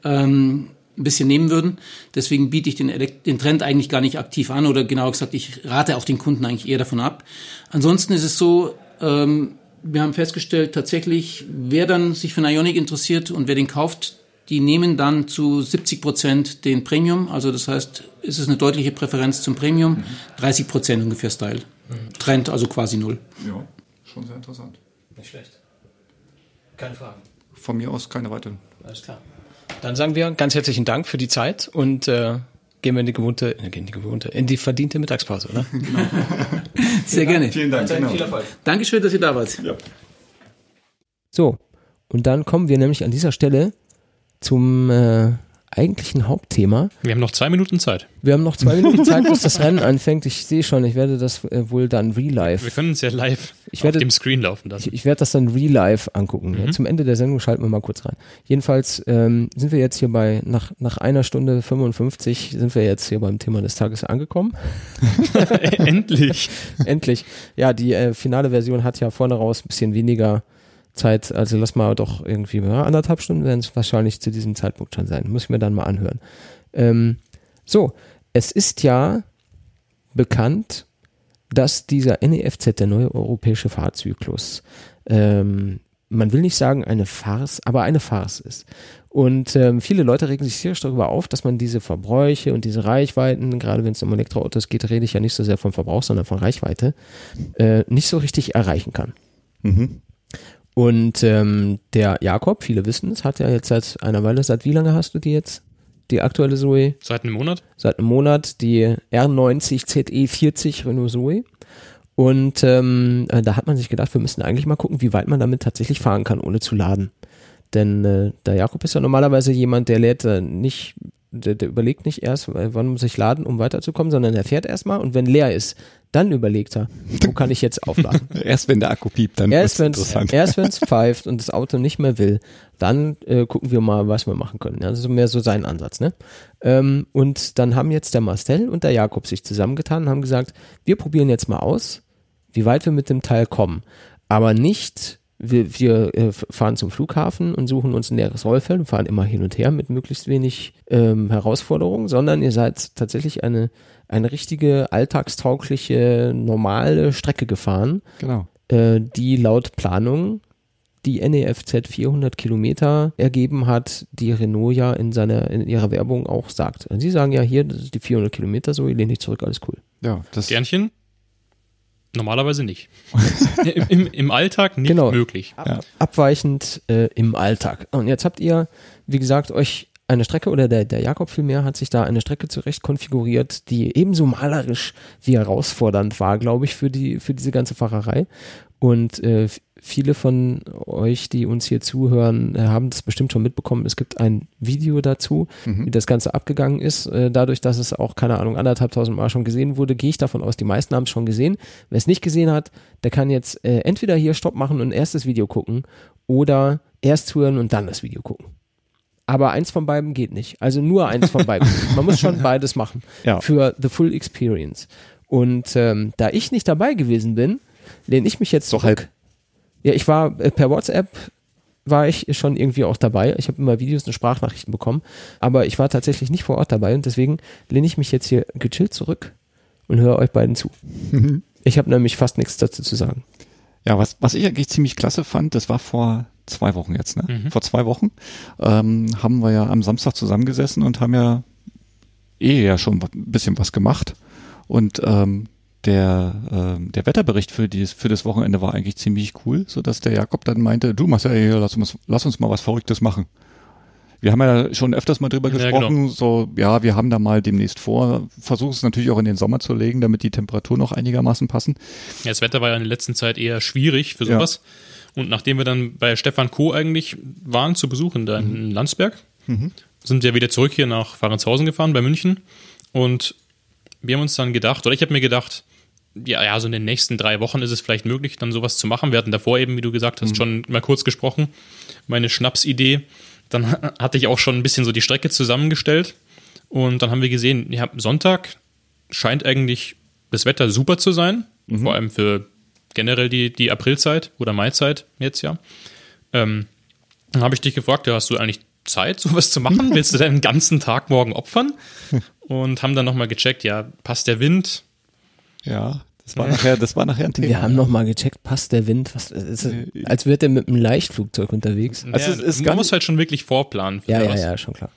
ähm, ein bisschen nehmen würden. Deswegen biete ich den, den Trend eigentlich gar nicht aktiv an oder genauer gesagt, ich rate auch den Kunden eigentlich eher davon ab. Ansonsten ist es so, ähm, wir haben festgestellt, tatsächlich, wer dann sich für einen Ionic interessiert und wer den kauft, die nehmen dann zu 70 Prozent den Premium. Also das heißt, ist es eine deutliche Präferenz zum Premium. 30 Prozent ungefähr Style. Trend also quasi null. Ja, schon sehr interessant. Nicht schlecht. Keine Fragen. Von mir aus keine weiteren. Alles klar. Dann sagen wir ganz herzlichen Dank für die Zeit und äh, gehen wir in die gewohnte, äh, in die gewohnte, in die verdiente Mittagspause, oder? Genau. Sehr gerne. Vielen Dank. Genau. Viel Erfolg. Dankeschön, dass ihr da wart. Ja. So, und dann kommen wir nämlich an dieser Stelle zum äh, eigentlichen Hauptthema. Wir haben noch zwei Minuten Zeit. Wir haben noch zwei Minuten Zeit, bis das Rennen anfängt. Ich sehe schon, ich werde das äh, wohl dann real-live. Wir können es ja live ich werde, auf dem Screen laufen lassen. Ich, ich werde das dann real-live angucken. Mhm. Ja, zum Ende der Sendung schalten wir mal kurz rein. Jedenfalls ähm, sind wir jetzt hier bei, nach, nach einer Stunde 55 sind wir jetzt hier beim Thema des Tages angekommen. Endlich. Endlich. Ja, die äh, finale Version hat ja vorne raus ein bisschen weniger Zeit, also lass mal doch irgendwie ja, anderthalb Stunden werden es wahrscheinlich zu diesem Zeitpunkt schon sein. Muss ich mir dann mal anhören. Ähm, so, es ist ja bekannt, dass dieser NEFZ, der neue europäische Fahrzyklus, ähm, man will nicht sagen eine Farce, aber eine Farce ist. Und ähm, viele Leute regen sich tierisch darüber auf, dass man diese Verbräuche und diese Reichweiten, gerade wenn es um Elektroautos geht, rede ich ja nicht so sehr vom Verbrauch, sondern von Reichweite, äh, nicht so richtig erreichen kann. Mhm. Und ähm, der Jakob, viele wissen es, hat ja jetzt seit einer Weile, seit wie lange hast du die jetzt? Die aktuelle Zoe? Seit einem Monat? Seit einem Monat, die R90 ZE40 Renault Zoe. Und ähm, äh, da hat man sich gedacht, wir müssen eigentlich mal gucken, wie weit man damit tatsächlich fahren kann, ohne zu laden. Denn äh, der Jakob ist ja normalerweise jemand, der lädt äh, nicht, der, der überlegt nicht erst, wann muss ich laden, um weiterzukommen, sondern er fährt erstmal und wenn leer ist, dann überlegt er, wo kann ich jetzt aufladen. erst wenn der Akku piept, dann erst wird's wenn's, interessant. erst wenn es pfeift und das Auto nicht mehr will, dann äh, gucken wir mal, was wir machen können. Ja, das ist mehr so sein Ansatz. Ne? Ähm, und dann haben jetzt der Marcel und der Jakob sich zusammengetan und haben gesagt, wir probieren jetzt mal aus, wie weit wir mit dem Teil kommen. Aber nicht, wir, wir äh, fahren zum Flughafen und suchen uns ein leeres Rollfeld und fahren immer hin und her mit möglichst wenig ähm, Herausforderungen, sondern ihr seid tatsächlich eine, eine richtige alltagstaugliche, normale Strecke gefahren, Genau. äh, die laut Planung die NEFZ 400 Kilometer ergeben hat, die Renault ja in seiner in ihrer Werbung auch sagt. Und sie sagen ja hier, das ist die 400 Kilometer, so, ich lehne dich zurück, alles cool. Ja, das Sternchen? Normalerweise nicht. Im, Im, Alltag nicht Genau. möglich. Ja. Abweichend äh, im Alltag. Und jetzt habt ihr, wie gesagt, euch eine Strecke oder der, der Jakob vielmehr hat sich da eine Strecke zurecht konfiguriert, die ebenso malerisch wie herausfordernd war, glaube ich, für die, für diese ganze Fahrerei. Und äh, viele von euch, die uns hier zuhören, äh, haben das bestimmt schon mitbekommen. Es gibt ein Video dazu, wie das Ganze abgegangen ist. Äh, dadurch, dass es auch, keine Ahnung, anderthalbtausend Mal schon gesehen wurde, gehe ich davon aus, die meisten haben es schon gesehen. Wer es nicht gesehen hat, der kann jetzt äh, entweder hier Stopp machen und erst das Video gucken oder erst hören und dann das Video gucken. Aber eins von beiden geht nicht. Also nur eins von beiden. Man muss schon beides machen Ja. für the full experience. Und ähm, da ich nicht dabei gewesen bin, lehne ich mich jetzt Doch zurück. halb. Ja, ich war äh, per WhatsApp war ich schon irgendwie auch dabei. Ich habe immer Videos und Sprachnachrichten bekommen, aber ich war tatsächlich nicht vor Ort dabei und deswegen lehne ich mich jetzt hier gechillt zurück und höre euch beiden zu. Ich habe nämlich fast nichts dazu zu sagen. Ja, was, was ich eigentlich ziemlich klasse fand, das war vor zwei Wochen jetzt, ne? Vor zwei Wochen ähm, haben wir ja am Samstag zusammengesessen und haben ja eh ja schon ein bisschen was gemacht. Und ähm, der, ähm, der Wetterbericht für, dieses, für das Wochenende war eigentlich ziemlich cool, so dass der Jakob dann meinte, du Marcel, hier, lass uns, lass uns mal was Verrücktes machen. Wir haben ja schon öfters mal drüber Ja, gesprochen, genau. so, ja, wir haben da mal demnächst vor, versuchen es natürlich auch in den Sommer zu legen, damit die Temperaturen noch einigermaßen passen. Ja, das Wetter war ja in der letzten Zeit eher schwierig für Ja. sowas. Und nachdem wir dann bei Stefan Co. eigentlich waren zu besuchen, da in Landsberg, sind wir wieder zurück hier nach Fahrenshausen gefahren bei München. Und wir haben uns dann gedacht, oder ich habe mir gedacht, ja, ja, so in den nächsten drei Wochen ist es vielleicht möglich, dann sowas zu machen. Wir hatten davor eben, wie du gesagt hast, schon mal kurz gesprochen, meine Schnapsidee. Dann hatte ich auch schon ein bisschen so die Strecke zusammengestellt. Und dann haben wir gesehen, ja, Sonntag scheint eigentlich das Wetter super zu sein. Vor allem für generell die, die Aprilzeit oder Maizeit jetzt ja. Ähm, dann habe ich dich gefragt, ja, hast du eigentlich Zeit, sowas zu machen? Willst du deinen ganzen Tag morgen opfern? Und haben dann nochmal gecheckt, ja, passt der Wind? Ja, das war nachher, das war nachher ein Thema. Wir haben nochmal gecheckt, passt der Wind? Was, ist, als wird er mit einem Leichtflugzeug unterwegs. Also ja, es ist man muss halt schon wirklich vorplanen. für Ja, ja, ja, schon klar.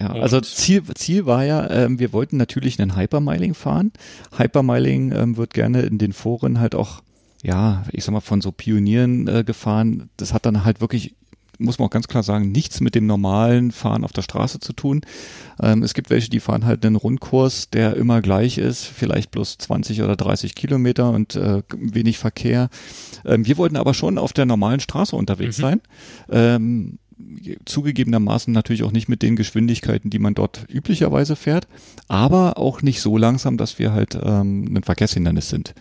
Ja, Und- also Ziel, Ziel war ja, ähm, wir wollten natürlich einen Hypermiling fahren. Hypermiling ähm, wird gerne in den Foren halt auch, ja, ich sag mal, von so Pionieren äh, gefahren. Das hat dann halt wirklich, muss man auch ganz klar sagen, nichts mit dem normalen Fahren auf der Straße zu tun. Ähm, es gibt welche, die fahren halt einen Rundkurs, der immer gleich ist, vielleicht bloß 20 oder 30 Kilometer und äh, wenig Verkehr. Ähm, wir wollten aber schon auf der normalen Straße unterwegs sein. Ähm, zugegebenermaßen natürlich auch nicht mit den Geschwindigkeiten, die man dort üblicherweise fährt, aber auch nicht so langsam, dass wir halt ähm, ein Verkehrshindernis sind.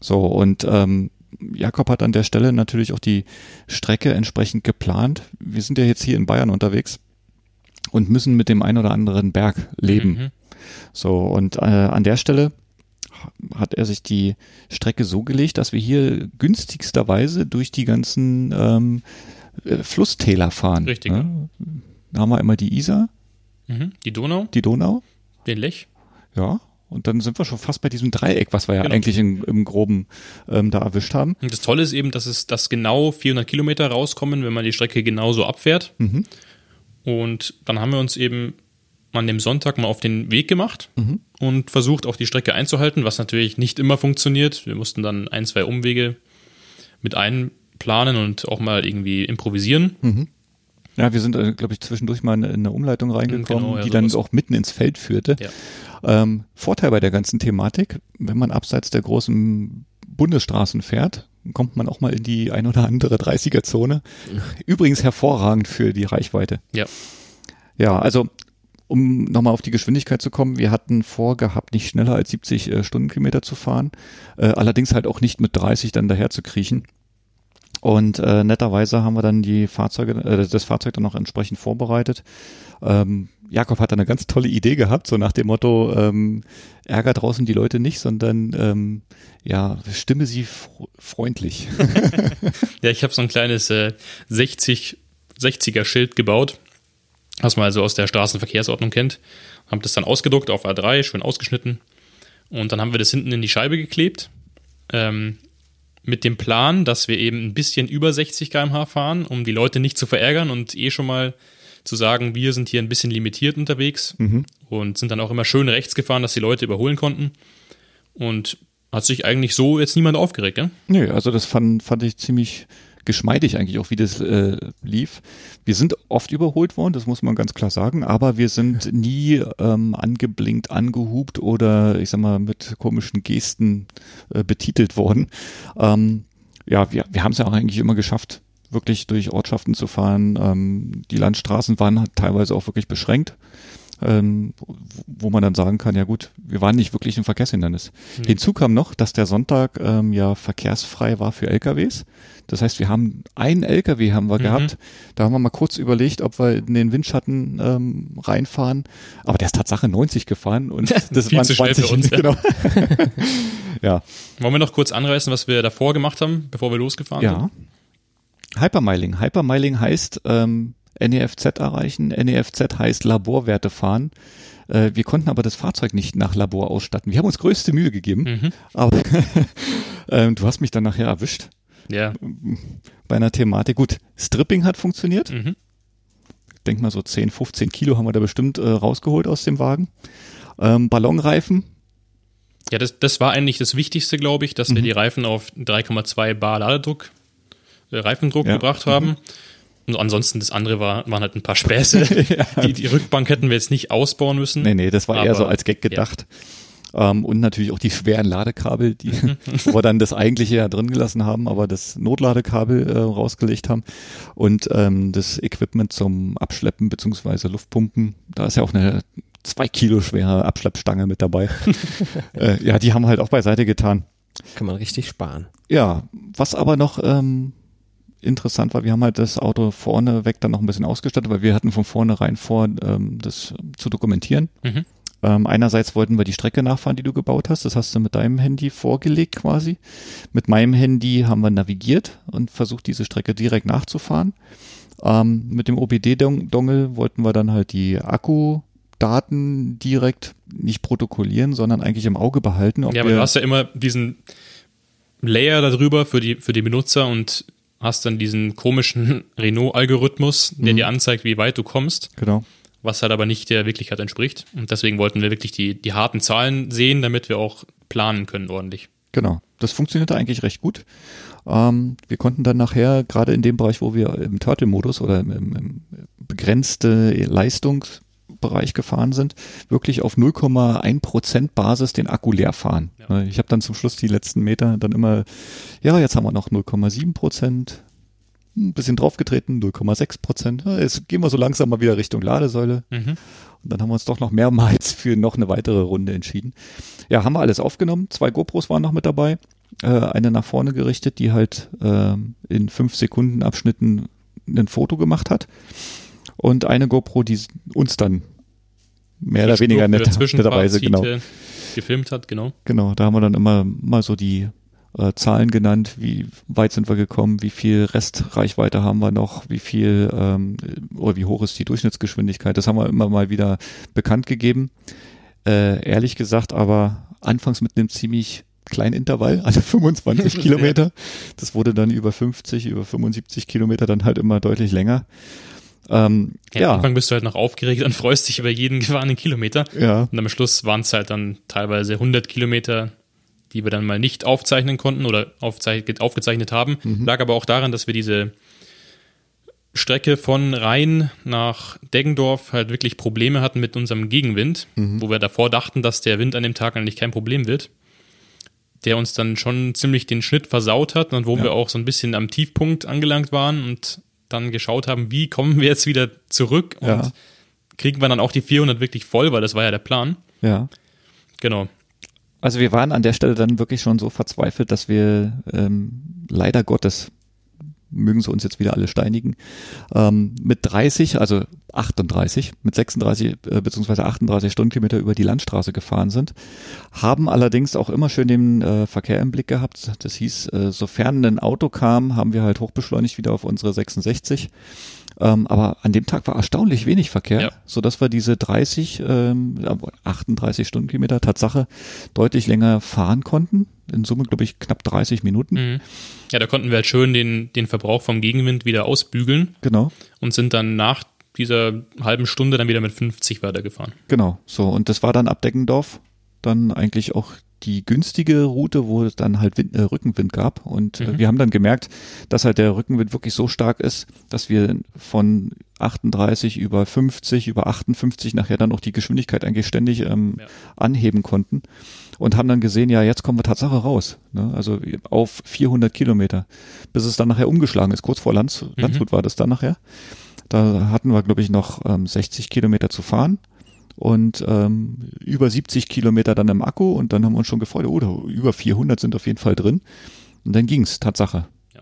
So, und ähm, Jakob hat an der Stelle natürlich auch die Strecke entsprechend geplant. Wir sind ja jetzt hier in Bayern unterwegs und müssen mit dem ein oder anderen Berg leben. Mhm. So, und äh, an der Stelle hat er sich die Strecke so gelegt, dass wir hier günstigsterweise durch die ganzen ähm, äh, Flusstäler fahren. Richtig. Ne? Da haben wir immer die Isar. Mhm. Die Donau. Die Donau. Den Lech. Ja. Und dann sind wir schon fast bei diesem Dreieck, was wir ja genau. eigentlich in, im Groben ähm, da erwischt haben. Und das Tolle ist eben, dass es dass genau 400 Kilometer rauskommen, wenn man die Strecke genauso abfährt. Mhm. Und dann haben wir uns eben an dem Sonntag mal auf den Weg gemacht mhm. und versucht auch die Strecke einzuhalten, was natürlich nicht immer funktioniert. Wir mussten dann ein, zwei Umwege mit einplanen und auch mal irgendwie improvisieren. Mhm. Ja, wir sind, äh, glaube ich, zwischendurch mal in eine Umleitung reingekommen, genau, ja, die dann auch mitten ins Feld führte. Ja. Ähm, Vorteil bei der ganzen Thematik, wenn man abseits der großen Bundesstraßen fährt, kommt man auch mal in die ein oder andere 30er-Zone. Übrigens hervorragend für die Reichweite. Ja. Ja, also um nochmal auf die Geschwindigkeit zu kommen, wir hatten vorgehabt, nicht schneller als 70 äh, Stundenkilometer zu fahren, äh, allerdings halt auch nicht mit 30 dann daher zu kriechen. Und äh, netterweise haben wir dann die Fahrzeuge, äh, das Fahrzeug dann noch entsprechend vorbereitet. Ähm, Jakob hat eine ganz tolle Idee gehabt, so nach dem Motto, ähm, ärger draußen die Leute nicht, sondern ähm, ja, stimme sie freundlich. ja, ich habe so ein kleines äh, 60, 60er Schild gebaut, was man also aus der Straßenverkehrsordnung kennt. Haben das dann ausgedruckt auf A3, schön ausgeschnitten. Und dann haben wir das hinten in die Scheibe geklebt. Ähm, mit dem Plan, dass wir eben ein bisschen über 60 km/h fahren, um die Leute nicht zu verärgern und eh schon mal zu sagen, wir sind hier ein bisschen limitiert unterwegs mhm. und sind dann auch immer schön rechts gefahren, dass die Leute überholen konnten. Und hat sich eigentlich so jetzt niemand aufgeregt, ja? Nö, also das fand, fand ich ziemlich geschmeidig eigentlich auch, wie das äh, lief. Wir sind oft überholt worden, das muss man ganz klar sagen, aber wir sind nie ähm, angeblinkt, angehupt oder ich sag mal mit komischen Gesten äh, betitelt worden. Ähm, ja, wir, wir haben es ja auch eigentlich immer geschafft, wirklich durch Ortschaften zu fahren. Ähm, die Landstraßen waren halt teilweise auch wirklich beschränkt, ähm, wo man dann sagen kann, ja gut, wir waren nicht wirklich im Verkehrshindernis. Mhm. Hinzu kam noch, dass der Sonntag ähm, ja verkehrsfrei war für LKWs. Das heißt, wir haben einen LKW haben wir mhm. gehabt. Da haben wir mal kurz überlegt, ob wir in den Windschatten ähm, reinfahren. Aber der ist Tatsache 90 gefahren und das waren 20 für uns. Genau. ja. Wollen wir noch kurz anreißen, was wir davor gemacht haben, bevor wir losgefahren ja. sind? Hypermiling. Hypermiling heißt ähm, NEFZ erreichen. NEFZ heißt Laborwerte fahren. Äh, wir konnten aber das Fahrzeug nicht nach Labor ausstatten. Wir haben uns größte Mühe gegeben, mhm. aber ähm, du hast mich dann nachher erwischt. Ja. Bei einer Thematik. Gut, Stripping hat funktioniert. Mhm. Ich denke mal so 10, 15 Kilo haben wir da bestimmt äh, rausgeholt aus dem Wagen. Ähm, Ballonreifen. Ja, das, das war eigentlich das Wichtigste, glaube ich, dass mhm. wir die Reifen auf 3,2 Bar Ladedruck äh, Reifendruck ja. gebracht haben. Und ansonsten das andere war, waren halt ein paar Späße. ja. die, die Rückbank hätten wir jetzt nicht ausbauen müssen. Nee, nee, das war eher so als Gag gedacht. Ja. Ähm, und natürlich auch die schweren Ladekabel, die, mhm. wo wir dann das eigentliche ja drin gelassen haben, aber das Notladekabel äh, rausgelegt haben. Und ähm, das Equipment zum Abschleppen beziehungsweise Luftpumpen, da ist ja auch eine zwei Kilo schwere Abschleppstange mit dabei. äh, ja, die haben wir halt auch beiseite getan. Kann man richtig sparen. Ja, was aber noch ähm, interessant war, wir haben halt das Auto vorne weg dann noch ein bisschen ausgestattet, weil wir hatten von vornherein vor, ähm, das zu dokumentieren. Mhm. Ähm, einerseits wollten wir die Strecke nachfahren, die du gebaut hast. Das hast du mit deinem Handy vorgelegt quasi. Mit meinem Handy haben wir navigiert und versucht, diese Strecke direkt nachzufahren. Ähm, mit dem OBD-Dongle wollten wir dann halt die Akkudaten direkt nicht protokollieren, sondern eigentlich im Auge behalten. ja, aber du hast ja immer diesen Layer darüber für die, für die Benutzer und hast dann diesen komischen Renault-Algorithmus, der mhm. dir anzeigt, wie weit du kommst. Genau. Was halt aber nicht der Wirklichkeit entspricht. Und deswegen wollten wir wirklich die, die harten Zahlen sehen, damit wir auch planen können ordentlich. Genau. Das funktionierte eigentlich recht gut. Ähm, wir konnten dann nachher, gerade in dem Bereich, wo wir im Turtle-Modus oder im, im, im begrenzte Leistungs- Bereich gefahren sind, wirklich auf 0,1 Prozent Basis den Akku leer fahren. Ja. Ich habe dann zum Schluss die letzten Meter dann immer, ja, jetzt haben wir noch 0,7 Prozent, ein bisschen draufgetreten, 0,6 Prozent. Jetzt gehen wir so langsam mal wieder Richtung Ladesäule. Mhm. Und dann haben wir uns doch noch mehrmals für noch eine weitere Runde entschieden. Ja, haben wir alles aufgenommen. Zwei GoPros waren noch mit dabei. Äh, eine nach vorne gerichtet, die halt äh, in fünf Sekunden Abschnitten ein Foto gemacht hat. Und eine GoPro, die uns dann mehr oder weniger nett, netterweise genau gefilmt hat, genau. Genau, da haben wir dann immer mal so die äh, Zahlen genannt, wie weit sind wir gekommen, wie viel Restreichweite haben wir noch, wie viel ähm, oder wie hoch ist die Durchschnittsgeschwindigkeit. Das haben wir immer mal wieder bekannt gegeben. Äh, ehrlich gesagt, aber anfangs mit einem ziemlich kleinen Intervall, also 25 Kilometer. Das wurde dann über 50, über 75 Kilometer dann halt immer deutlich länger. Ähm, ja, ja. Am Anfang bist du halt noch aufgeregt und freust dich über jeden gefahrenen Kilometer. Ja. Und am Schluss waren es halt dann teilweise 100 Kilometer, die wir dann mal nicht aufzeichnen konnten oder aufgezeichnet haben. Mhm. Lag aber auch daran, dass wir diese Strecke von Rhein nach Deggendorf halt wirklich Probleme hatten mit unserem Gegenwind, mhm. wo wir davor dachten, dass der Wind an dem Tag eigentlich kein Problem wird. Der uns dann schon ziemlich den Schnitt versaut hat und wo ja. wir auch so ein bisschen am Tiefpunkt angelangt waren und dann geschaut haben, wie kommen wir jetzt wieder zurück und ja. kriegen wir dann auch die 400 wirklich voll, weil das war ja der Plan. Ja. Genau. Also wir waren an der Stelle dann wirklich schon so verzweifelt, dass wir ähm, leider Gottes mögen sie uns jetzt wieder alle steinigen, ähm, mit 30, also 38, mit 36 äh, beziehungsweise 38 Stundenkilometer über die Landstraße gefahren sind, haben allerdings auch immer schön den äh, Verkehr im Blick gehabt. Das hieß, äh, sofern ein Auto kam, haben wir halt hochbeschleunigt wieder auf unsere 66 ähm, aber an dem Tag war erstaunlich wenig Verkehr, ja. so dass wir diese 30, ähm, 38 Stundenkilometer Tatsache deutlich länger fahren konnten. In Summe, glaube ich, knapp 30 Minuten. Mhm. Ja, da konnten wir halt schön den, den Verbrauch vom Gegenwind wieder ausbügeln. Genau. Und sind dann nach dieser halben Stunde dann wieder mit 50 weitergefahren. Genau, so. Und das war dann ab Deckendorf dann eigentlich auch die günstige Route, wo es dann halt Wind, äh, Rückenwind gab. Und äh, mhm. wir haben dann gemerkt, dass halt der Rückenwind wirklich so stark ist, dass wir von 38 über 50, über 58 nachher dann auch die Geschwindigkeit eigentlich ständig ähm, ja. anheben konnten. Und haben dann gesehen, ja, jetzt kommen wir Tatsache raus. Ne? Also auf 400 Kilometer, bis es dann nachher umgeschlagen ist. Kurz vor Lands, mhm. Landshut war das dann nachher. Da hatten wir, glaube ich, noch ähm, 60 Kilometer zu fahren und ähm, über 70 Kilometer dann im Akku und dann haben wir uns schon gefreut, oh, über 400 sind auf jeden Fall drin. Und dann ging's, Tatsache. Ja.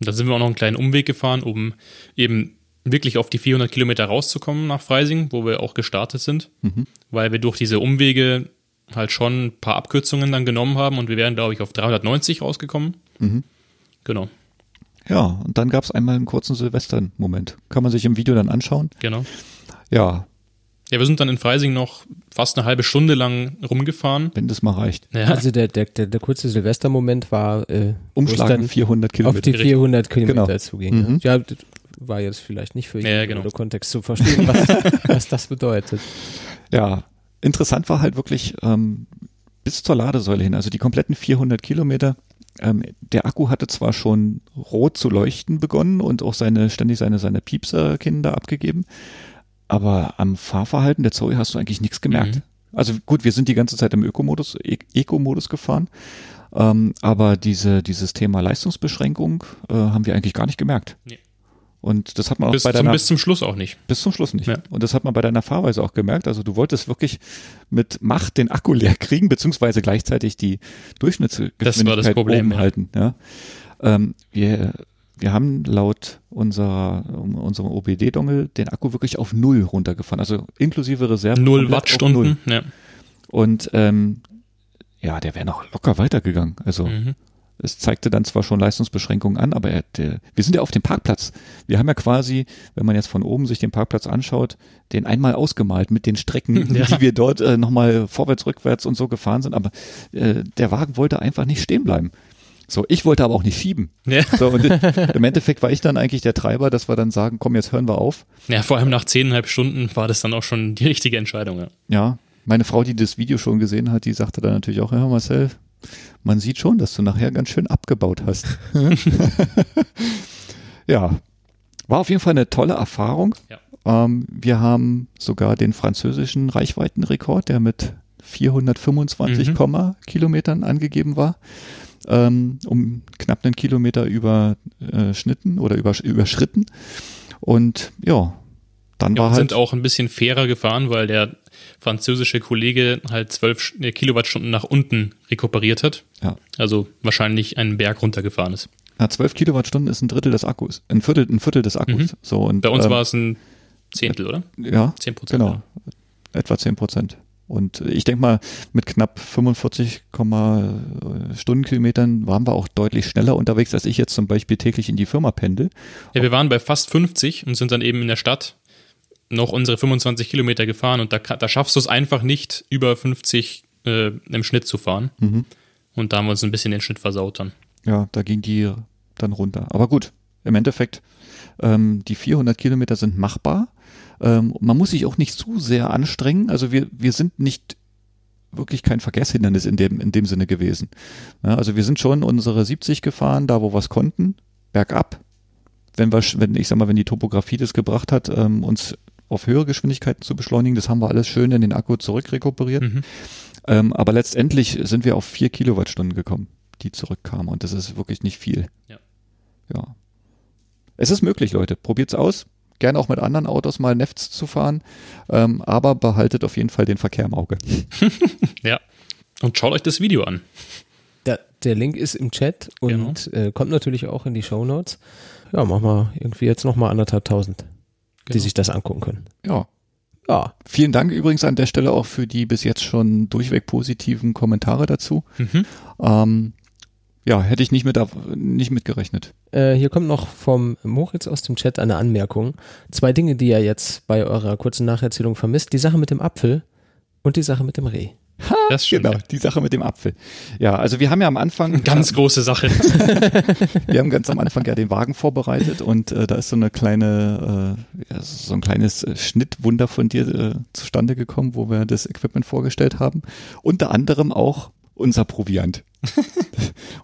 Und dann sind wir auch noch einen kleinen Umweg gefahren, um eben wirklich auf die 400 Kilometer rauszukommen nach Freising, wo wir auch gestartet sind, mhm. weil wir durch diese Umwege halt schon ein paar Abkürzungen dann genommen haben und wir wären, glaube ich, auf 390 rausgekommen. Mhm. Genau. Ja, und dann gab es einmal einen kurzen Silvestern-Moment. Kann man sich im Video dann anschauen. Genau. Ja, ja, wir sind dann in Freising noch fast eine halbe Stunde lang rumgefahren. Wenn das mal reicht. Ja. Also der, der, der, der kurze Silvestermoment war äh, Umschlagen 400 Kilometer. Auf die 400 Kilometer genau. zuging. Mhm. Ja, war jetzt vielleicht nicht für jeden ja, genau. Kontext zu verstehen, was, was das bedeutet. Ja, interessant war halt wirklich ähm, bis zur Ladesäule hin, also die kompletten 400 Kilometer. Ähm, der Akku hatte zwar schon rot zu leuchten begonnen und auch seine ständig seine seine Piepserkinder abgegeben, aber am Fahrverhalten der Zoe hast du eigentlich nichts gemerkt. Mhm. Also gut, wir sind die ganze Zeit im Ökomodus, e Eco-Modus gefahren. Ähm, aber diese, dieses Thema Leistungsbeschränkung äh, haben wir eigentlich gar nicht gemerkt. Nee. Und das hat man auch bis bei deiner, zum, bis zum Schluss auch nicht. Bis zum Schluss nicht. Ja. Und das hat man bei deiner Fahrweise auch gemerkt. Also du wolltest wirklich mit Macht den Akku leer kriegen, beziehungsweise gleichzeitig die Durchschnittsgeschwindigkeit oben halten. Ja. Ähm, wir wir haben laut unserer, unserem OBD-Dongle den Akku wirklich auf Null runtergefahren, also inklusive Reserve. Null Wattstunden, ja. Und ähm, ja, der wäre noch locker weitergegangen. Also mhm. es zeigte dann zwar schon Leistungsbeschränkungen an, aber er, der, wir sind ja auf dem Parkplatz. Wir haben ja quasi, wenn man jetzt von oben sich den Parkplatz anschaut, den einmal ausgemalt mit den Strecken, ja. die wir dort äh, nochmal vorwärts, rückwärts und so gefahren sind. Aber äh, der Wagen wollte einfach nicht stehen bleiben. So, ich wollte aber auch nicht schieben. Ja. So, und im Endeffekt war ich dann eigentlich der Treiber, dass wir dann sagen, komm, jetzt hören wir auf. Ja, vor allem nach zehneinhalb Stunden war das dann auch schon die richtige Entscheidung. Ja. ja, meine Frau, die das Video schon gesehen hat, die sagte dann natürlich auch, ja, Marcel, man sieht schon, dass du nachher ganz schön abgebaut hast. ja, war auf jeden Fall eine tolle Erfahrung. Ja. Ähm, wir haben sogar den französischen Reichweitenrekord, der mit 425, mhm. Kilometern angegeben war ähm, um knapp einen Kilometer überschnitten oder übersch überschritten. Und ja, dann ja, war wir halt. sind auch ein bisschen fairer gefahren, weil der französische Kollege halt zwölf Kilowattstunden nach unten rekuperiert hat. Ja. Also wahrscheinlich einen Berg runtergefahren ist. Ja, 12 Kilowattstunden ist ein Drittel des Akkus. Ein Viertel, ein Viertel des Akkus. Mhm. So, und, Bei uns ähm, war es ein Zehntel, oder? Ja, Zehn Prozent. genau. Etwa 10 Prozent. Und ich denke mal, mit knapp 45, Stundenkilometern waren wir auch deutlich schneller unterwegs, als ich jetzt zum Beispiel täglich in die Firma pendel. Ja, wir waren bei fast 50 und sind dann eben in der Stadt noch unsere 25 Kilometer gefahren und da, da schaffst du es einfach nicht, über 50 äh, im Schnitt zu fahren. Mhm. Und da haben wir uns ein bisschen den Schnitt versaut dann. Ja, da ging die dann runter. Aber gut, im Endeffekt, ähm, die 400 Kilometer sind machbar. Ähm, man muss sich auch nicht zu sehr anstrengen. Also wir, wir sind nicht wirklich kein Verkehrshindernis in dem, in dem Sinne gewesen. Ja, also wir sind schon unsere 70 gefahren, da wo wir es konnten, bergab. Wenn wir, wenn, ich sag mal, wenn die Topografie das gebracht hat, ähm, uns auf höhere Geschwindigkeiten zu beschleunigen, das haben wir alles schön in den Akku zurückrekuperiert. Mhm. Ähm, aber letztendlich sind wir auf vier Kilowattstunden gekommen, die zurückkamen. Und das ist wirklich nicht viel. Ja. Ja. Es ist möglich, Leute. Probiert's aus. Gerne auch mit anderen Autos mal Nefts zu fahren. Ähm, aber behaltet auf jeden Fall den Verkehr im Auge. Ja. Und schaut euch das Video an. Der, der Link ist im Chat und äh, kommt natürlich auch in die Show Notes. Ja, machen wir irgendwie jetzt nochmal anderthalb tausend, die Genau. sich das angucken können. Ja. Ja, Vielen Dank übrigens an der Stelle auch für die bis jetzt schon durchweg positiven Kommentare dazu. Mhm. Ähm, ja, hätte ich nicht mit, nicht mit gerechnet. äh, hier kommt noch vom Moritz aus dem Chat eine Anmerkung. Zwei Dinge, die er jetzt bei eurer kurzen Nacherzählung vermisst. Die Sache mit dem Apfel und die Sache mit dem Reh. Das stimmt. Genau, die Sache mit dem Apfel. Ja, also wir haben ja am Anfang Ganz große Sache. Wir haben ganz am Anfang ja den Wagen vorbereitet und äh, da ist so eine kleine, äh, ja, so ein kleines äh, Schnittwunder von dir äh, zustande gekommen, wo wir das Equipment vorgestellt haben. Unter anderem auch unser Proviant.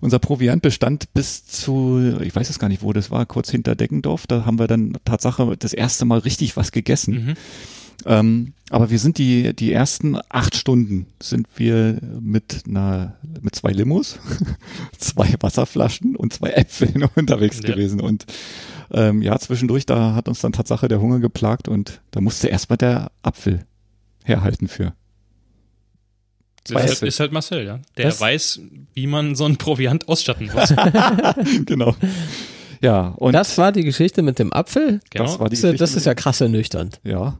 unser Proviant bestand bis zu, ich weiß es gar nicht, wo das war, kurz hinter Deckendorf. Da haben wir dann Tatsache das erste Mal richtig was gegessen. Mhm. Ähm, aber wir sind die, die ersten acht Stunden sind wir mit einer, mit zwei Limos, zwei Wasserflaschen und zwei Äpfeln unterwegs Ja. gewesen. Und ähm, ja, zwischendurch, da hat uns dann Tatsache der Hunger geplagt und da musste erstmal der Apfel herhalten für. Das ist halt, ist halt Marcel, ja. Der Was? weiß, wie man so einen Proviant ausstatten muss. genau. Ja, und das war die Geschichte mit dem Apfel? Genau. das war die Das, ist ja- das Geschichte ist ja krass ernüchternd. ja.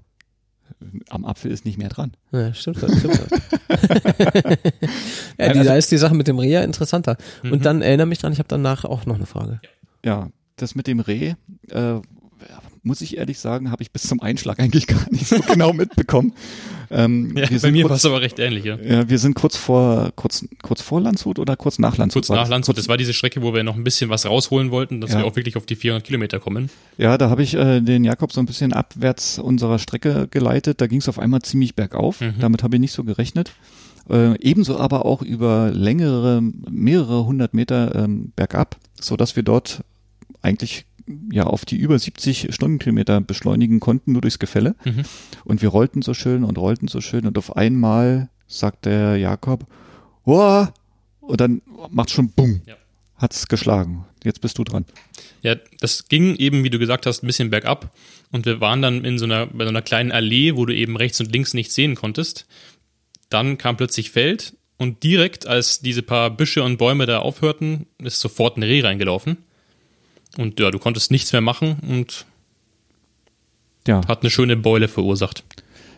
Am Apfel ist nicht mehr dran. Ja, stimmt schon, stimmt schon. ja, die, Also- da ist die Sache mit dem Reh ja interessanter. Mhm. Und dann erinnere mich dran, ich habe danach auch noch eine Frage. Ja, das mit dem Reh, äh, muss ich ehrlich sagen, habe ich bis zum Einschlag eigentlich gar nicht so genau mitbekommen. Ähm, ja, bei mir war es aber recht ähnlich, ja. Ja, wir sind kurz vor, kurz, kurz vor Landshut oder kurz nach Landshut? Kurz nach? Landshut, das war diese Strecke, wo wir noch ein bisschen was rausholen wollten, dass Ja. wir auch wirklich auf die 400 Kilometer kommen. Ja, da habe ich äh, den Jakob so ein bisschen abwärts unserer Strecke geleitet. Da ging es auf einmal ziemlich bergauf. Mhm. Damit habe ich nicht so gerechnet. Äh, ebenso aber auch über längere, mehrere hundert Meter ähm, bergab, so dass wir dort eigentlich ja auf die über 70 Stundenkilometer beschleunigen konnten, nur durchs Gefälle. Mhm. Und wir rollten so schön und rollten so schön und auf einmal sagt der Jakob, Wow! und dann macht schon Bumm, Ja. hat's geschlagen. Jetzt bist du dran. Ja, das ging eben, wie du gesagt hast, ein bisschen bergab. Und wir waren dann in so einer, bei so einer kleinen Allee, wo du eben rechts und links nichts sehen konntest. Dann kam plötzlich Feld und direkt, als diese paar Büsche und Bäume da aufhörten, ist sofort ein Reh reingelaufen. Und ja, du konntest nichts mehr machen und Ja. hat eine schöne Beule verursacht.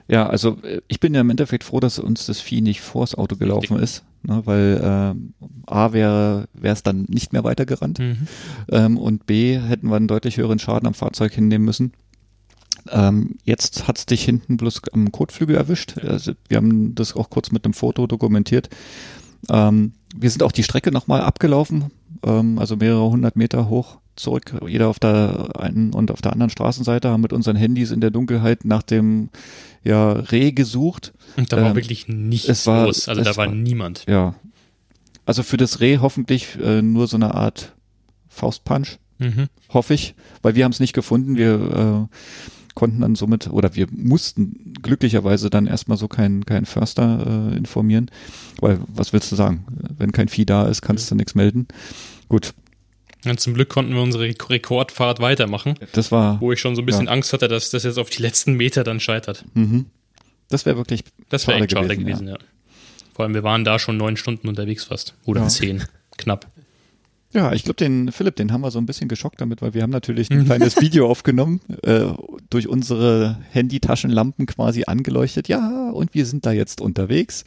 Ja, also äh, ich bin ja im Endeffekt froh, dass uns das Vieh nicht vors Auto gelaufen ist, ne, weil ähm, A wäre wäre es dann nicht mehr weitergerannt Mhm. ähm, und B hätten wir einen deutlich höheren Schaden am Fahrzeug hinnehmen müssen. Ähm, jetzt hat's dich hinten bloß am Kotflügel erwischt. Also wir haben das auch kurz mit einem Foto dokumentiert. Ähm, wir sind auch die Strecke nochmal abgelaufen, ähm, also mehrere hundert Meter hoch zurück, jeder auf der einen und auf der anderen Straßenseite, haben mit unseren Handys in der Dunkelheit nach dem ja, Reh gesucht. Und da war Ähm, wirklich nichts es war- los. Also da war war- niemand. Ja. Also für das Reh hoffentlich äh, nur so eine Art Faustpunch, Mhm. hoffe ich, weil wir haben es nicht gefunden. Wir konnten dann somit, oder wir mussten glücklicherweise dann erstmal so keinen keinen Förster äh, informieren, weil was willst du sagen? Wenn kein Vieh da ist, kannst du nichts melden. Gut. Und zum Glück konnten wir unsere Rekordfahrt weitermachen. Das war. Wo ich schon so ein bisschen ja. Angst hatte, dass das jetzt auf die letzten Meter dann scheitert. Mhm. Das wäre wirklich. Das wäre echt schade gewesen, ja. ja. Vor allem, wir waren da schon neun Stunden unterwegs fast. Oder ja. zehn. Knapp. Ja, ich glaube, den Philipp, den haben wir so ein bisschen geschockt damit, weil wir haben natürlich ein kleines Video aufgenommen, äh, durch unsere Handytaschenlampen quasi angeleuchtet. Ja, und wir sind da jetzt unterwegs.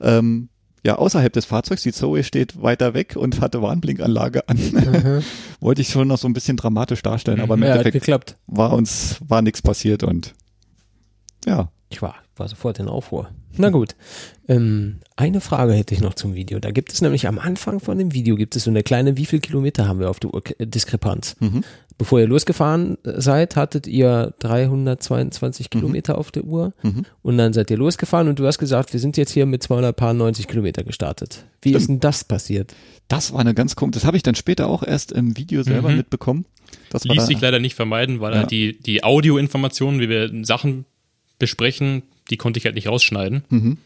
Ähm, ja, außerhalb des Fahrzeugs, die Zoe steht weiter weg und hatte Warnblinkanlage an. Mhm. Wollte ich schon noch so ein bisschen dramatisch darstellen, aber im ja, Endeffekt geklappt. war uns, war nichts passiert und ja. Ich war, war sofort in Aufruhr. Na gut. Ähm, eine Frage hätte ich noch zum Video. Da gibt es nämlich am Anfang von dem Video gibt es so eine kleine, wie viel Kilometer haben wir auf der Uhr äh, Diskrepanz. Mhm. Bevor ihr losgefahren äh, seid, hattet ihr 322 mhm. Kilometer auf der Uhr mhm. und dann seid ihr losgefahren und du hast gesagt, wir sind jetzt hier mit 290 Kilometer gestartet. Wie Stimmt. ist denn das passiert? Das war eine ganz komische, das habe ich dann später auch erst im Video selber mhm. mitbekommen. Das Ließ da, sich leider nicht vermeiden, weil ja. die, die Audioinformationen, wie wir Sachen besprechen, die konnte ich halt nicht rausschneiden. Mhm.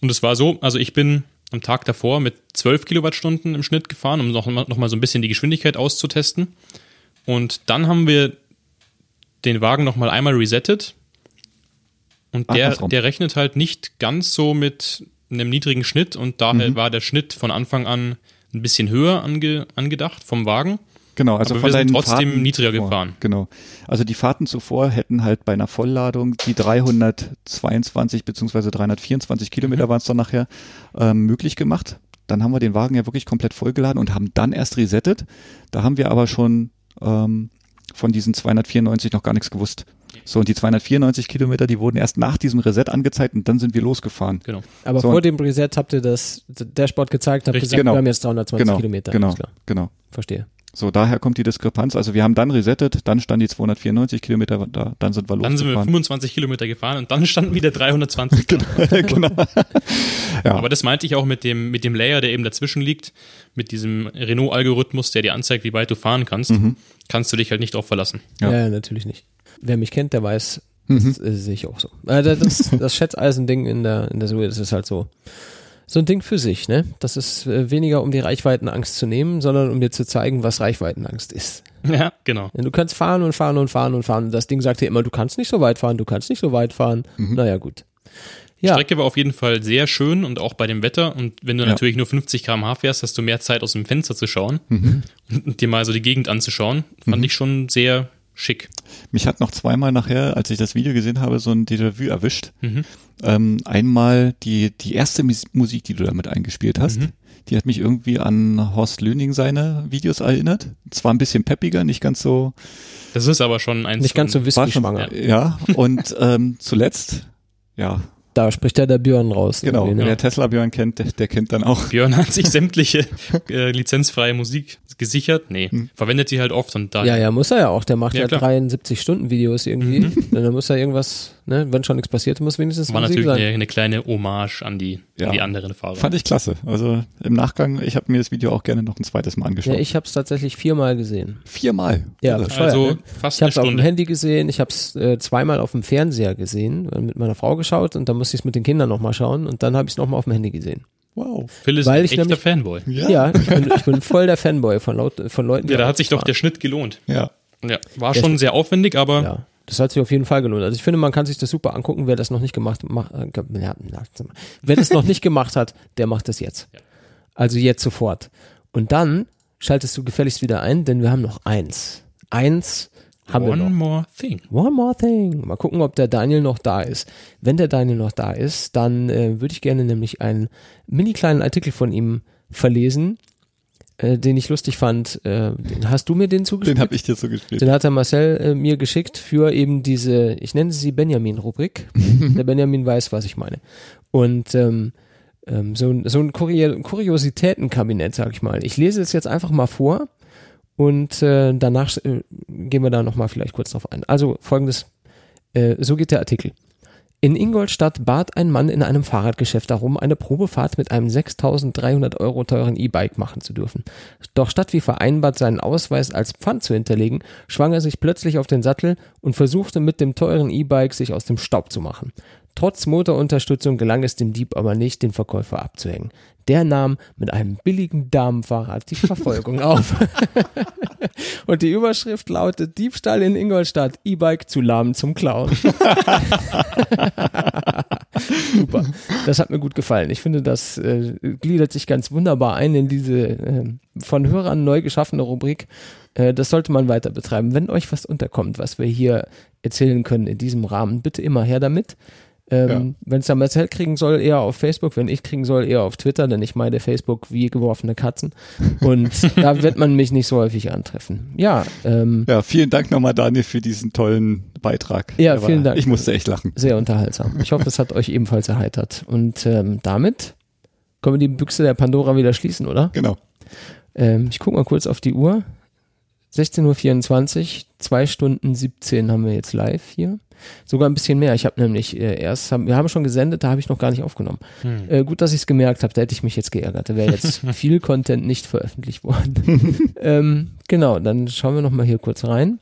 Und es war so, also ich bin am Tag davor mit 12 Kilowattstunden im Schnitt gefahren, um noch, noch mal so ein bisschen die Geschwindigkeit auszutesten. Und dann haben wir den Wagen noch mal einmal resettet. Und Ach, der, der rechnet halt nicht ganz so mit einem niedrigen Schnitt und daher mhm. war der Schnitt von Anfang an ein bisschen höher ange, angedacht vom Wagen. Genau, also Aber wir sind trotzdem Fahrten niedriger zuvor, gefahren. Genau. Also die Fahrten zuvor hätten halt bei einer Vollladung die 322 beziehungsweise 324 Kilometer mhm. waren es dann nachher ähm, möglich gemacht. Dann haben wir den Wagen ja wirklich komplett vollgeladen und haben dann erst resettet. Da haben wir aber schon ähm, von diesen 294 noch gar nichts gewusst. So, und die 294 Kilometer, die wurden erst nach diesem Reset angezeigt und dann sind wir losgefahren. Genau. Aber so, vor dem Reset habt ihr das Dashboard gezeigt, habt gesagt, genau. wir haben jetzt 320 genau, Kilometer. Genau, genau. Verstehe. So, daher kommt die Diskrepanz. Also wir haben dann resettet, dann standen die 294 Kilometer da, dann sind wir losgefahren. Dann sind wir 25 Kilometer gefahren und dann standen wieder 320. genau. genau. ja. Aber das meinte ich auch mit dem, mit dem Layer, der eben dazwischen liegt, mit diesem Renault-Algorithmus, der dir anzeigt, wie weit du fahren kannst, mhm. kannst du dich halt nicht drauf verlassen. Ja. ja, natürlich nicht. Wer mich kennt, der weiß, das mhm. sehe ich auch so. Äh, das, das Schätzeisen-Ding in der, in der Suche, das ist halt so so ein Ding für sich, ne? Das ist äh, weniger, um die Reichweitenangst zu nehmen, sondern um dir zu zeigen, was Reichweitenangst ist. Ja, genau. Du kannst fahren und fahren und fahren und fahren. Das Ding sagt dir immer, du kannst nicht so weit fahren, du kannst nicht so weit fahren. Mhm. Naja, gut. Ja. Strecke war auf jeden Fall sehr schön und auch bei dem Wetter. Und wenn du ja. natürlich nur 50 km/h fährst, hast du mehr Zeit aus dem Fenster zu schauen mhm. und dir mal so die Gegend anzuschauen. Fand mhm. ich schon sehr schick. Mich hat noch zweimal nachher, als ich das Video gesehen habe, so ein Déjà-vu erwischt. Mhm. Ähm, einmal die, die erste Musik, die du damit eingespielt hast. Mhm. Die hat mich irgendwie an Horst Löning seine Videos erinnert. Zwar ein bisschen peppiger, nicht ganz so. Das ist aber schon eins. Nicht ganz so whisky-schwanger. Ja, und ähm, zuletzt, ja, da spricht ja der Björn raus. Genau, ne? wer Tesla Björn kennt, der, der, kennt dann auch. Björn hat sich sämtliche äh, lizenzfreie Musik gesichert. Nee, hm. verwendet sie halt oft und da. Ja, ja, muss er ja auch. Der macht ja, ja 73 Stunden Videos irgendwie. Mhm. Dann muss er irgendwas, ne, wenn schon nichts passiert, muss wenigstens War natürlich sein. Eine, eine kleine Hommage an die, ja. an die anderen Fahrer. Fand ich klasse. Also im Nachgang, ich habe mir das Video auch gerne noch ein zweites Mal angeschaut. Ja, ich habe es tatsächlich viermal gesehen. Viermal? Ja, also ne? fast Ich habe es auf dem Handy gesehen, ich habe es äh, zweimal auf dem Fernseher gesehen, mit meiner Frau geschaut und dann musste ich es mit den Kindern nochmal schauen und dann habe ich es nochmal auf dem Handy gesehen. Wow. Phil ist Weil ein echter nämlich, Fanboy. Ja, ja ich, bin, ich, bin, voll der Fanboy von, Laut, von Leuten. Ja, da hat sich doch der Schnitt gelohnt. Ja. Ja, war der schon sehr aufwendig, aber. Ja, das hat sich auf jeden Fall gelohnt. Also ich finde, man kann sich das super angucken, wer das noch nicht gemacht macht, äh, wer das noch nicht gemacht hat, der macht das jetzt. Ja. Also jetzt sofort. Und dann schaltest du gefälligst wieder ein, denn wir haben noch eins. Eins haben One wir noch. more thing. One more thing. Mal gucken, ob der Daniel noch da ist. Wenn der Daniel noch da ist, dann äh, würde ich gerne nämlich einen mini kleinen Artikel von ihm verlesen, äh, den ich lustig fand. Äh, hast du mir den zugespielt? Den habe ich dir zugespielt. Den hat der Marcel äh, mir geschickt für eben diese, ich nenne sie Benjamin-Rubrik. der Benjamin weiß, was ich meine. Und ähm, ähm, so, so ein Kuriositätenkabinett, sag ich mal. Ich lese es jetzt einfach mal vor und äh, danach äh, gehen wir da nochmal vielleicht kurz drauf ein. Also folgendes, äh, so geht der Artikel. In Ingolstadt bat ein Mann in einem Fahrradgeschäft darum, eine Probefahrt mit einem 6300 Euro teuren E-Bike machen zu dürfen. Doch statt wie vereinbart seinen Ausweis als Pfand zu hinterlegen, schwang er sich plötzlich auf den Sattel und versuchte mit dem teuren E-Bike sich aus dem Staub zu machen. Trotz Motorunterstützung gelang es dem Dieb aber nicht, den Verkäufer abzuhängen. Der nahm mit einem billigen Damenfahrrad die Verfolgung auf. Und die Überschrift lautet Diebstahl in Ingolstadt, E-Bike zu lahm zum Klauen. Super. Das hat mir gut gefallen. Ich finde, das äh, gliedert sich ganz wunderbar ein in diese äh, von Hörern neu geschaffene Rubrik. Äh, das sollte man weiter betreiben. Wenn euch was unterkommt, was wir hier erzählen können in diesem Rahmen, bitte immer her damit. Ähm, ja. Wenn es der Marcel kriegen soll, eher auf Facebook, wenn ich kriegen soll, eher auf Twitter, denn ich meine Facebook wie geworfene Katzen. Und da wird man mich nicht so häufig antreffen. Ja, ähm, ja, vielen Dank nochmal, Daniel, für diesen tollen Beitrag. Ja, Aber vielen Dank. Ich musste echt lachen. Sehr unterhaltsam. Ich hoffe, es hat euch ebenfalls erheitert. Und ähm, damit können wir die Büchse der Pandora wieder schließen, oder? Genau. Ähm, ich gucke mal kurz auf die Uhr. 16.24 Uhr, zwei Stunden 17 haben wir jetzt live hier. Sogar ein bisschen mehr. Ich habe nämlich äh, erst, haben, wir haben schon gesendet, da habe ich noch gar nicht aufgenommen. Hm. Äh, gut, dass ich es gemerkt habe, da hätte ich mich jetzt geärgert. Da wäre jetzt viel Content nicht veröffentlicht worden. ähm, genau, dann schauen wir nochmal hier kurz rein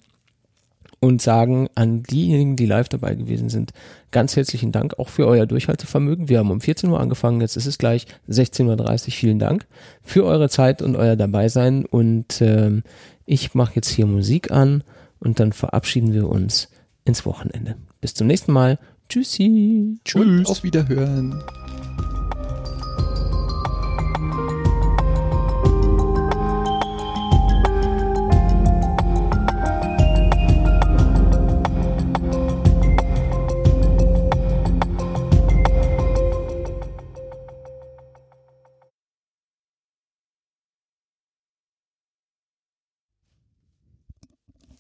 und sagen an diejenigen, die live dabei gewesen sind, ganz herzlichen Dank auch für euer Durchhaltevermögen. Wir haben um 14 Uhr angefangen, jetzt ist es gleich 16.30 Uhr. Vielen Dank für eure Zeit und euer Dabeisein und ähm, ich mache jetzt hier Musik an und dann verabschieden wir uns ins Wochenende. Bis zum nächsten Mal. Tschüssi. Tschüss. Und auf Wiederhören.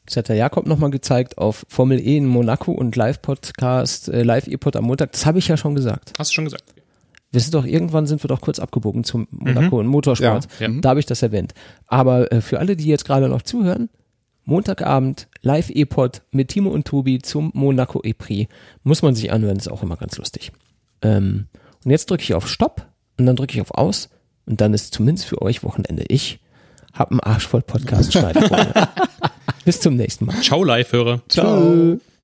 Das hat der Jakob nochmal gezeigt auf Formel E in Monaco und Live-Podcast, äh, Live-E-Pod am Montag. Das habe ich ja schon gesagt. Hast du schon gesagt. Wir sind doch, irgendwann sind wir doch kurz abgebogen zum Monaco mhm. und Motorsport. Ja, ja. Da habe ich das erwähnt. Aber äh, für alle, die jetzt gerade noch zuhören, Montagabend Live-E-Pod mit Timo und Tobi zum Monaco E-Prix. Muss man sich anhören, ist auch immer ganz lustig. Ähm, und jetzt drücke ich auf Stopp und dann drücke ich auf Aus und dann ist zumindest für euch Wochenende. Ich habe einen Arsch voll Podcast schneiden Bis zum nächsten Mal. Ciao, Live-Hörer. Ciao.